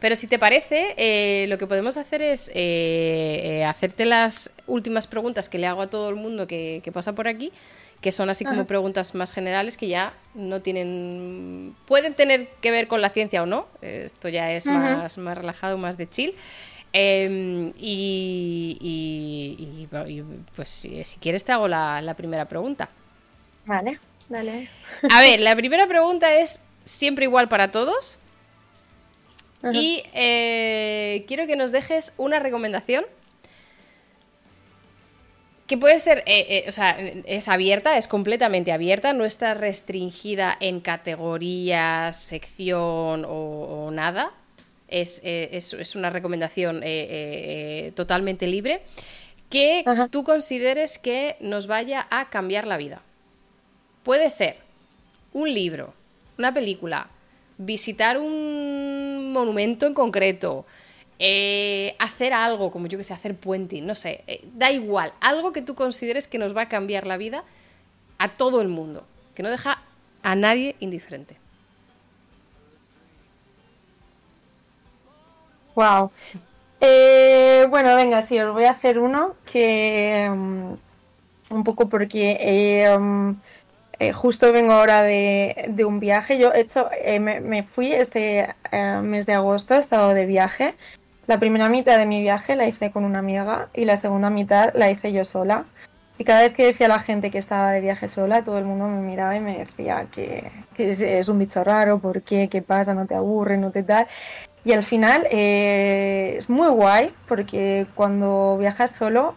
pero si te parece, eh, lo que podemos hacer es eh, eh, hacerte las últimas preguntas que le hago a todo el mundo que, pasa por aquí, que son así como preguntas más generales que ya no tienen. pueden tener que ver con la ciencia o no. Esto ya es más, más relajado, más de chill. Em, y, pues si, quieres te hago la, la primera pregunta. Vale, dale. A ver, la primera pregunta es siempre igual para todos. Y eh, quiero que nos dejes una recomendación que puede ser, eh, eh, o sea, es abierta, es completamente abierta, no está restringida en categorías, sección o, nada. Es, una recomendación totalmente libre que tú consideres que nos vaya a cambiar la vida. Puede ser un libro, una película, visitar un monumento en concreto, eh, hacer algo, como yo que sé, hacer puenting, no sé, eh, da igual, algo que tú consideres que nos va a cambiar la vida a todo el mundo, que no deja a nadie indiferente. Wow. Eh, bueno, venga, sí, os voy a hacer uno que mm, un poco porque mm, justo vengo ahora de, un viaje. Yo he hecho, me, fui este mes de agosto, he estado de viaje. La primera mitad de mi viaje la hice con una amiga y la segunda mitad la hice yo sola. Y cada vez que decía a la gente que estaba de viaje sola, todo el mundo me miraba y me decía que, es, un bicho raro, ¿por qué? ¿Qué pasa? ¿No te aburre? ¿No te tal? Y al final es muy guay porque cuando viajas solo,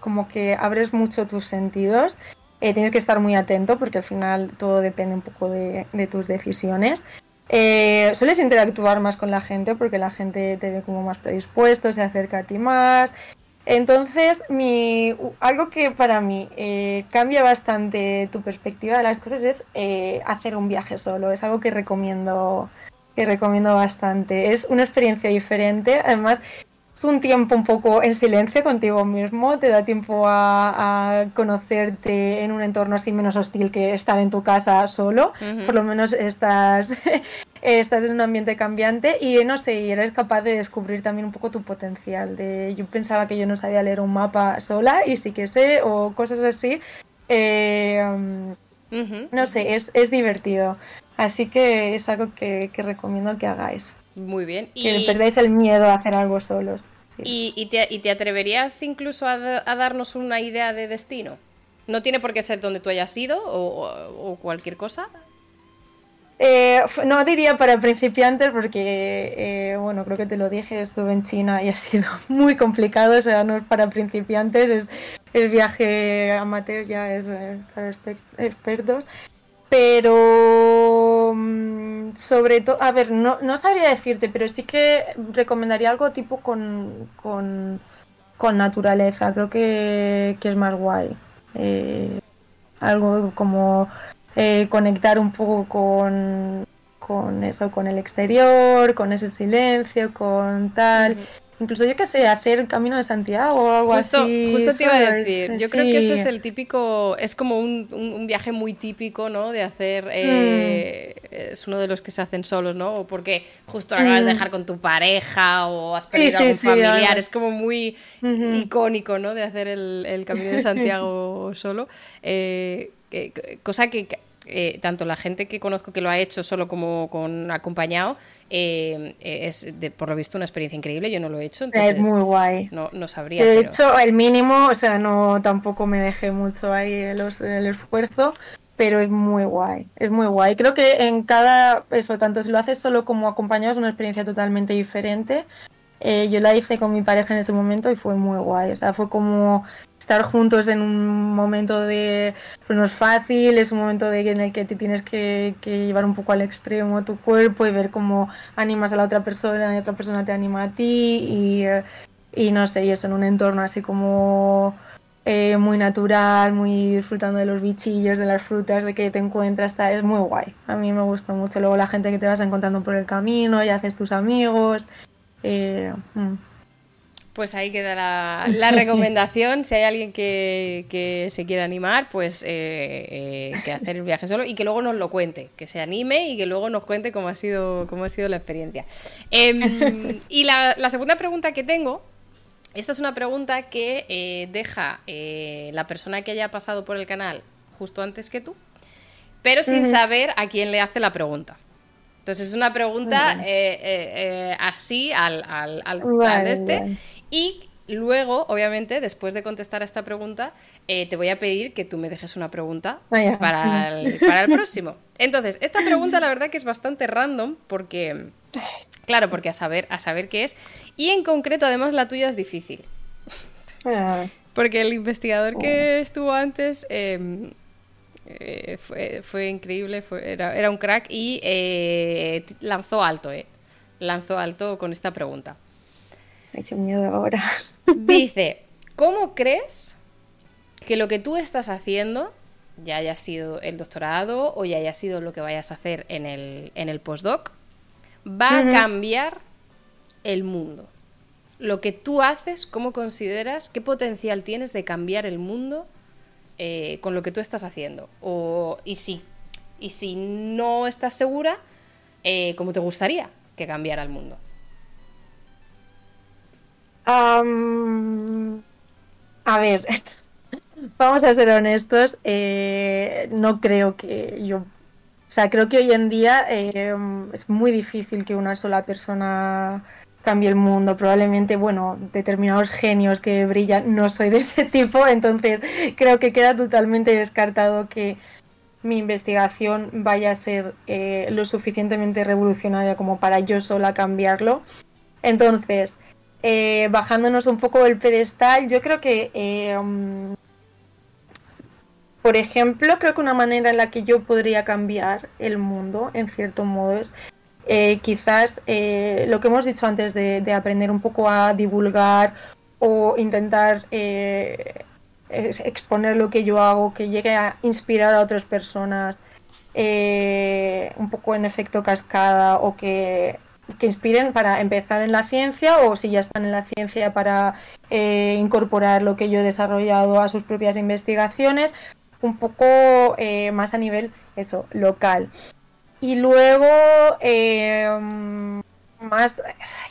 como que abres mucho tus sentidos eh, tienes que estar muy atento porque al final todo depende un poco de, tus decisiones. Eh, sueles interactuar más con la gente porque la gente te ve como más predispuesto, se acerca a ti más. Entonces, mi, algo que para mí eh, cambia bastante tu perspectiva de las cosas es hacer un viaje solo. Es algo que recomiendo, que recomiendo bastante. Es una experiencia diferente. Además, es un tiempo un poco en silencio contigo mismo, te da tiempo a, conocerte en un entorno así menos hostil que estar en tu casa solo, por lo menos estás, *laughs* estás en un ambiente cambiante y no sé, eres capaz de descubrir también un poco tu potencial. De, yo pensaba que yo no sabía leer un mapa sola y sí que sé, o cosas así. Eh, no sé, es, es, divertido. Así que es algo que recomiendo que hagáis. Muy bien. Que perdáis el miedo a hacer algo solos. ¿Y, te, atreverías incluso a, darnos una idea de destino? ¿No tiene por qué ser donde tú hayas ido o, cualquier cosa? Eh, no diría para principiantes porque, eh, bueno, creo que te lo dije, estuve en China y ha sido *laughs* muy complicado, o sea, no es para principiantes, es el viaje amateur, ya es eh, para expertos. Pero mm, sobre todo, a ver, no, no, sabría decirte, pero sí que recomendaría algo tipo con, con, con naturaleza, creo que, que, es más guay. algo como eh, conectar un poco con, con eso, con el exterior, con ese silencio, con tal. Incluso yo qué sé, hacer el camino de Santiago o algo así. Justo te iba a decir, yo creo que ese es el típico, es como un, un, viaje muy típico, ¿no? De hacer, eh, mm. es uno de los que se hacen solos, ¿no? O porque justo acabas de mm. dejar con tu pareja o has perdido a algún familiar, es como muy icónico, ¿no? De hacer el, el camino de *laughs* Santiago solo. Eh, cosa que eh, tanto la gente que conozco que lo ha hecho solo como con acompañado, eh, es por lo visto una experiencia increíble. Yo no lo he hecho, entonces es muy guay. No, no sabría. De hecho, el mínimo, o sea, no tampoco me dejé mucho ahí el, el esfuerzo, pero es muy guay, es muy guay. Creo que en cada, eso, tanto si lo haces solo como acompañado, es una experiencia totalmente diferente. Eh, yo la hice con mi pareja en ese momento y fue muy guay. O sea, fue como estar juntos en un momento de pues no es fácil, es un momento de, en el que te tienes que, llevar un poco al extremo tu cuerpo y ver cómo animas a la otra persona y otra persona te anima a ti y, no sé, y eso en un entorno así como eh, muy natural, muy disfrutando de los bichillos, de las frutas, de que te encuentras, está, es muy guay. A mí me gusta mucho. Luego la gente que te vas encontrando por el camino y haces tus amigos. Eh, mm. Pues ahí queda la, recomendación. Si hay alguien que, se quiera animar, pues eh, eh, que hacer el viaje solo y que luego nos lo cuente, que se anime y que luego nos cuente cómo ha sido, cómo ha sido la experiencia. Em, *laughs* y la, segunda pregunta que tengo, esta es una pregunta que eh, deja la persona que haya pasado por el canal justo antes que tú, pero sin saber a quién le hace la pregunta. Entonces es una pregunta así al, al, al, este. Y luego, obviamente, después de contestar a esta pregunta, eh, te voy a pedir que tú me dejes una pregunta para, el, próximo. Entonces, esta pregunta la verdad que es bastante random porque, claro, porque a saber, a saber qué es. Y en concreto, además, la tuya es difícil. Ah. Porque el investigador que oh. estuvo antes em, eh, fue, increíble, era, un crack y eh, lanzó alto, eh. Lanzó alto con esta pregunta. Me hecho miedo ahora. *laughs* Dice, ¿cómo crees que lo que tú estás haciendo, ya haya sido el doctorado o ya haya sido lo que vayas a hacer en el, en el postdoc, va a cambiar el mundo? Lo que tú haces, ¿cómo consideras, qué potencial tienes de cambiar el mundo eh, con lo que tú estás haciendo? O, y, si, y si no estás segura, eh, ¿cómo te gustaría que cambiara el mundo? A ver, *laughs* vamos a ser honestos. Eh, no creo que yo. O sea, creo que hoy en día em, es muy difícil que una sola persona cambie el mundo. Probablemente, bueno, determinados genios que brillan, no soy de ese *laughs* tipo, entonces creo que queda totalmente descartado que mi investigación vaya a ser eh, lo suficientemente revolucionaria como para yo sola cambiarlo. Entonces, eh, bajándonos un poco el pedestal, yo creo que, eh, um, por ejemplo, creo que una manera en la que yo podría cambiar el mundo, en cierto modo, es eh, quizás lo que hemos dicho antes de, aprender un poco a divulgar o intentar exponer lo que yo hago, que llegue a inspirar a otras personas. un poco en efecto cascada o que que inspiren para empezar en la ciencia o si ya están en la ciencia para eh, incorporar lo que yo he desarrollado a sus propias investigaciones, un poco eh, más a nivel eso, local. Y luego, eh, más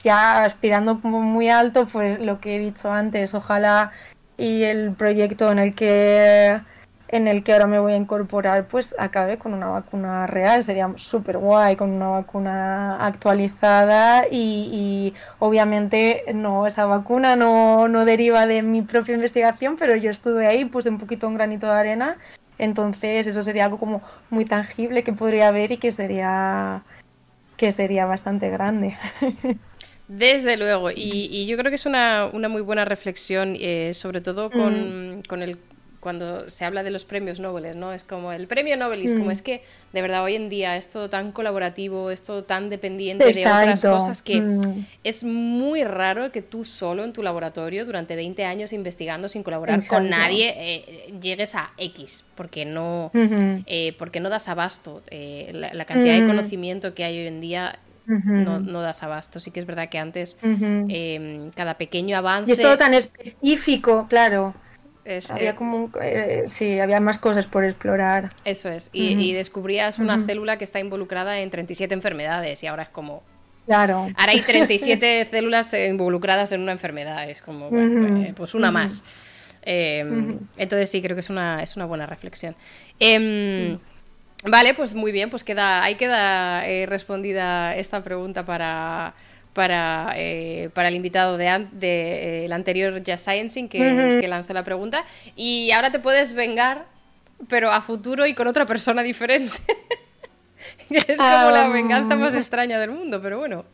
ya aspirando muy alto, pues lo que he dicho antes, ojalá y el proyecto en el que en el que ahora me voy a incorporar, pues acabe con una vacuna real. Sería súper guay con una vacuna actualizada y, obviamente no, esa vacuna no, no, deriva de mi propia investigación, pero yo estuve ahí, puse un poquito un granito de arena Entonces, eso sería algo como muy tangible que podría haber y que sería que sería bastante grande. *laughs* Desde luego, y, yo creo que es una, muy buena reflexión, eh, sobre todo con, con el cuando se habla de los premios Nobel, ¿no? Es como el premio Nobel, es como mm. es que de verdad hoy en día es todo tan colaborativo, es todo tan dependiente de otras cosas que mm. es muy raro que tú solo en tu laboratorio durante 20 años investigando sin colaborar con nadie eh, llegues a X, porque no, eh, porque no das abasto. Eh, la, cantidad de mm. conocimiento que hay hoy en día no, no, das abasto. Sí que es verdad que antes em, cada pequeño avance. Y es todo tan específico, claro había eh, como eh, sí, había más cosas por explorar. Eso es. Y, descubrías una célula que está involucrada en 37 enfermedades y ahora es como. Claro. Ahora hay 37 *laughs* células involucradas en una enfermedad. Es como, bueno, pues una más. Em, entonces sí, creo que es una, es una buena reflexión. Em, vale, pues muy bien, pues queda, ahí queda eh, respondida esta pregunta para, para, eh, para el invitado de, de eh, anterior Just Sciencing que, que lanzó la pregunta. Y ahora te puedes vengar, pero a futuro y con otra persona diferente. *laughs* es como la venganza más extraña del mundo, pero bueno.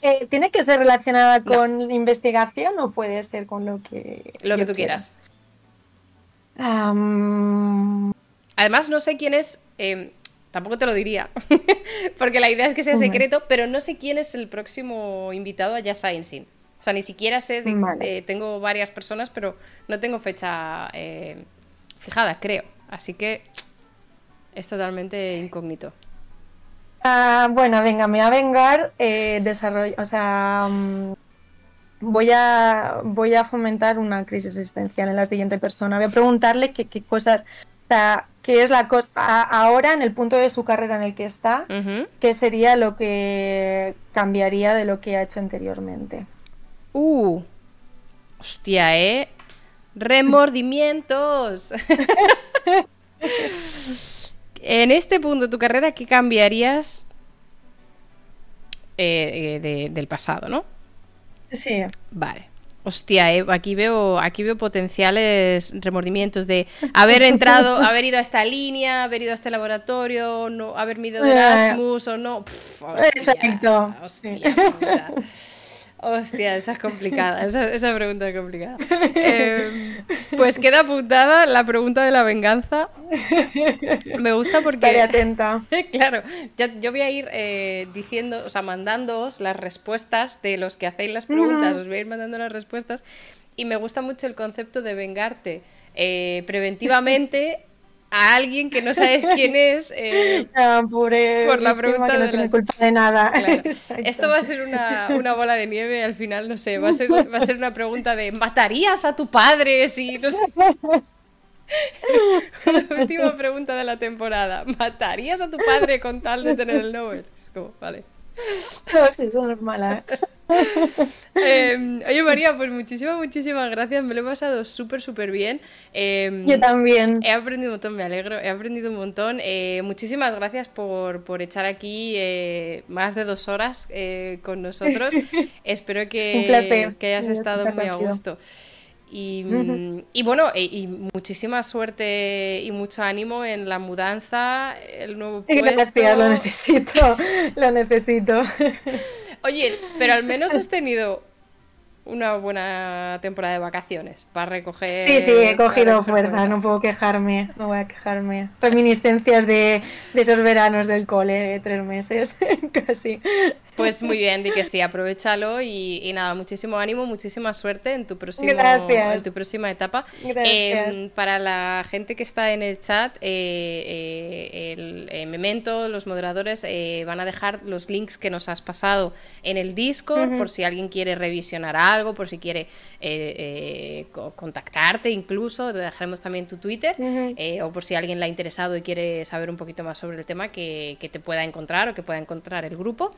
Eh, ¿Tiene que ser relacionada con investigación o puede ser con lo que... Lo que tú quieras. Además, no sé quién es... Tampoco te lo diría, *laughs* porque la idea es que sea secreto, pero no sé quién es el próximo invitado a Just Sciencing. O sea, ni siquiera sé, de, tengo varias personas, pero no tengo fecha eh, fijada, creo. Así que es totalmente incógnito. Ah, bueno, venga, me voy a vengar. Eh, desarrollo, o sea, mm, voy a, voy a fomentar una crisis existencial en la siguiente persona. Voy a preguntarle qué, qué cosas qué es la cosa ahora en el punto de su carrera en el que está, qué sería lo que cambiaría de lo que ha hecho anteriormente. Uh, hostia, ¿eh? Remordimientos. *laughs* en este punto de tu carrera, ¿qué cambiarías eh, eh, del pasado, no? Sí. Vale. Hostia, eh, aquí veo, aquí veo potenciales remordimientos de haber entrado, *laughs* haber ido a esta línea, haber ido a este laboratorio, no, haber ido de eh. Erasmus o no. Exacto. Hostia, Hostia, esa es complicada, esa, pregunta es complicada. *laughs* Em, pues queda apuntada la pregunta de la venganza. Me gusta porque... Estaré atenta. *laughs* claro, yo voy a ir eh, diciendo, o sea, mandándoos las respuestas de los que hacéis las preguntas, os voy a ir mandando las respuestas y me gusta mucho el concepto de vengarte eh, preventivamente *laughs* a alguien que no sabes quién es eh, *laughs* ah, por la pregunta que no tiene culpa de nada. *laughs* Esto va a ser una, una, bola de nieve al final, no sé, va a ser, va a ser una pregunta de ¿matarías a tu padre si no sé? *laughs* la última pregunta de la temporada. ¿Matarías a tu padre con tal de tener el Nobel? Es como, vale. *laughs* eh, oye María, pues muchísimas, muchísimas gracias. Me lo he pasado súper, súper bien. Em, Yo también. He aprendido un montón, me alegro. He aprendido un montón. Eh, muchísimas gracias por, por echar aquí eh, más de dos horas eh, con nosotros. *laughs* Espero que, que hayas estado muy a gusto. Y, y bueno, y, muchísima suerte y mucho ánimo en la mudanza, el nuevo puesto. Gracias, lo necesito, lo necesito. Oye, pero al menos has tenido una buena temporada de vacaciones para recoger. Sí, sí, he cogido fuerza, no puedo quejarme, no voy a quejarme. Reminiscencias de, esos veranos del cole de tres meses, *laughs* casi. Pues muy bien, di que sí, aprovechalo y, nada, muchísimo ánimo, muchísima suerte en tu, próximo, en tu próxima etapa. Em, para la gente que está en el chat, eh, eh, el eh, Memento, los moderadores van a dejar los links que nos has pasado en el Discord por si alguien quiere revisionar algo, por si quiere contactarte incluso, dejaremos también tu Twitter o por si alguien le ha interesado y quiere saber un poquito más sobre el tema que, que te pueda encontrar o que pueda encontrar el grupo.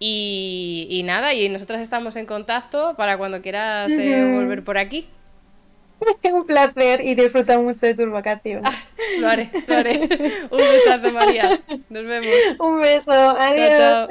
Y, nada, y nosotros estamos en contacto para cuando quieras eh, volver por aquí. *laughs* Un placer y disfruta mucho de tus vacaciones. Ah, lo haré, lo haré. *laughs* Un besazo, María. Nos vemos. Un beso. Adiós.